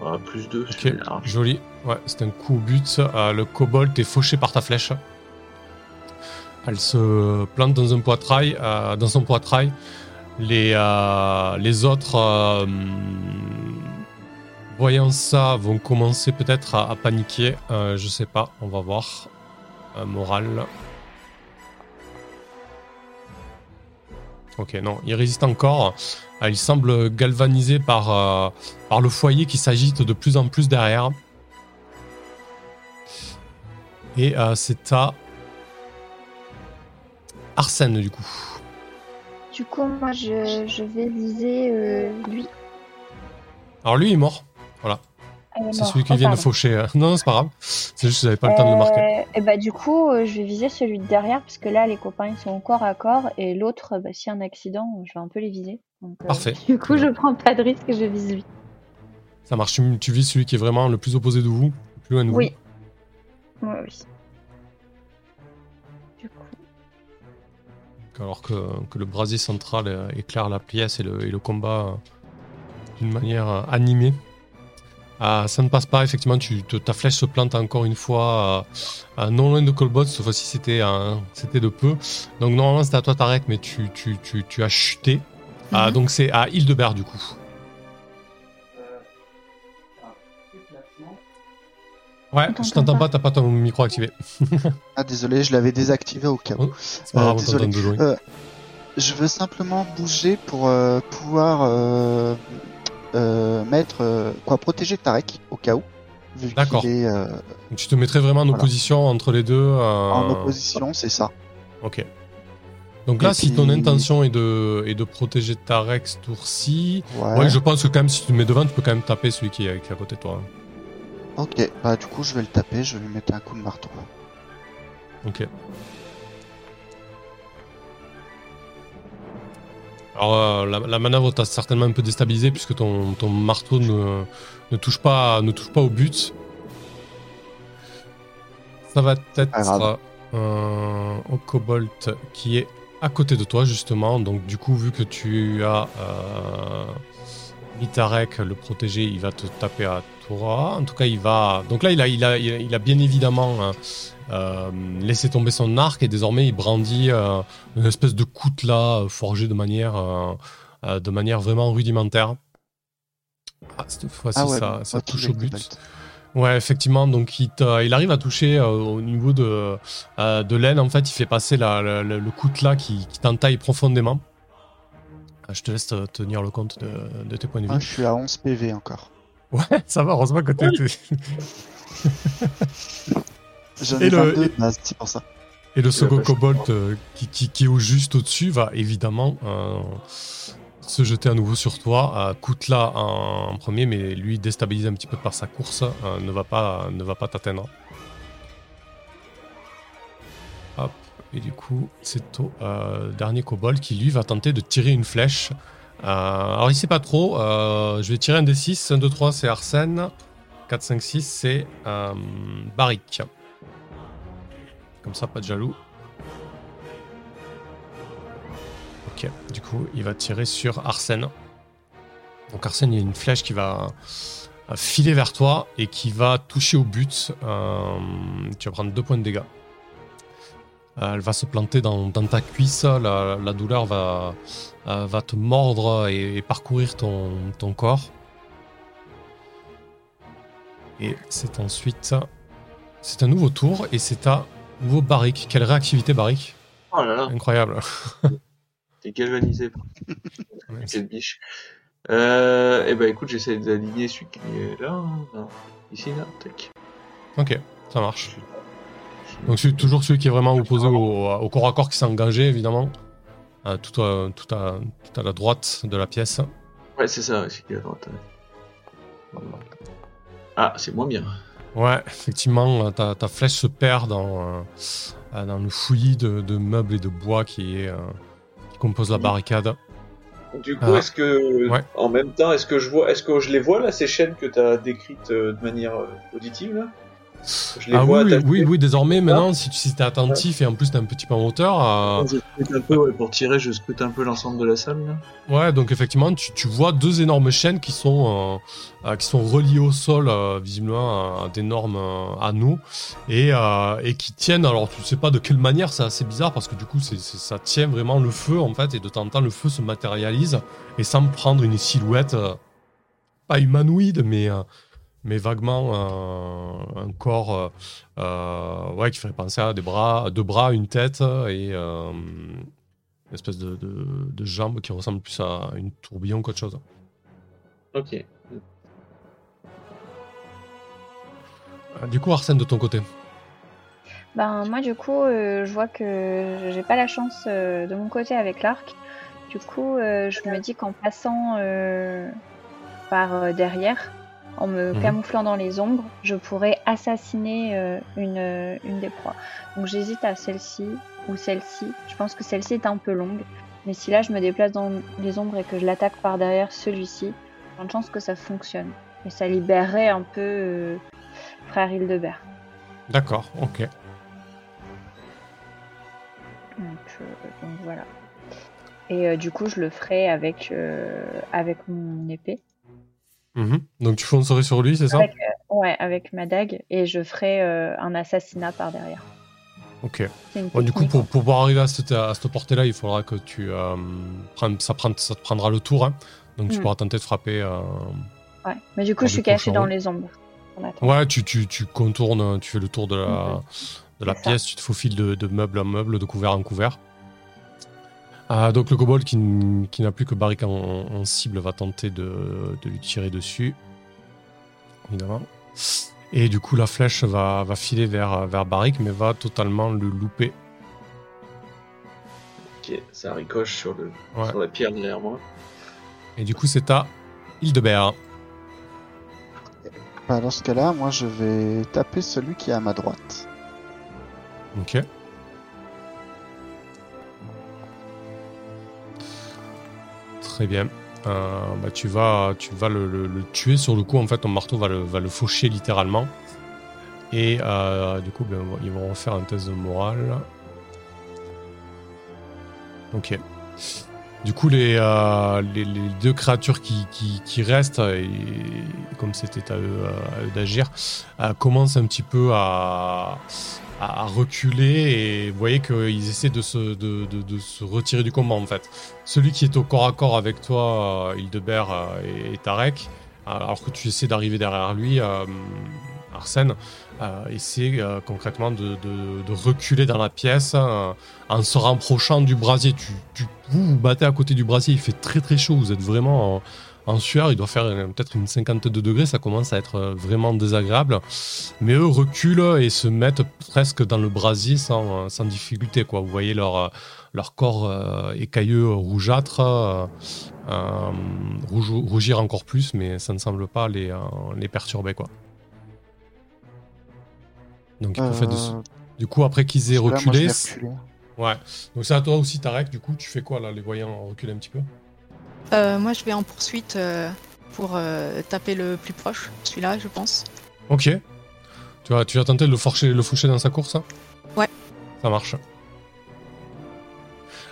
ah, Plus 2, Ok, c'est large. joli. Ouais, c'est un coup au but. Euh, le kobold est fauché par ta flèche. Elle se plante dans un poitrail, euh, dans son poitrail. Les, euh, les autres, euh, voyant ça, vont commencer peut-être à, paniquer. Euh, je sais pas, on va voir. Moral. Ok, non, il résiste encore. Il semble galvanisé par, par le foyer qui s'agite de plus en plus derrière. Et c'est à Arsène du coup. Du coup, moi, je, je vais viser euh, lui. Alors lui il est mort. Est C'est celui qui Oh, vient de faucher. euh. Non, c'est pas grave. C'est juste que j'avais pas le temps de le marquer. Euh, et bah, du coup, je vais viser celui de derrière, parce que là, les copains, ils sont corps à corps, et l'autre, bah, s'il y a un accident, je vais un peu les viser. Donc, Parfait. Du coup, je prends pas de risque je vise lui. Ça marche. Tu, tu vises celui qui est vraiment le plus opposé de vous, le plus loin de vous. Oui. Oui, oui. Alors que, que le brasier central éclaire la pièce et le, et le combat euh, d'une manière euh, animée. Ah, ça ne passe pas, effectivement, tu, ta flèche se plante encore une fois euh, non loin de Colbot, cette fois-ci c'était de peu. Donc normalement c'était à toi Tarek, mais tu, tu, tu, tu as chuté. Ah, Mhm. donc c'est à Hildebert du coup. Ouais, je t'entend t'entends pas. t'as pas ton micro activé. Ah désolé, je l'avais désactivé au cas où. Oh, C'est pas Euh, désolé. Euh, Je veux simplement bouger pour euh, pouvoir euh, euh, mettre euh, quoi protéger Tarek au cas où. Vu D'accord. euh, tu te mettrais vraiment en Voilà. opposition entre les deux. euh, en opposition, c'est ça. Ok. Donc là, Et si ton intention est de, est de protéger Tarek ce tour-ci, Ouais. ouais. je pense que quand même, si tu te mets devant, tu peux quand même taper celui qui est, qui est à côté de toi. Ok, bah du coup je vais le taper, je vais lui mettre un coup de marteau. Ok. Alors, euh, la, la manœuvre t'a certainement un peu déstabilisé puisque ton, ton marteau ne, ne, touche pas, ne touche pas au but. Ça va être euh, au Cobalt qui est à côté de toi justement. Donc du coup, vu que tu as euh, le protégé, il va te taper à En tout cas, il va. Donc là, il a, il a, il a, il a bien évidemment hein, euh, laissé tomber son arc et désormais il brandit euh, une espèce de coutelas euh, forgé de manière, euh, euh, de manière vraiment rudimentaire. Ah, cette fois-ci, Ah ouais, ça, ok, touche au but. cobalt. Ouais, effectivement, donc il, arrive à toucher euh, au niveau de, euh, de l'aine. En fait, il fait passer la, la- la- le coutelas qui, qui t'entaille profondément. Ah, Je te laisse te- tenir le compte de, de tes points de. Ah, je suis à 11 PV encore. Ouais, ça va, heureusement que t'es. J'en Et ai le- 22 de base, c'est pour ça. Et le second kobold euh, qui, qui, qui est au juste au-dessus va évidemment euh, se jeter à nouveau sur toi. Euh, Koutla en, en premier, mais lui déstabilisé un petit peu par sa course, euh, ne va pas, ne va pas t'atteindre. Hop, et du coup, c'est au euh, dernier kobold qui lui va tenter de tirer une flèche. Euh, alors il sait pas trop, euh, je vais tirer un des 6, 1, 2, 3 c'est Arsène, 4, 5, 6 c'est euh, Barik. Comme ça, pas de jaloux. Ok, du coup, il va tirer sur Arsène. Donc Arsène, il y a une flèche qui va filer vers toi et qui va toucher au but. Euh, tu vas prendre deux points de dégâts. Euh, elle va se planter dans, dans ta cuisse. La, la douleur va, euh, va te mordre et, et parcourir ton, ton corps. Et c'est ensuite... C'est un nouveau tour et c'est à nouveau Barrick. Quelle réactivité Barrick Oh là là, Incroyable. t'es galvanisé par cette biche. Euh, et ben écoute, j'essaie d'aligner celui qui est là. Non. Ici, là, tac. Ok, ça marche. Donc c'est toujours celui qui est vraiment opposé au, au corps à corps qui s'est engagé, évidemment. Euh, tout, à, tout, à, tout à la droite de la pièce. Ouais, c'est ça, celui qui est à droite. ouais. Ah, c'est moins bien. Ouais, effectivement, euh, ta, ta flèche se perd dans, euh, euh, dans le fouillis de, de meubles et de bois qui, est, euh, qui compose la barricade. Du coup, Ah. est-ce que, Ouais. en même temps, est-ce que je vois, est-ce que je les vois là, ces chaînes que tu as décrites euh, de manière euh, auditive là? Je les Ah vois oui, oui, oui, désormais, maintenant, si tu si t'es attentif et en plus t'es un petit peu en hauteur, euh, Je un peu, ouais, pour tirer, je scrute un peu l'ensemble de la salle là. Ouais, donc effectivement, tu, tu vois deux énormes chaînes qui sont, euh, euh, qui sont reliées au sol, euh, visiblement à, d'énormes anneaux, et, et qui tiennent, alors tu sais pas de quelle manière, c'est assez bizarre, parce que du coup, c'est, ça tient vraiment le feu, en fait, et de temps en temps, le feu se matérialise, et semble prendre une silhouette, pas humanoïde, mais, mais vaguement euh, un corps euh, ouais, qui ferait penser à des bras, deux bras, une tête, et... euh, une espèce de, de, de jambe qui ressemble plus à une tourbillon qu'autre chose. Ok. Du coup, Arsène, de ton côté. Ben moi du coup euh, je vois que j'ai pas la chance euh, de mon côté avec l'arc. Du coup euh, je me dis qu'en passant euh, par euh, derrière, en me Mhm. camouflant dans les ombres, je pourrais assassiner euh, une, euh, une des proies. Donc j'hésite à celle-ci ou celle-ci. Je pense que celle-ci est un peu longue. Mais si là je me déplace dans les ombres et que je l'attaque par derrière celui-ci, a une chance que ça fonctionne. Et ça libérerait un peu euh, frère Hildebert. D'accord, ok. Donc, euh, donc voilà. Et euh, du coup, je le ferai avec, euh, avec mon épée. Mhm. Donc tu foncerais sur lui, c'est ça? Avec, Ouais, avec ma dague. Et je ferai euh, un assassinat par derrière. Ok. Du coup, pour, pour pouvoir arriver à cette, à cette portée-là, il faudra que tu. euh, prennes- ça, prend- ça te prendra le tour. hein. Donc tu Mm. pourras tenter de frapper. euh, Ouais. Mais du coup, je suis cochons. dans les ombres. Ouais, tu, tu, tu contournes, tu fais le tour de la, de la ça. pièce, tu te faufiles de, de meuble en meuble, de couvert en couvert. Ah, donc le kobold qui, n'a plus que Barrick en, en cible va tenter de, de lui tirer dessus. Évidemment. Et du coup, la flèche va, va filer vers, vers Barrick, mais va totalement le louper. Ok, ça ricoche sur, le, Ouais. sur la pierre derrière moi. Et du coup, c'est à Hildebert. Bah, dans ce cas-là, moi je vais taper celui qui est à ma droite. Ok. Très bien. Euh, bah, tu vas, tu vas le, tuer sur le coup. En fait, ton marteau va le, va le faucher littéralement. Et euh, du coup, ben, ils vont refaire un test de morale. Ok. Du coup, les, euh, deux créatures qui, restent, et, comme c'était à eux, euh, d'agir, euh, commencent un petit peu à, reculer et vous voyez qu'ils essaient de se, retirer du combat en fait. Celui qui est au corps à corps avec toi, Hildebert et, et Tarek, alors que tu essaies d'arriver derrière lui, Arsène, euh, essaie euh, concrètement de, reculer dans la pièce euh, en se rapprochant du brasier. Tu, tu- vous vous battez à côté du brasier, il fait très très chaud, vous êtes vraiment en, sueur, il doit faire peut-être une cinquantaine de degrés, ça commence à être vraiment désagréable. Mais eux reculent et se mettent presque dans le brasier sans, sans difficulté. Quoi. Vous voyez leur, leur corps écailleux, rougeâtre, rouge- rougir encore plus, mais ça ne semble pas les, les perturber. Quoi. Donc, il faire de- Euh, du coup, après qu'ils aient là, moi, reculé, ouais. Donc c'est à toi aussi, Tarek. Du coup, tu fais quoi là, les voyant reculer un petit peu Euh, moi, je vais en poursuite euh, pour euh, taper le plus proche, celui-là, je pense. Ok. Tu vas, tu vas tenter de le forcher, le foucher dans sa course hein Ouais. Ça marche.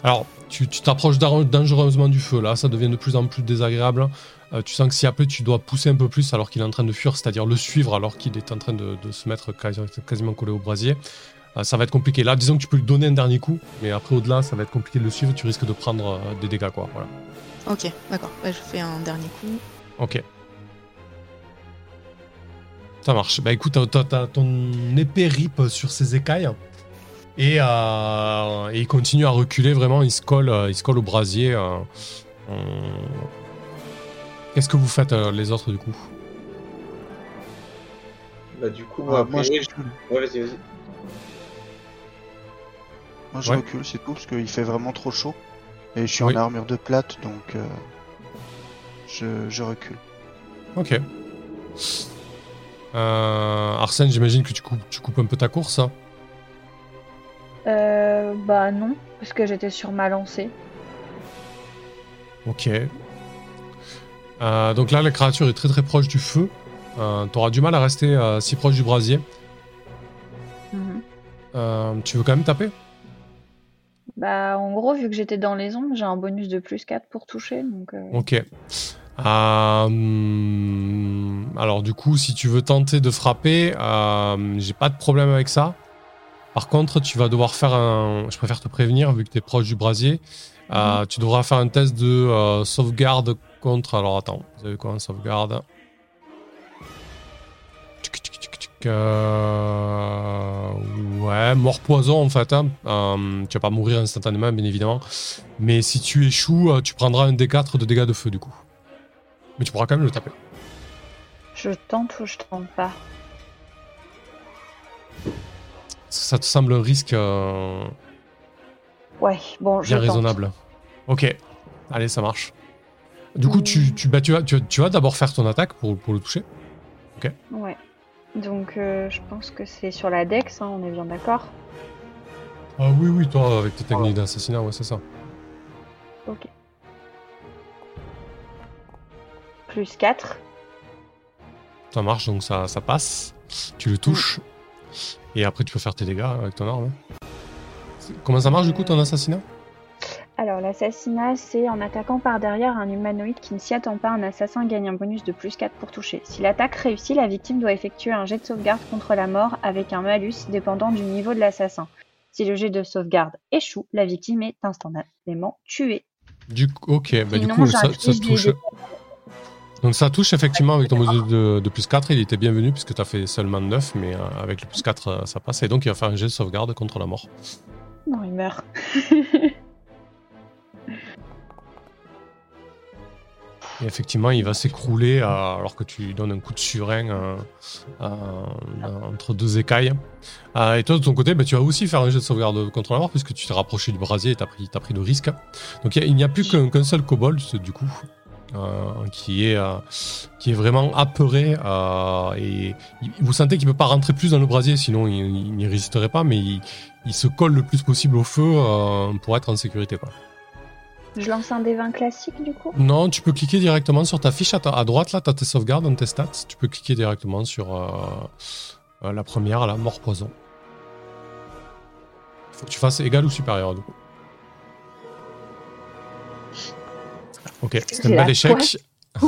Alors, tu t'approches dangereusement du feu, là, ça devient de plus en plus désagréable. Euh, tu sens que si après tu dois pousser un peu plus alors qu'il est en train de fuir, c'est-à-dire le suivre alors qu'il est en train de, de se mettre quasi- quasiment collé au brasier, euh, ça va être compliqué. Là, disons que tu peux lui donner un dernier coup, mais après au-delà, ça va être compliqué de le suivre, tu risques de prendre euh, des dégâts, quoi. Voilà. Ok, d'accord. Bah, je fais un dernier coup. Ok. Ça marche. Bah écoute, t'as- ton épée rip sur ses écailles. Et, et il continue à reculer vraiment, il se colle, il se colle au brasier. on- Qu'est-ce que vous faites euh, les autres du coup Bah, du coup, Ah, moi, moi, je Ouais, vas-y, vas-y. Moi, je Ouais. recule, c'est tout, parce qu'il fait vraiment trop chaud. Et je suis Oui. en armure de plate, donc euh, je, je recule. Ok. Euh, Arsène, j'imagine que tu coupes, tu coupes un peu ta course. hein Euh, bah non, parce que j'étais sur ma lancée. Ok. Euh, donc là, la créature est très très proche du feu. Euh, T'auras du mal à rester euh, si proche du brasier. Mhm. Euh, tu veux quand même taper? Bah en gros, vu que j'étais dans les ombres, j'ai un bonus de plus 4 pour toucher. Donc, Ok. Alors du coup, si tu veux tenter de frapper, j'ai pas de problème avec ça. Par contre, tu vas devoir faire un... Je préfère te prévenir, vu que tu es proche du brasier. Euh, Tu devras faire un test de sauvegarde contre... Alors attends, vous avez quoi en sauvegarde euh, Ouais, mort poison en fait. hein. Euh, tu vas pas mourir instantanément, bien évidemment. Mais si tu échoues, euh, tu prendras un D4 de dégâts de feu du coup. Mais tu pourras quand même le taper. je tente ou je tente pas. Ça te semble un risque euh, Ouais, bon, je bien tente. raisonnable. Ok, allez, ça marche. Du coup, tu, tu, bah, tu vas, tu, tu vas d'abord faire ton attaque pour, pour le toucher. Ouais. Donc euh, je pense que c'est sur la Dex, hein, on est bien d'accord. Ah oui, oui, toi, avec tes techniques d'assassinat, ouais, c'est ça. Ok. Plus 4. Ça marche, donc ça, ça passe. Tu le touches. Et après, tu peux faire tes dégâts avec ton arme. Comment ça marche du coup ton assassinat? Alors l'assassinat, c'est en attaquant par derrière un humanoïde qui ne s'y attend pas, un assassin gagne un bonus de plus 4 pour toucher. Si l'attaque réussit, la victime doit effectuer un jet de sauvegarde contre la mort avec un malus dépendant du niveau de l'assassin. Si le jet de sauvegarde échoue, la victime est instantanément tuée. Du coup, ok, bah, du coup, ça, j'arrive ça se des- touche. Donc ça touche effectivement avec ton module de, de plus 4, il était bienvenu puisque tu as fait seulement 9, mais euh, avec le plus 4, euh, ça passe. Et donc il va faire un jet de sauvegarde contre la mort. Non, il meurt. Et effectivement, il va s'écrouler euh, alors que tu donnes un coup de surin euh, euh, entre deux écailles. Et toi, de ton côté, bah, tu vas aussi faire un jet de sauvegarde contre la mort puisque tu t'es rapproché du brasier et tu as pris, t'as pris le risque. Donc il n'y a plus qu'un seul kobold, du coup, qui, est, vraiment apeuré. et vous sentez qu'il ne peut pas rentrer plus dans le brasier, sinon il, n'y résisterait pas, mais il, se colle le plus possible au feu pour être en sécurité. Je lance un des 20 classique du coup. Non, tu peux cliquer directement sur ta fiche à, ta- à droite, là, tu as tes sauvegardes dans tes stats. Tu peux cliquer directement sur euh, euh, la première, la mort poison. Il faut que tu fasses égal ou supérieur, du coup. Ok, c'est un bel échec.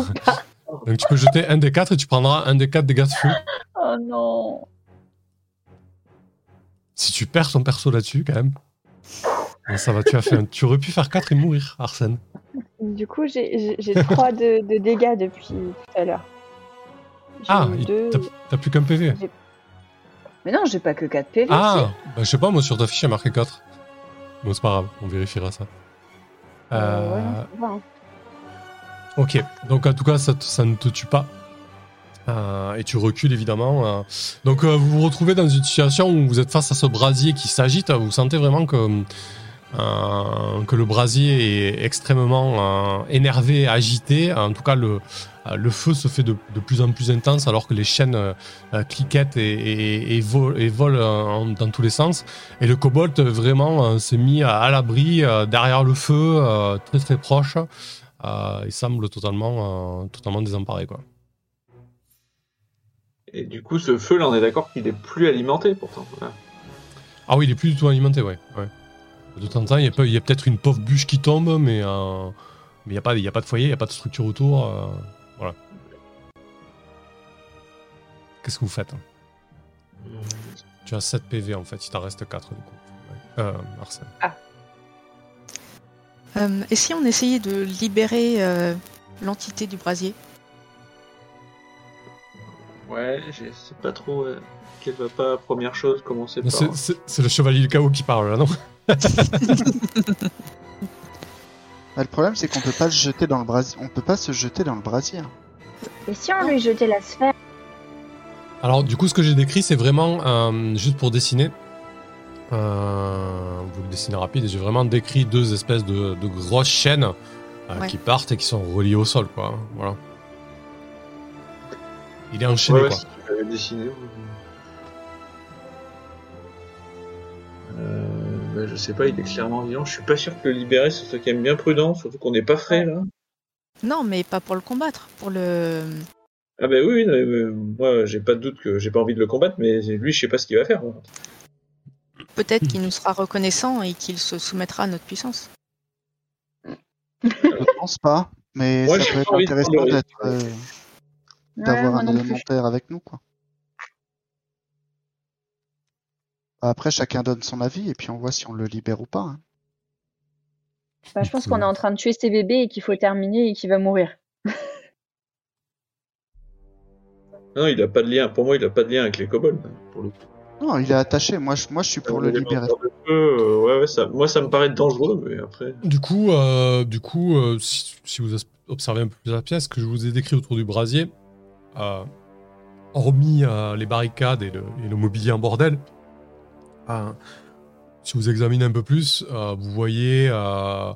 Donc tu peux jeter un des 4 et tu prendras un des 4 dégâts de feu. Oh non. Si tu perds ton perso là-dessus, quand même. Bon, ça va, tu as fait un- Tu aurais pu faire 4 et mourir, Arsène. Du coup, j'ai j'ai- j'ai 3 de, de dégâts depuis tout à l'heure. J'ai Ah, deux- t'as plus qu'un PV. Mais non, j'ai pas que 4 PV. Ah, bah, je sais pas, moi sur ta fiche, il y a marqué 4. Bon, c'est pas grave, on vérifiera ça. Euh, ouais, Euh, hein. ok, donc en tout cas, ça, ça ne te tue pas. Euh, et tu recules évidemment. euh. Donc euh, vous vous retrouvez dans une situation où vous êtes face à ce brasier qui s'agite. Vous sentez vraiment que, euh, que le brasier est extrêmement euh, énervé, agité. En tout cas, le, euh, le feu se fait de, de plus en plus intense alors que les chaînes euh, euh, cliquettent et, et- et vol- et volent euh, en- dans tous les sens. Et le euh, vraiment euh, s'est mis à, à l'abri euh, derrière le feu, euh, très très proche. Euh, il semble totalement, euh, totalement désemparé. Quoi. Et du coup, ce feu, là, on est d'accord qu'il est plus alimenté pourtant. Voilà. Ah oui, il est plus du tout alimenté, ouais. ouais. De temps en temps, il y a, peut-être une pauvre bûche qui tombe, mais euh, mais il n'y a, pas- il y a pas de foyer, il n'y a pas de structure autour. euh, voilà. Qu'est-ce que vous faites hein? Tu as 7 PV en fait, il t'en reste 4 du coup. Ouais. Euh, Arsène. Euh, et si on essayait de libérer euh, l'entité du brasier? Ouais, je sais pas trop euh, quelle va pas, première chose, commencer par. C'est c'est- c'est le chevalier du chaos qui parle là, non? Bah, le problème, c'est qu'on peut pas se jeter dans le brasier. On peut pas se jeter dans le brasier. Et si on lui jetait la sphère? Alors, du coup, ce que j'ai décrit, c'est vraiment euh, juste pour dessiner. Euh, vous le dessinez rapide, et j'ai vraiment décrit deux espèces de, de grosses chaînes euh, Ouais. qui partent et qui sont reliées au sol, quoi. Voilà. Il est enchaîné, Ouais, ouais, quoi. si tu dessiné. Euh, bah, je sais pas, il est clairement vivant. Je suis pas sûr que le libérer, ce soit quand même bien prudent, surtout qu'on n'est pas frais là. Non, mais pas pour le combattre, pour le. Ah bah oui, mais, moi j'ai pas de doute que j'ai pas envie de le combattre, mais lui je sais pas ce qu'il va faire. Peut-être qu'il nous sera reconnaissant et qu'il se soumettra à notre puissance. Je pense pas, mais ça peut être intéressant euh, d'avoir un élémentaire avec nous, quoi. Après, chacun donne son avis et puis on voit si on le libère ou pas. hein. Bah, je pense qu'on est en train de tuer ces bébés et qu'il faut terminer et qu'il va mourir. Non, il a pas de lien. Pour moi, il a pas de lien avec les kobolds. Pour le coup. Non, il est attaché. Moi, je, moi, je suis pour le libérer. Euh, ouais, ouais, ça, moi ça me paraît dangereux, mais après. Du coup, euh, du coup euh, si, si vous as- observez un peu plus la pièce, que je vous ai décrit autour du brasier, euh, hormis euh, les barricades et le, et le mobilier en bordel, euh, si vous examinez un peu plus, euh, vous voyez euh,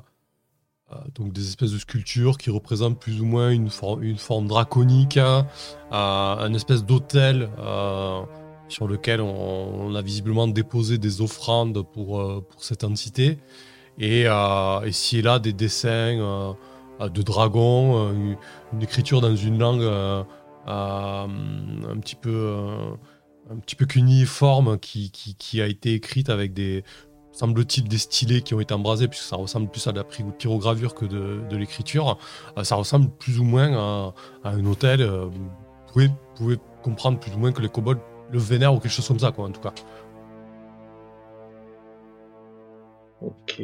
euh, donc des espèces de sculptures qui représentent plus ou moins une, for- une forme draconique, hein, un espèce d'autel sur lequel on, a visiblement déposé des offrandes pour, pour cette entité. Et euh, ici et là, des dessins de dragons, une, écriture dans une langue un petit peu, un petit peu cuniforme qui, qui, qui a été écrite avec des, semble-t-il, des stylés qui ont été embrasés, puisque ça ressemble plus à de la py- pyrogravure que de, de l'écriture. Euh, ça ressemble plus ou moins à, à un hôtel. euh, vous, pouvez, vous pouvez comprendre plus ou moins que les kobolds le vénèrent ou quelque chose comme ça, quoi, en tout cas. Ok.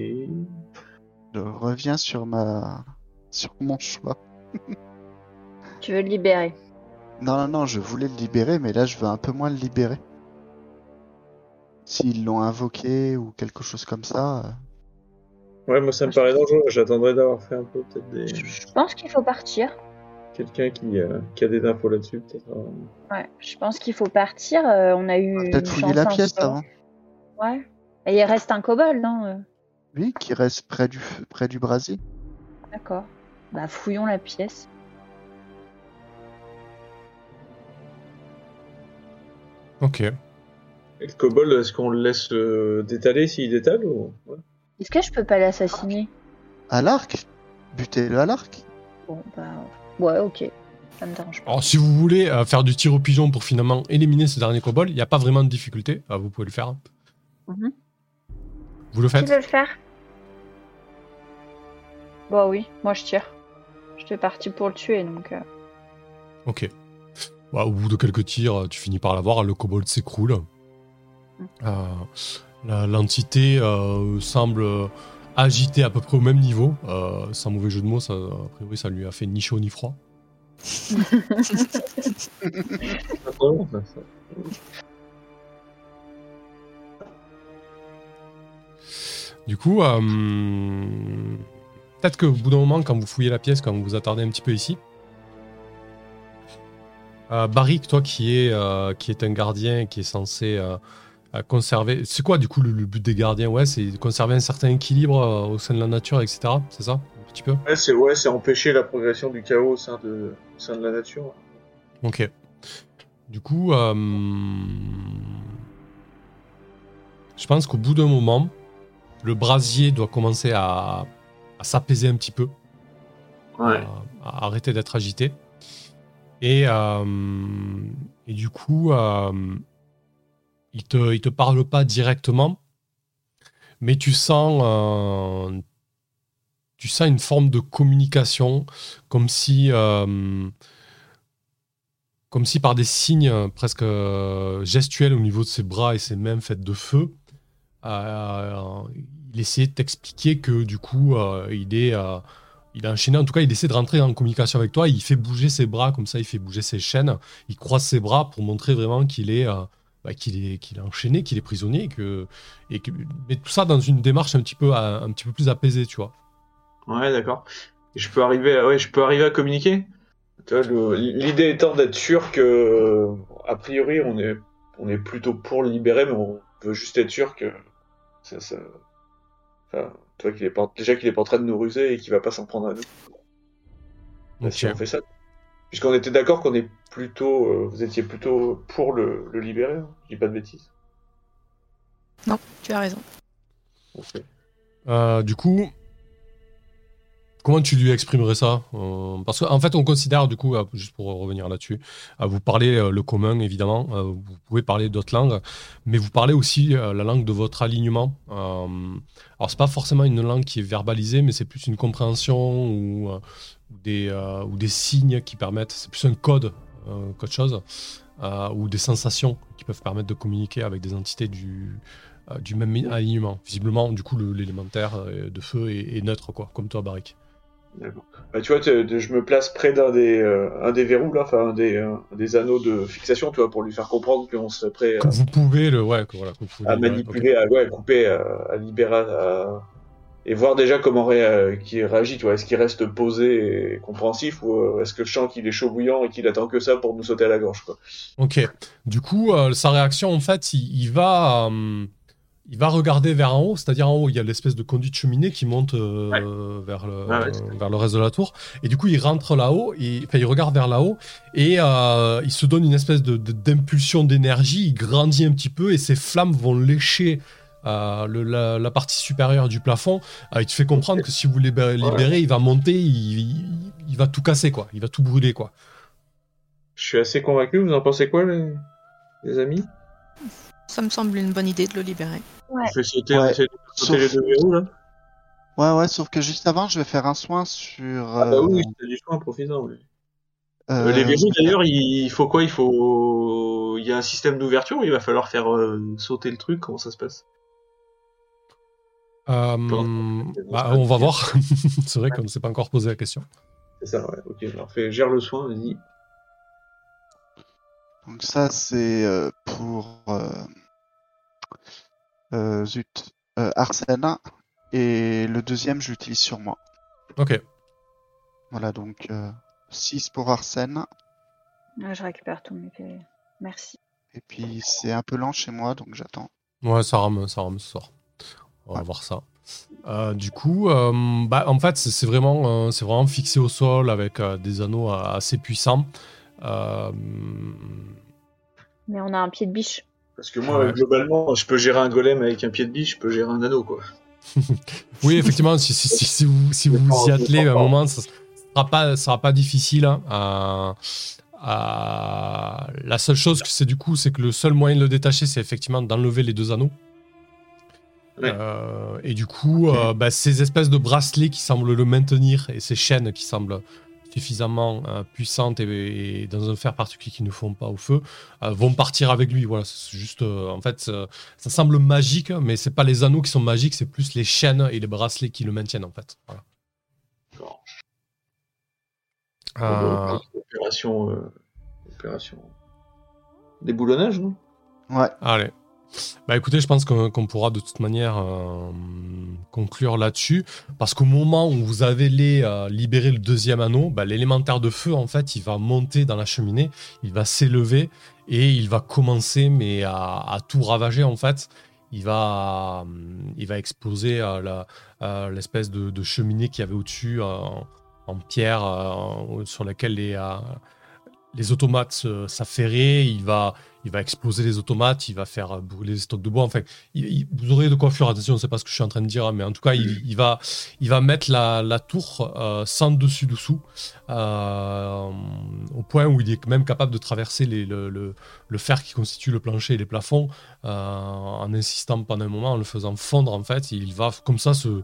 Je reviens sur ma. sur mon choix. Tu veux le libérer. Non, non, non, je voulais le libérer, mais là je veux un peu moins le libérer. S'ils l'ont invoqué ou quelque chose comme ça. euh, Ouais, moi ça me paraît dangereux. J'attendrai d'avoir fait un peu peut-être des. Je pense qu'il faut partir. Quelqu'un qui, euh, qui a des infos là-dessus, peut-être. euh. Ouais, je pense qu'il faut partir. euh, on a eu. Peut-être fouiller la pièce avant. Ouais. Et il reste un kobold, non euh, Oui, qui reste près du, près du brasier. D'accord. Bah, fouillons la pièce. Ok. Et le kobold, est-ce qu'on le laisse euh, détaler s'il détale ou... ouais. Est-ce que je peux pas l'assassiner À l'arc? Butez-le à l'arc Bon, bah. Ouais, ok. Ça me dérange pas. Alors, si vous voulez euh, faire du tir au pigeon pour finalement éliminer ce dernier kobold, il n'y a pas vraiment de difficulté. Ah, vous pouvez le faire. Mhm. Vous le faites veut le faire? Bah oui, moi je tire. J'étais parti pour le tuer, donc. euh, Ok. Bah, au bout de quelques tirs, tu finis par l'avoir. Le kobold s'écroule. Euh, la- L'entité euh, semble euh, agitée à peu près au même niveau. Euh, sans mauvais jeu de mots, ça, a priori, ça lui a fait ni chaud ni froid. Du coup, euh, peut-être qu'au bout d'un moment, quand vous fouillez la pièce, quand vous vous attardez un petit peu ici, euh, Barik, toi qui es, euh, qui est un gardien qui est censé euh, euh, conserver. C'est quoi du coup le, le but des gardiens? Ouais, c'est de conserver un certain équilibre euh, au sein de la nature, etc. C'est ça? Un petit peu? Ouais, c'est ouais, c'est empêcher la progression du chaos au sein de, au sein de la nature. Ok. Du coup, euh, je pense qu'au bout d'un moment, le brasier doit commencer à, à s'apaiser un petit peu. Ouais. à, à arrêter d'être agité. Et, euh, et du coup, euh, il il te parle pas directement, mais tu sens, euh, tu sens une forme de communication, comme si, comme si par des signes presque gestuels au niveau de ses bras et ses mains faites de feu, il essayait de t'expliquer que du coup, il est il a enchaîné, en tout cas, il essaie de rentrer en communication avec toi. Il fait bouger ses bras comme ça, il fait bouger ses chaînes. Il croise ses bras pour montrer vraiment qu'il est, euh, bah, qu'il est, qu'il est enchaîné, qu'il est prisonnier, et que, et que, mais tout ça dans une démarche un petit peu, un petit peu plus apaisée, tu vois. Ouais, d'accord. Je peux arriver, à... ouais, je peux arriver à communiquer? L'idée étant d'être sûr que, a priori, on est, on est plutôt pour le libérer, mais on veut juste être sûr que ça, ça... tu vois qu'il est pas, déjà qu'il est pas en train de nous ruser et qu'il va pas s'en prendre à nous. Bah, Si on fait ça. Puisqu'on était d'accord qu'on est plutôt, euh, vous étiez plutôt pour le, le libérer, hein je dis pas de bêtises. Tu as raison. Ok. Euh, du coup, comment tu lui exprimerais ça Euh, Parce qu'en fait, on considère, du coup, juste pour revenir là-dessus, vous parlez euh, le commun, évidemment, euh, vous pouvez parler d'autres langues, mais vous parlez aussi la langue de votre alignement. Alors, c'est pas forcément une langue qui est verbalisée, mais c'est plus une compréhension ou, des, ou des signes qui permettent, c'est plus un code qu'autre chose, ou des sensations qui peuvent permettre de communiquer avec des entités du, du même alignement. Visiblement, du coup, l'élémentaire de feu est, est neutre, quoi, comme toi, Barik. Bah, tu vois, je me place près d'un des, euh, un des verrous là, enfin un des, euh, un des anneaux de fixation, tu vois, pour lui faire comprendre qu'on serait prêt à, vous pouvez le, ouais, que, voilà, que vous pouvez à ouais, manipuler, à, ouais, à couper, à, à libérer, à- et voir déjà comment ré, euh, qu'il réagit, tu vois. Est-ce qu'il reste posé et compréhensif ou euh, est-ce que je sens qu'il est chaud bouillant et qu'il attend que ça pour nous sauter à la gorge, quoi. Ok. Du coup, euh, sa réaction, en fait, il, il va, il va regarder vers en haut, c'est-à-dire en haut, il y a l'espèce de conduite cheminée qui monte euh, vers, le, Ouais, ouais, c'est vers le reste de la tour. Et du coup, il rentre là-haut, enfin, il regarde vers là-haut, et euh, il se donne une espèce de, de- d'impulsion d'énergie, il grandit un petit peu, et ses flammes vont lécher euh, le- la, la partie supérieure du plafond. Il te fait comprendre que si vous libérez, libérez, il va monter, il, il- il va tout casser, quoi. Il va tout brûler, quoi. Je suis assez convaincu. Vous en pensez quoi, les, les amis? Ça me semble une bonne idée de le libérer. Ouais. Je vais sauter, Ouais. sauter les Sauf- deux verrous là. Ouais, ouais, sauf que juste avant, je vais faire un soin sur. Ah bah euh, oui, c'est du soin, profitant. Oui. euh, Euh, les verrous d'ailleurs, il faut quoi? Il faut, il y a un système d'ouverture. ou Il va falloir faire euh, sauter le truc? Comment ça se passe? Euh, bah, on va voir. c'est vrai qu'on ne s'est pas encore posé la question. C'est ça, ouais. Ok, alors fais, gère le soin, vas-y. Donc ça, c'est euh, pour euh, euh, zut, euh, Arsène. Et le deuxième, je l'utilise sur moi. Ok. Voilà, donc 6 pour Arsène. Ouais, je récupère tout mes PV. Merci. Et puis c'est un peu lent chez moi, donc j'attends. Ouais, ça rame, ça rame ce soir. On va Ouais. voir ça. Euh, du coup, euh, bah, en fait, c'est vraiment, euh, c'est vraiment fixé au sol avec euh, des anneaux euh, assez puissants. Euh, Mais on a un pied de biche. Parce que moi, Ouais. globalement, je peux gérer un golem avec un pied de biche, je peux gérer un anneau, quoi. oui, effectivement, si, si- si- si vous, si vous y attelez à un moment, ça sera pas, ça sera pas difficile. hein, à- à- La seule chose que c'est du coup, c'est que le seul moyen de le détacher, c'est effectivement d'enlever les deux anneaux. Ouais. Euh, et du coup, euh, bah, ces espèces de bracelets qui semblent le maintenir et ces chaînes qui semblent suffisamment euh, puissantes et, et dans un fer particulier qui ne font pas au feu euh, vont partir avec lui. Voilà, c'est juste, euh, en fait, ça semble magique, mais c'est pas les anneaux qui sont magiques, c'est plus les chaînes et les bracelets qui le maintiennent en fait. Voilà. D'accord. Euh, Opération, euh, opération déboulonnage, non? Ouais, Allez. Bah écoutez, je pense qu'on pourra de toute manière euh, conclure là-dessus, parce qu'au moment où vous avez les, euh, libéré le deuxième anneau, bah, l'élémentaire de feu, en fait, il va monter dans la cheminée, il va s'élever et il va commencer, mais à, tout ravager, en fait. Il va, euh, il va exploser euh, euh, l'espèce de, cheminée qu'il y avait au-dessus en, en pierre sur laquelle les, les automates s'affairaient. Il va, il va exploser les automates, il va faire euh, brûler les stocks de bois. Enfin, vous aurez de quoi faire attention, c'est pas ce que je suis en train de dire, hein, mais en tout cas, il, va, mettre la, tour euh, sans dessus dessous, euh, au point où il est même capable de traverser le, fer qui constitue le plancher et les plafonds, en insistant pendant un moment, en le faisant fondre en fait. Il va comme ça se,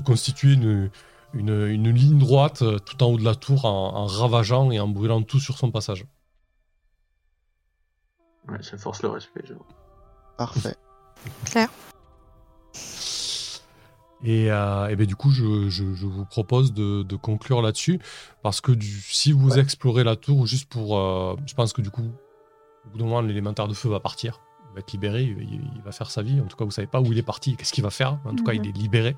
constituer une, ligne droite tout en haut de la tour en ravageant et en brûlant tout sur son passage. Ouais, ça force le respect, j'avoue. parfait. Claire Et, euh, et ben du coup, je, je- je vous propose de, de conclure là-dessus, parce que du- si vous explorez la tour, juste pour... euh, je pense que du coup, au bout d'un moment, l'élémentaire de feu va partir, il va être libéré, il, va faire sa vie. En tout cas, vous savez pas où il est parti, qu'est-ce qu'il va faire. En tout cas, Mhm. il est libéré.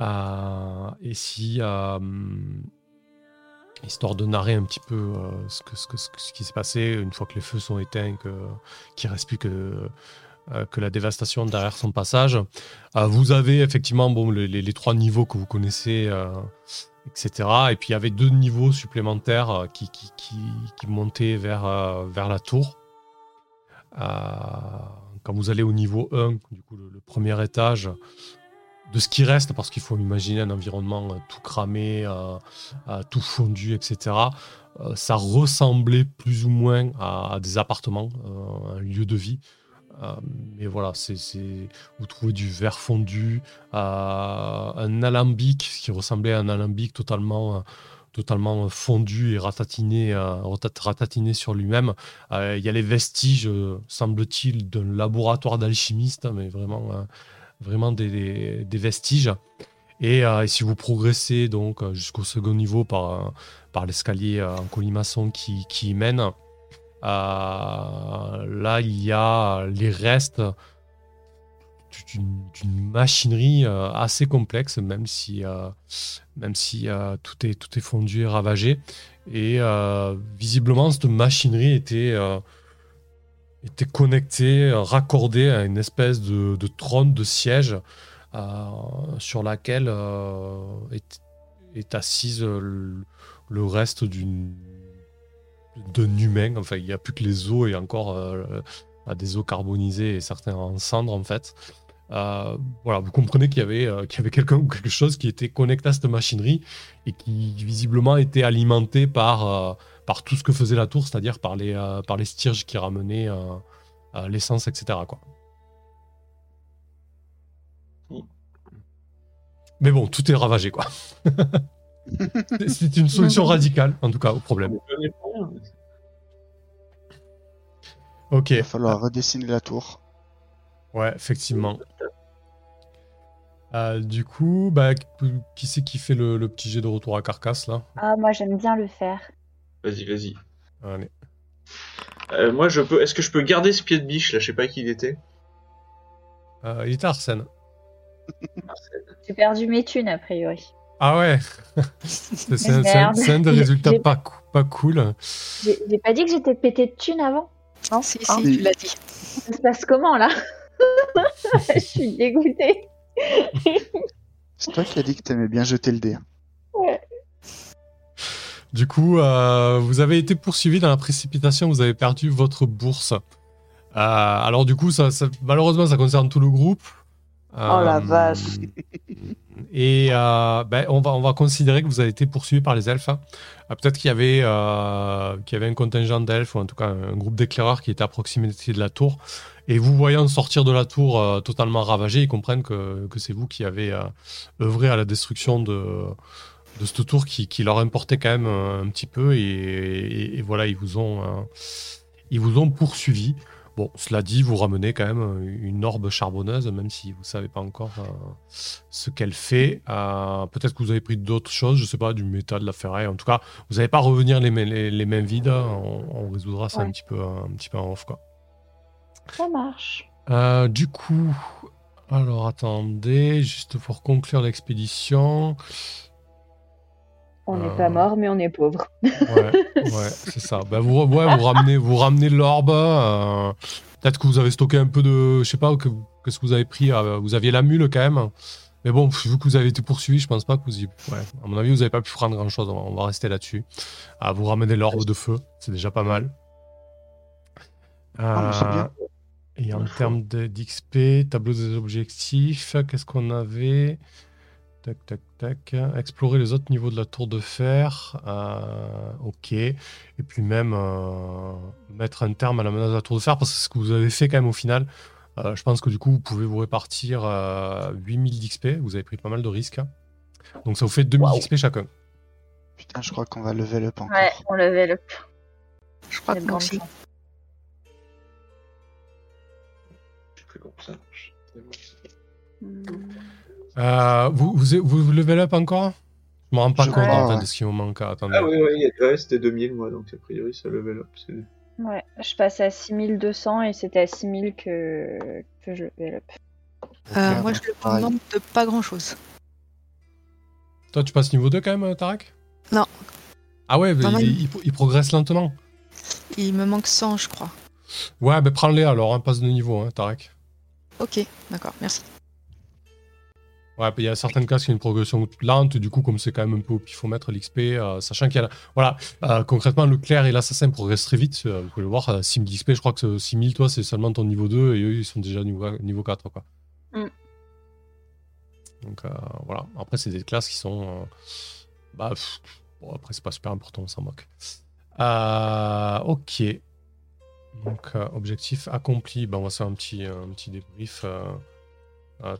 Euh, et si... histoire de narrer un petit peu euh, ce, qui s'est passé une fois que les feux sont éteints, qu'il reste plus que, euh, que la dévastation derrière son passage. Euh, vous avez effectivement bon, les, trois niveaux que vous connaissez, etc. Et puis il y avait deux niveaux supplémentaires qui, qui, qui, montaient vers, vers la tour. Quand vous allez au niveau 1, du coup le premier étage, de ce qui reste, parce qu'il faut imaginer un environnement euh, tout cramé, euh, euh, tout fondu, etc. ça ressemblait plus ou moins à, des appartements, un lieu de vie. Mais voilà, c'est, vous trouvez du verre fondu, un alambic qui ressemblait à un alambic totalement, totalement fondu et ratatiné, ratat- ratatiné sur lui-même. Il y a les vestiges, semble-t-il, d'un laboratoire d'alchimiste, mais vraiment, vraiment des, vestiges. Et, euh, et si vous progressez donc euh, jusqu'au second niveau par, euh, par l'escalier en colimaçon qui, qui y mène, là il y a les restes d'une machinerie assez complexe, même si, même si tout, est, tout est fondu et ravagé. Et visiblement, cette machinerie était, était connectée, euh, raccordée à une espèce de, trône, de siège, euh, sur laquelle euh, est, assise euh, le, le reste d'un humain. Enfin, il n'y a plus que les os et encore euh, des os carbonisés et certains en cendres en fait. Voilà, vous comprenez qu'il y avait, qu'il y avait quelqu'un ou quelque chose qui était connecté à cette machinerie et qui visiblement était alimenté par, par tout ce que faisait la tour, c'est-à-dire par les, euh, par les styrges qui ramenaient euh, euh, l'essence, etc. Quoi. Mm. Mais bon, tout est ravagé, quoi. C'est- une solution radicale, en tout cas, au problème. Ok. Il va falloir redessiner la tour. Ouais, effectivement. Euh, du coup, bah, qui c'est qui fait le, le petit jet de retour à carcasse là? Ah, moi j'aime bien le faire. Vas-y, vas-y. Allez. Euh, moi, je peux. Est-ce que je peux garder ce pied de biche là? Je sais pas qui il était. Euh, il était Arsène. J'ai perdu mes thunes a priori. Ah ouais C'est un, un- des résultats pas, cou- pas cool. J'ai pas dit que j'étais pété de thunes avant Non Si, Hein si, tu l'as dit. Ça se passe comment là? Je suis dégoûtée. C'est toi qui as dit que t'aimais bien jeter le dé. Du coup, euh, vous avez été poursuivi dans la précipitation, vous avez perdu votre bourse. Euh, alors du coup, ça, ça- malheureusement, ça concerne tout le groupe. Oh la Euh, vache. Et ben, on, va, on va considérer que vous avez été poursuivi par les elfes. hein. Peut-être qu'il y, avait, qu'il y avait un contingent d'elfes, ou en tout cas un groupe d'éclaireurs qui était à proximité de la tour. Et vous voyant sortir de la tour totalement ravagé, ils comprennent que, que c'est vous qui avez œuvré à la destruction de, de cette tour qui, qui leur importait quand même euh, un petit peu. Et, et- et voilà, ils vous ont, euh, ils vous ont poursuivi. Bon, cela dit, vous ramenez quand même une orbe charbonneuse, même si vous savez pas encore euh, ce qu'elle fait. Euh, Peut-être que vous avez pris d'autres choses, je sais pas, du métal, de la ferraille. En tout cas, vous n'allez pas revenir les les, les mains vides. On, on résoudra ça un petit peu, un petit peu en off, quoi. Ça marche. Euh, du coup, alors attendez, juste pour conclure l'expédition. On n'est Euh. pas mort, mais on est pauvre. Ouais, ouais, c'est ça. Ben, vous, ouais, vous ramenez, vous ramenez l'orbe. euh, Peut-être que vous avez stocké un peu de, je sais pas, que- qu'est-ce que vous avez pris. euh, vous aviez la mule quand même. Mais bon, vu que vous avez été poursuivi, je pense pas que vous y. Ouais, à mon avis, vous n'avez pas pu prendre grand chose. On va, rester là-dessus. Ah, vous ramenez l'orbe de feu, c'est déjà pas mal. Ah, mais c'est bien. Et en termes d'XP, tableau des objectifs, qu'est-ce qu'on avait? Tac, tac, tac. Explorer les autres niveaux de la tour de fer. euh, ok. Et puis même euh, mettre un terme à la menace de la tour de fer, parce que c'est ce que vous avez fait quand même au final. Euh, je pense que du coup, vous pouvez vous répartir euh, 8000 d'XP. Vous avez pris pas mal de risques. Donc ça vous fait 2000 Waouh. XP chacun. Putain, je crois qu'on va level up encore. Ouais, on levait le. Je crois que de moi grandes aussi. chances. Je sais plus comment ça marche. Hmm. Euh, vous, vous, vous, vous level up encore? Je me rends pas compte en fait de ce qui vous manque. Attendez. Ah oui, oui, il y a- ouais, c'était 2000 moi, donc a priori ça level up. c'est- Ouais, je passe à 6200 et c'était à 6000 que, que je level up. Euh, moi, je le demande de pas grand chose. Toi, tu passes niveau 2 quand même, Tarek Non. Ah ouais, non, il, il- il progresse lentement. Il me manque 100, je crois. Ouais, mais prends-les alors, hein, passe de niveau, hein, Tarek. Ok, d'accord, merci. Ouais, il y a certaines classes qui ont une progression lente, du coup, comme c'est quand même un peu au pifomètre l'XP, euh, sachant qu'il y a. Voilà, euh, concrètement, le clerc et l'assassin progressent très vite. euh, vous pouvez le voir, euh, 6000 d'XP, je crois que ce 6000, toi, c'est seulement ton niveau 2 et eux, ils sont déjà niveau, niveau 4, quoi. Mm. Donc, voilà. Après, c'est des classes qui sont. bah, pff, bon, après, c'est pas super important, on s'en moque. Ok. Donc, objectif accompli. Ben, on va faire un petit, un petit débrief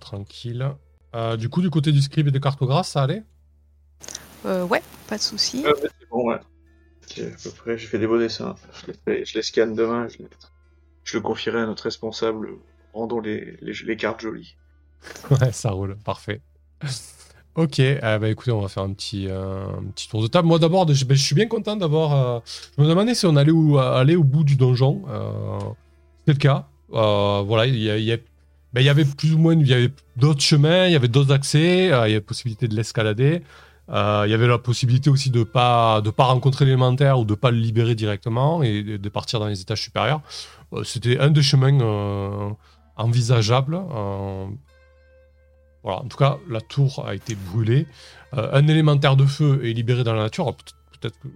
tranquille. Euh, du coup, du côté du scribe et des cartographes, ça allait? Euh, ouais, pas de souci. Ah, bah, c'est bon, ouais. Ok, à peu près, j'ai fait des beaux dessins. Je les, fais- je les scanne demain, je, les- je le confierai à notre responsable. Rendons les, les, les cartes jolies. Ouais, ça roule, parfait. Ok, euh, bah écoutez, on va faire un petit, euh, un petit tour de table. Moi d'abord, je, ben, je suis bien content d'avoir. euh, je me demandais si on allait où, aller au bout du donjon. Euh, C'était le cas. Euh, voilà, il y, a- il y a- ben, il y avait plus ou moins, il y avait d'autres chemins, il y avait d'autres accès, euh, il y avait possibilité de l'escalader. Euh, il y avait la possibilité aussi de pas de pas rencontrer l'élémentaire ou de pas le libérer directement et de, partir dans les étages supérieurs. Euh, C'était un des chemins envisageables. voilà, en tout cas, la tour a été brûlée. Un élémentaire de feu est libéré dans la nature. Peut-être que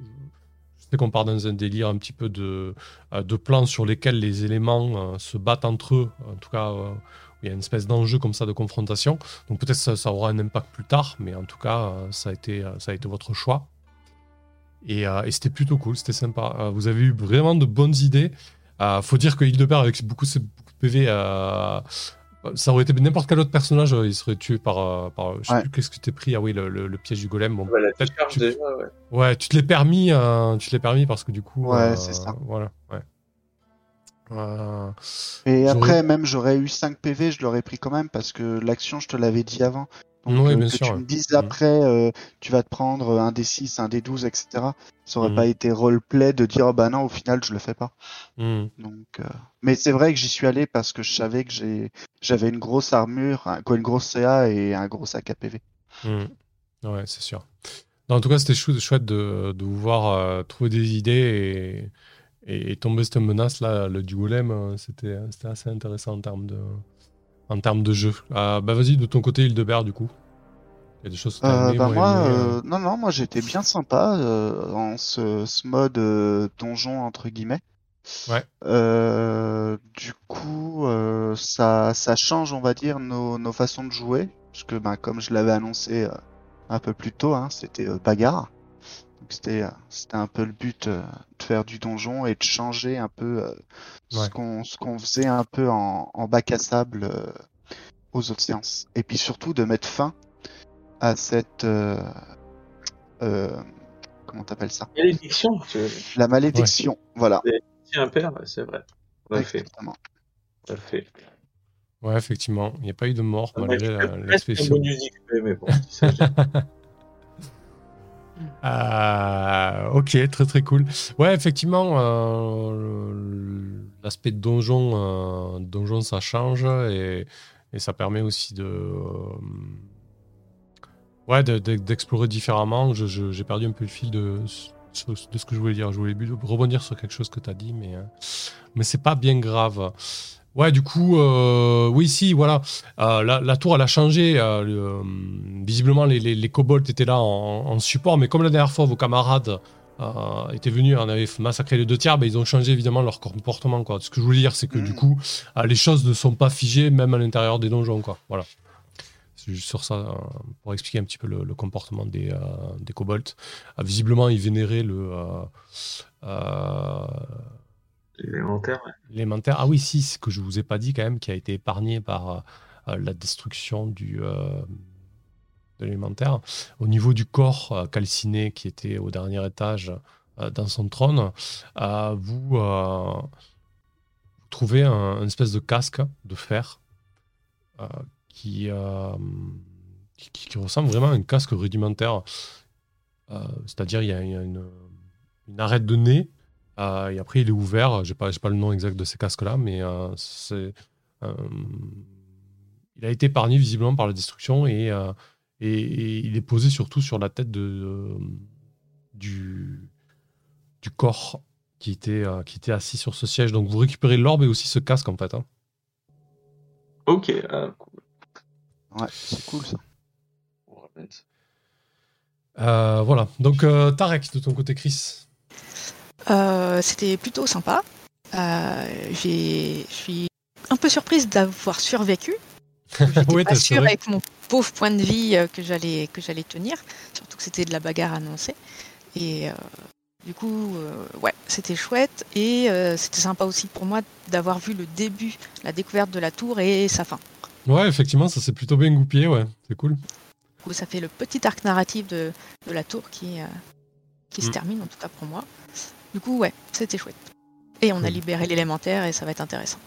je qu'on part dans un délire un petit peu de, de plans sur lesquels les éléments se battent entre eux. En tout cas, il y a une espèce d'enjeu comme ça de confrontation. Donc peut-être ça, ça aura un impact plus tard, mais en tout cas, euh, ça, a été, euh, ça a été votre choix. Et, euh, et c'était plutôt cool, c'était sympa. Euh, vous avez eu vraiment de bonnes idées. Euh, faut dire que Hildebert, avec beaucoup, beaucoup de PV, euh, ça aurait été n'importe quel autre personnage, euh, il serait tué par. euh, par je sais Ouais. plus qu'est-ce que tu t'es pris. Ah oui, le, le- le piège du golem. Bon, Ouais, la tu- déjà, ouais. Ouais, tu te l'es permis, euh, tu te l'es permis parce que du coup. Ouais, euh, c'est ça. Voilà, ouais. Euh, Et après, même j'aurais eu 5 PV, je l'aurais pris quand même parce que l'action, je te l'avais dit avant. Donc, Oui, euh, bien que sûr, tu ouais. me dises Mhm. après, euh, tu vas te prendre un des 6, un des 12, etc. Ça aurait Mhm. pas été roleplay de dire, oh, bah non, au final, je le fais pas. hmm. Donc, mais c'est vrai que j'y suis allé parce que je savais que j'avais une grosse armure, un- une grosse CA et un gros sac à PV. Ouais, c'est sûr. Non, en tout cas, c'était chou- chouette de, de vous voir trouver des idées et, et, et tomber cette menace là, le golem. euh, C'était c'était assez intéressant en termes de, en termes de jeu. Euh, bah vas-y, de ton côté, Hildebert, du coup. Il y a des choses Euh, bah moi, aimé, euh, non, non, moi j'étais bien sympa euh, en ce, ce mode euh, donjon entre guillemets. Ouais. Euh, du coup, euh, ça, ça change, on va dire, nos, nos façons de jouer, parce que, ben, comme je l'avais annoncé euh, un peu plus tôt, hein, c'était euh, bagarre. C'était, c'était un peu le but euh, de faire du donjon et de changer un peu euh, Ouais. ce qu'on, ce qu'on faisait un peu en, en bac à sable euh, aux autres séances. Et puis surtout de mettre fin à cette, euh, euh, comment t'appelles ça? Malédiction, tu La malédiction. Voilà. tiens un père, c'est vrai. Tout à fait, à fait. Ouais, effectivement. Il n'y a pas eu de mort On malgré la- mais bon, Euh, ok, très très cool. Ouais, effectivement, euh, l'aspect donjon, euh, donjon, ça change et, ça permet aussi de, ouais, de- de- d'explorer différemment. J'ai perdu un peu le fil de, ce que je voulais dire. Je voulais rebondir sur quelque chose que tu as dit, mais c'est pas bien grave. Ouais, du coup, euh, oui, si, voilà. Euh, la, la tour, elle a changé. euh, euh, visiblement, les, les, les kobolds étaient là en, en support, mais comme la dernière fois, vos camarades étaient venus, on avait massacré les deux tiers, ben, ils ont changé évidemment leur comportement. Quoi. Ce que je voulais dire, c'est que du Mhm. coup, les choses ne sont pas figées, même à l'intérieur des donjons. Quoi. Voilà. C'est juste sur ça, pour expliquer un petit peu le, le comportement des, des kobolds. Visiblement, ils vénéraient le. L'élémentaire, ah oui, si, ce que je vous ai pas dit quand même, qui a été épargné par euh, la destruction du, euh, de l'élémentaire. Au niveau du corps euh, calciné qui était au dernier étage euh, dans son trône, vous, trouvez un, espèce de casque de fer qui, qui, ressemble vraiment à un casque rudimentaire. C'est-à-dire, il y a, y a une, une arête de nez et après, il est ouvert. Je n'ai pas, j'ai pas le nom exact de ces casques-là, mais euh, c'est, euh, il a été épargné visiblement par la destruction et, euh, et, et il est posé surtout sur la tête de, de- du, du corps qui était, euh, qui était assis sur ce siège. Donc vous récupérez l'orbe et aussi ce casque en fait. hein. Ok, cool. Ouais, c'est cool ça. Euh, voilà. Donc euh, Tarek, de ton côté, Chris. Euh, C'était plutôt sympa. Euh, Je suis un peu surprise d'avoir survécu. J'étais Ouais, pas sûre avec mon pauvre point de vie euh, que j'allais que j'allais tenir, surtout que c'était de la bagarre annoncée. Et euh, du coup, euh, ouais, c'était chouette et euh, c'était sympa aussi pour moi d'avoir vu le début, la découverte de la tour et sa fin. Ouais, effectivement, ça s'est plutôt bien goupillé. Ouais, c'est cool. Du coup, ça fait le petit arc narratif de, de la tour qui, qui se Mm. termine, en tout cas pour moi. Du coup, ouais, c'était chouette. Et on a libéré l'élémentaire et ça va être intéressant.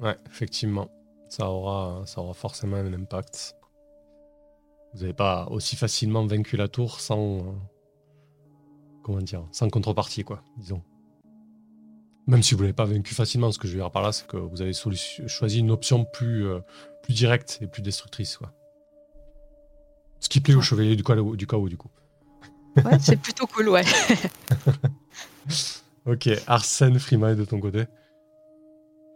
Ouais, effectivement. Ça aura, ça aura forcément un impact. Vous n'avez pas aussi facilement vaincu la tour sans. euh, comment dire Sans contrepartie, quoi, disons. Même si vous ne l'avez pas vaincu facilement, ce que je veux dire par là, c'est que vous avez choisi une option plus, euh, plus directe et plus destructrice, quoi. Ce qui plaît au chevalier du chaos, du, chaos, du coup. Ouais, c'est plutôt cool, ouais. Ok, Arsène, Freeman, de ton côté.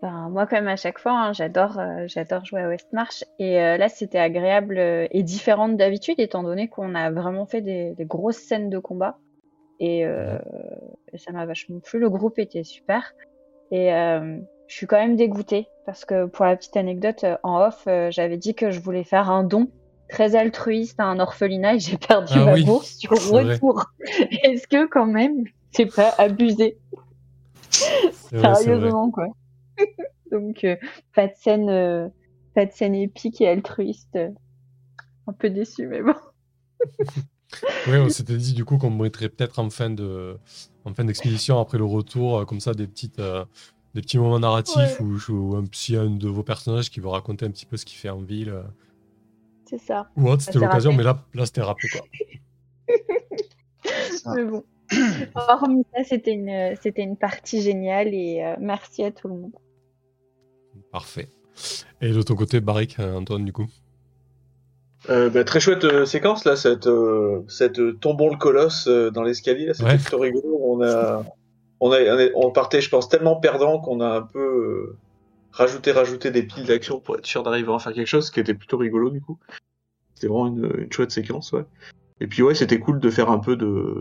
Ben, moi, comme à chaque fois, hein, j'adore, euh, j'adore jouer à Westmarch. Et euh, là, c'était agréable euh, et différent d'habitude, étant donné qu'on a vraiment fait des, des grosses scènes de combat. Et, et ça m'a vachement plu. Le groupe était super. Et je suis quand même dégoûtée parce que pour la petite anecdote, en off, j'avais dit que je voulais faire un don très altruiste à un orphelinat et j'ai perdu Ah ma oui, bourse sur retour. Est-ce que quand même, c'est pas abusé vrai. Sérieusement, quoi. Donc, euh, pas de scène, euh, pas de scène épique et altruiste. Un peu déçu, mais bon. Oui, on s'était dit du coup qu'on mettrait peut-être en fin de, en fin d'expédition après le retour, euh, comme ça des petites, euh, des petits moments narratifs où, où un petit un de vos personnages qui veut raconter un petit peu ce qu'il fait en ville. euh, C'est ça. Ou autre, c'était l'occasion, mais là, là c'était râpé quoi. Mais bon. Hormis ça, c'était une, c'était une partie géniale et euh, merci à tout le monde. Parfait. Et de ton côté, Barik, euh, Antoine, du coup? Euh, bah, très chouette euh, séquence là, cette, euh, cette euh, tombons le colosse euh, dans l'escalier là, c'était Ouais. plutôt rigolo. On a, on a, on, est- on partait, je pense, tellement perdant qu'on a un peu euh, rajouté, rajouté des piles d'action pour être sûr d'arriver à en faire quelque chose, ce qui était plutôt rigolo du coup. C'était vraiment une, une chouette séquence, ouais. Et puis ouais, c'était cool de faire un peu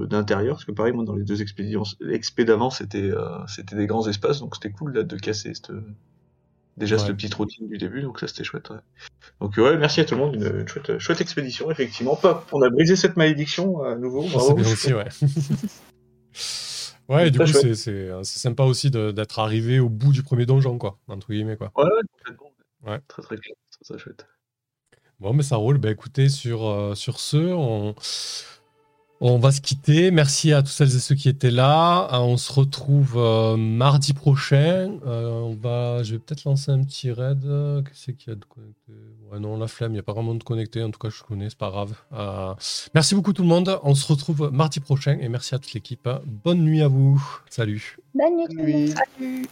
d'intérieur, parce que pareil, moi dans les deux expéditions, expé d'avant, c'était euh, c'était des grands espaces, donc c'était cool là de casser cette, déjà Ouais. cette petite routine du début, donc ça c'était chouette. Ouais. Donc ouais, merci à tout le monde, une, une chouette, chouette expédition, effectivement. Pas, on a brisé cette malédiction à nouveau. Oh, bravo. C'est bien aussi, ouais. du coup, c'est- euh, c'est sympa aussi d'être arrivé au bout du premier donjon, quoi, entre guillemets, quoi. Ouais, ouais, complètement. Ouais. Très très très, très chouette. Bon, mais ça roule. Bah, écoutez, sur, euh, sur ce, on, on va se quitter. Merci à tous celles et ceux qui étaient là. Euh, On se retrouve euh, mardi prochain. Euh, on va, je vais peut-être lancer un petit raid. Qu'est-ce qu'il y a de connecté? Ouais, non, la flemme, il n'y a pas vraiment de connecté. En tout cas, je connais, c'est pas grave. Euh, merci beaucoup tout le monde. On se retrouve mardi prochain et merci à toute l'équipe. Bonne nuit à vous. Salut. Bonne nuit tout le monde. Nuit. Salut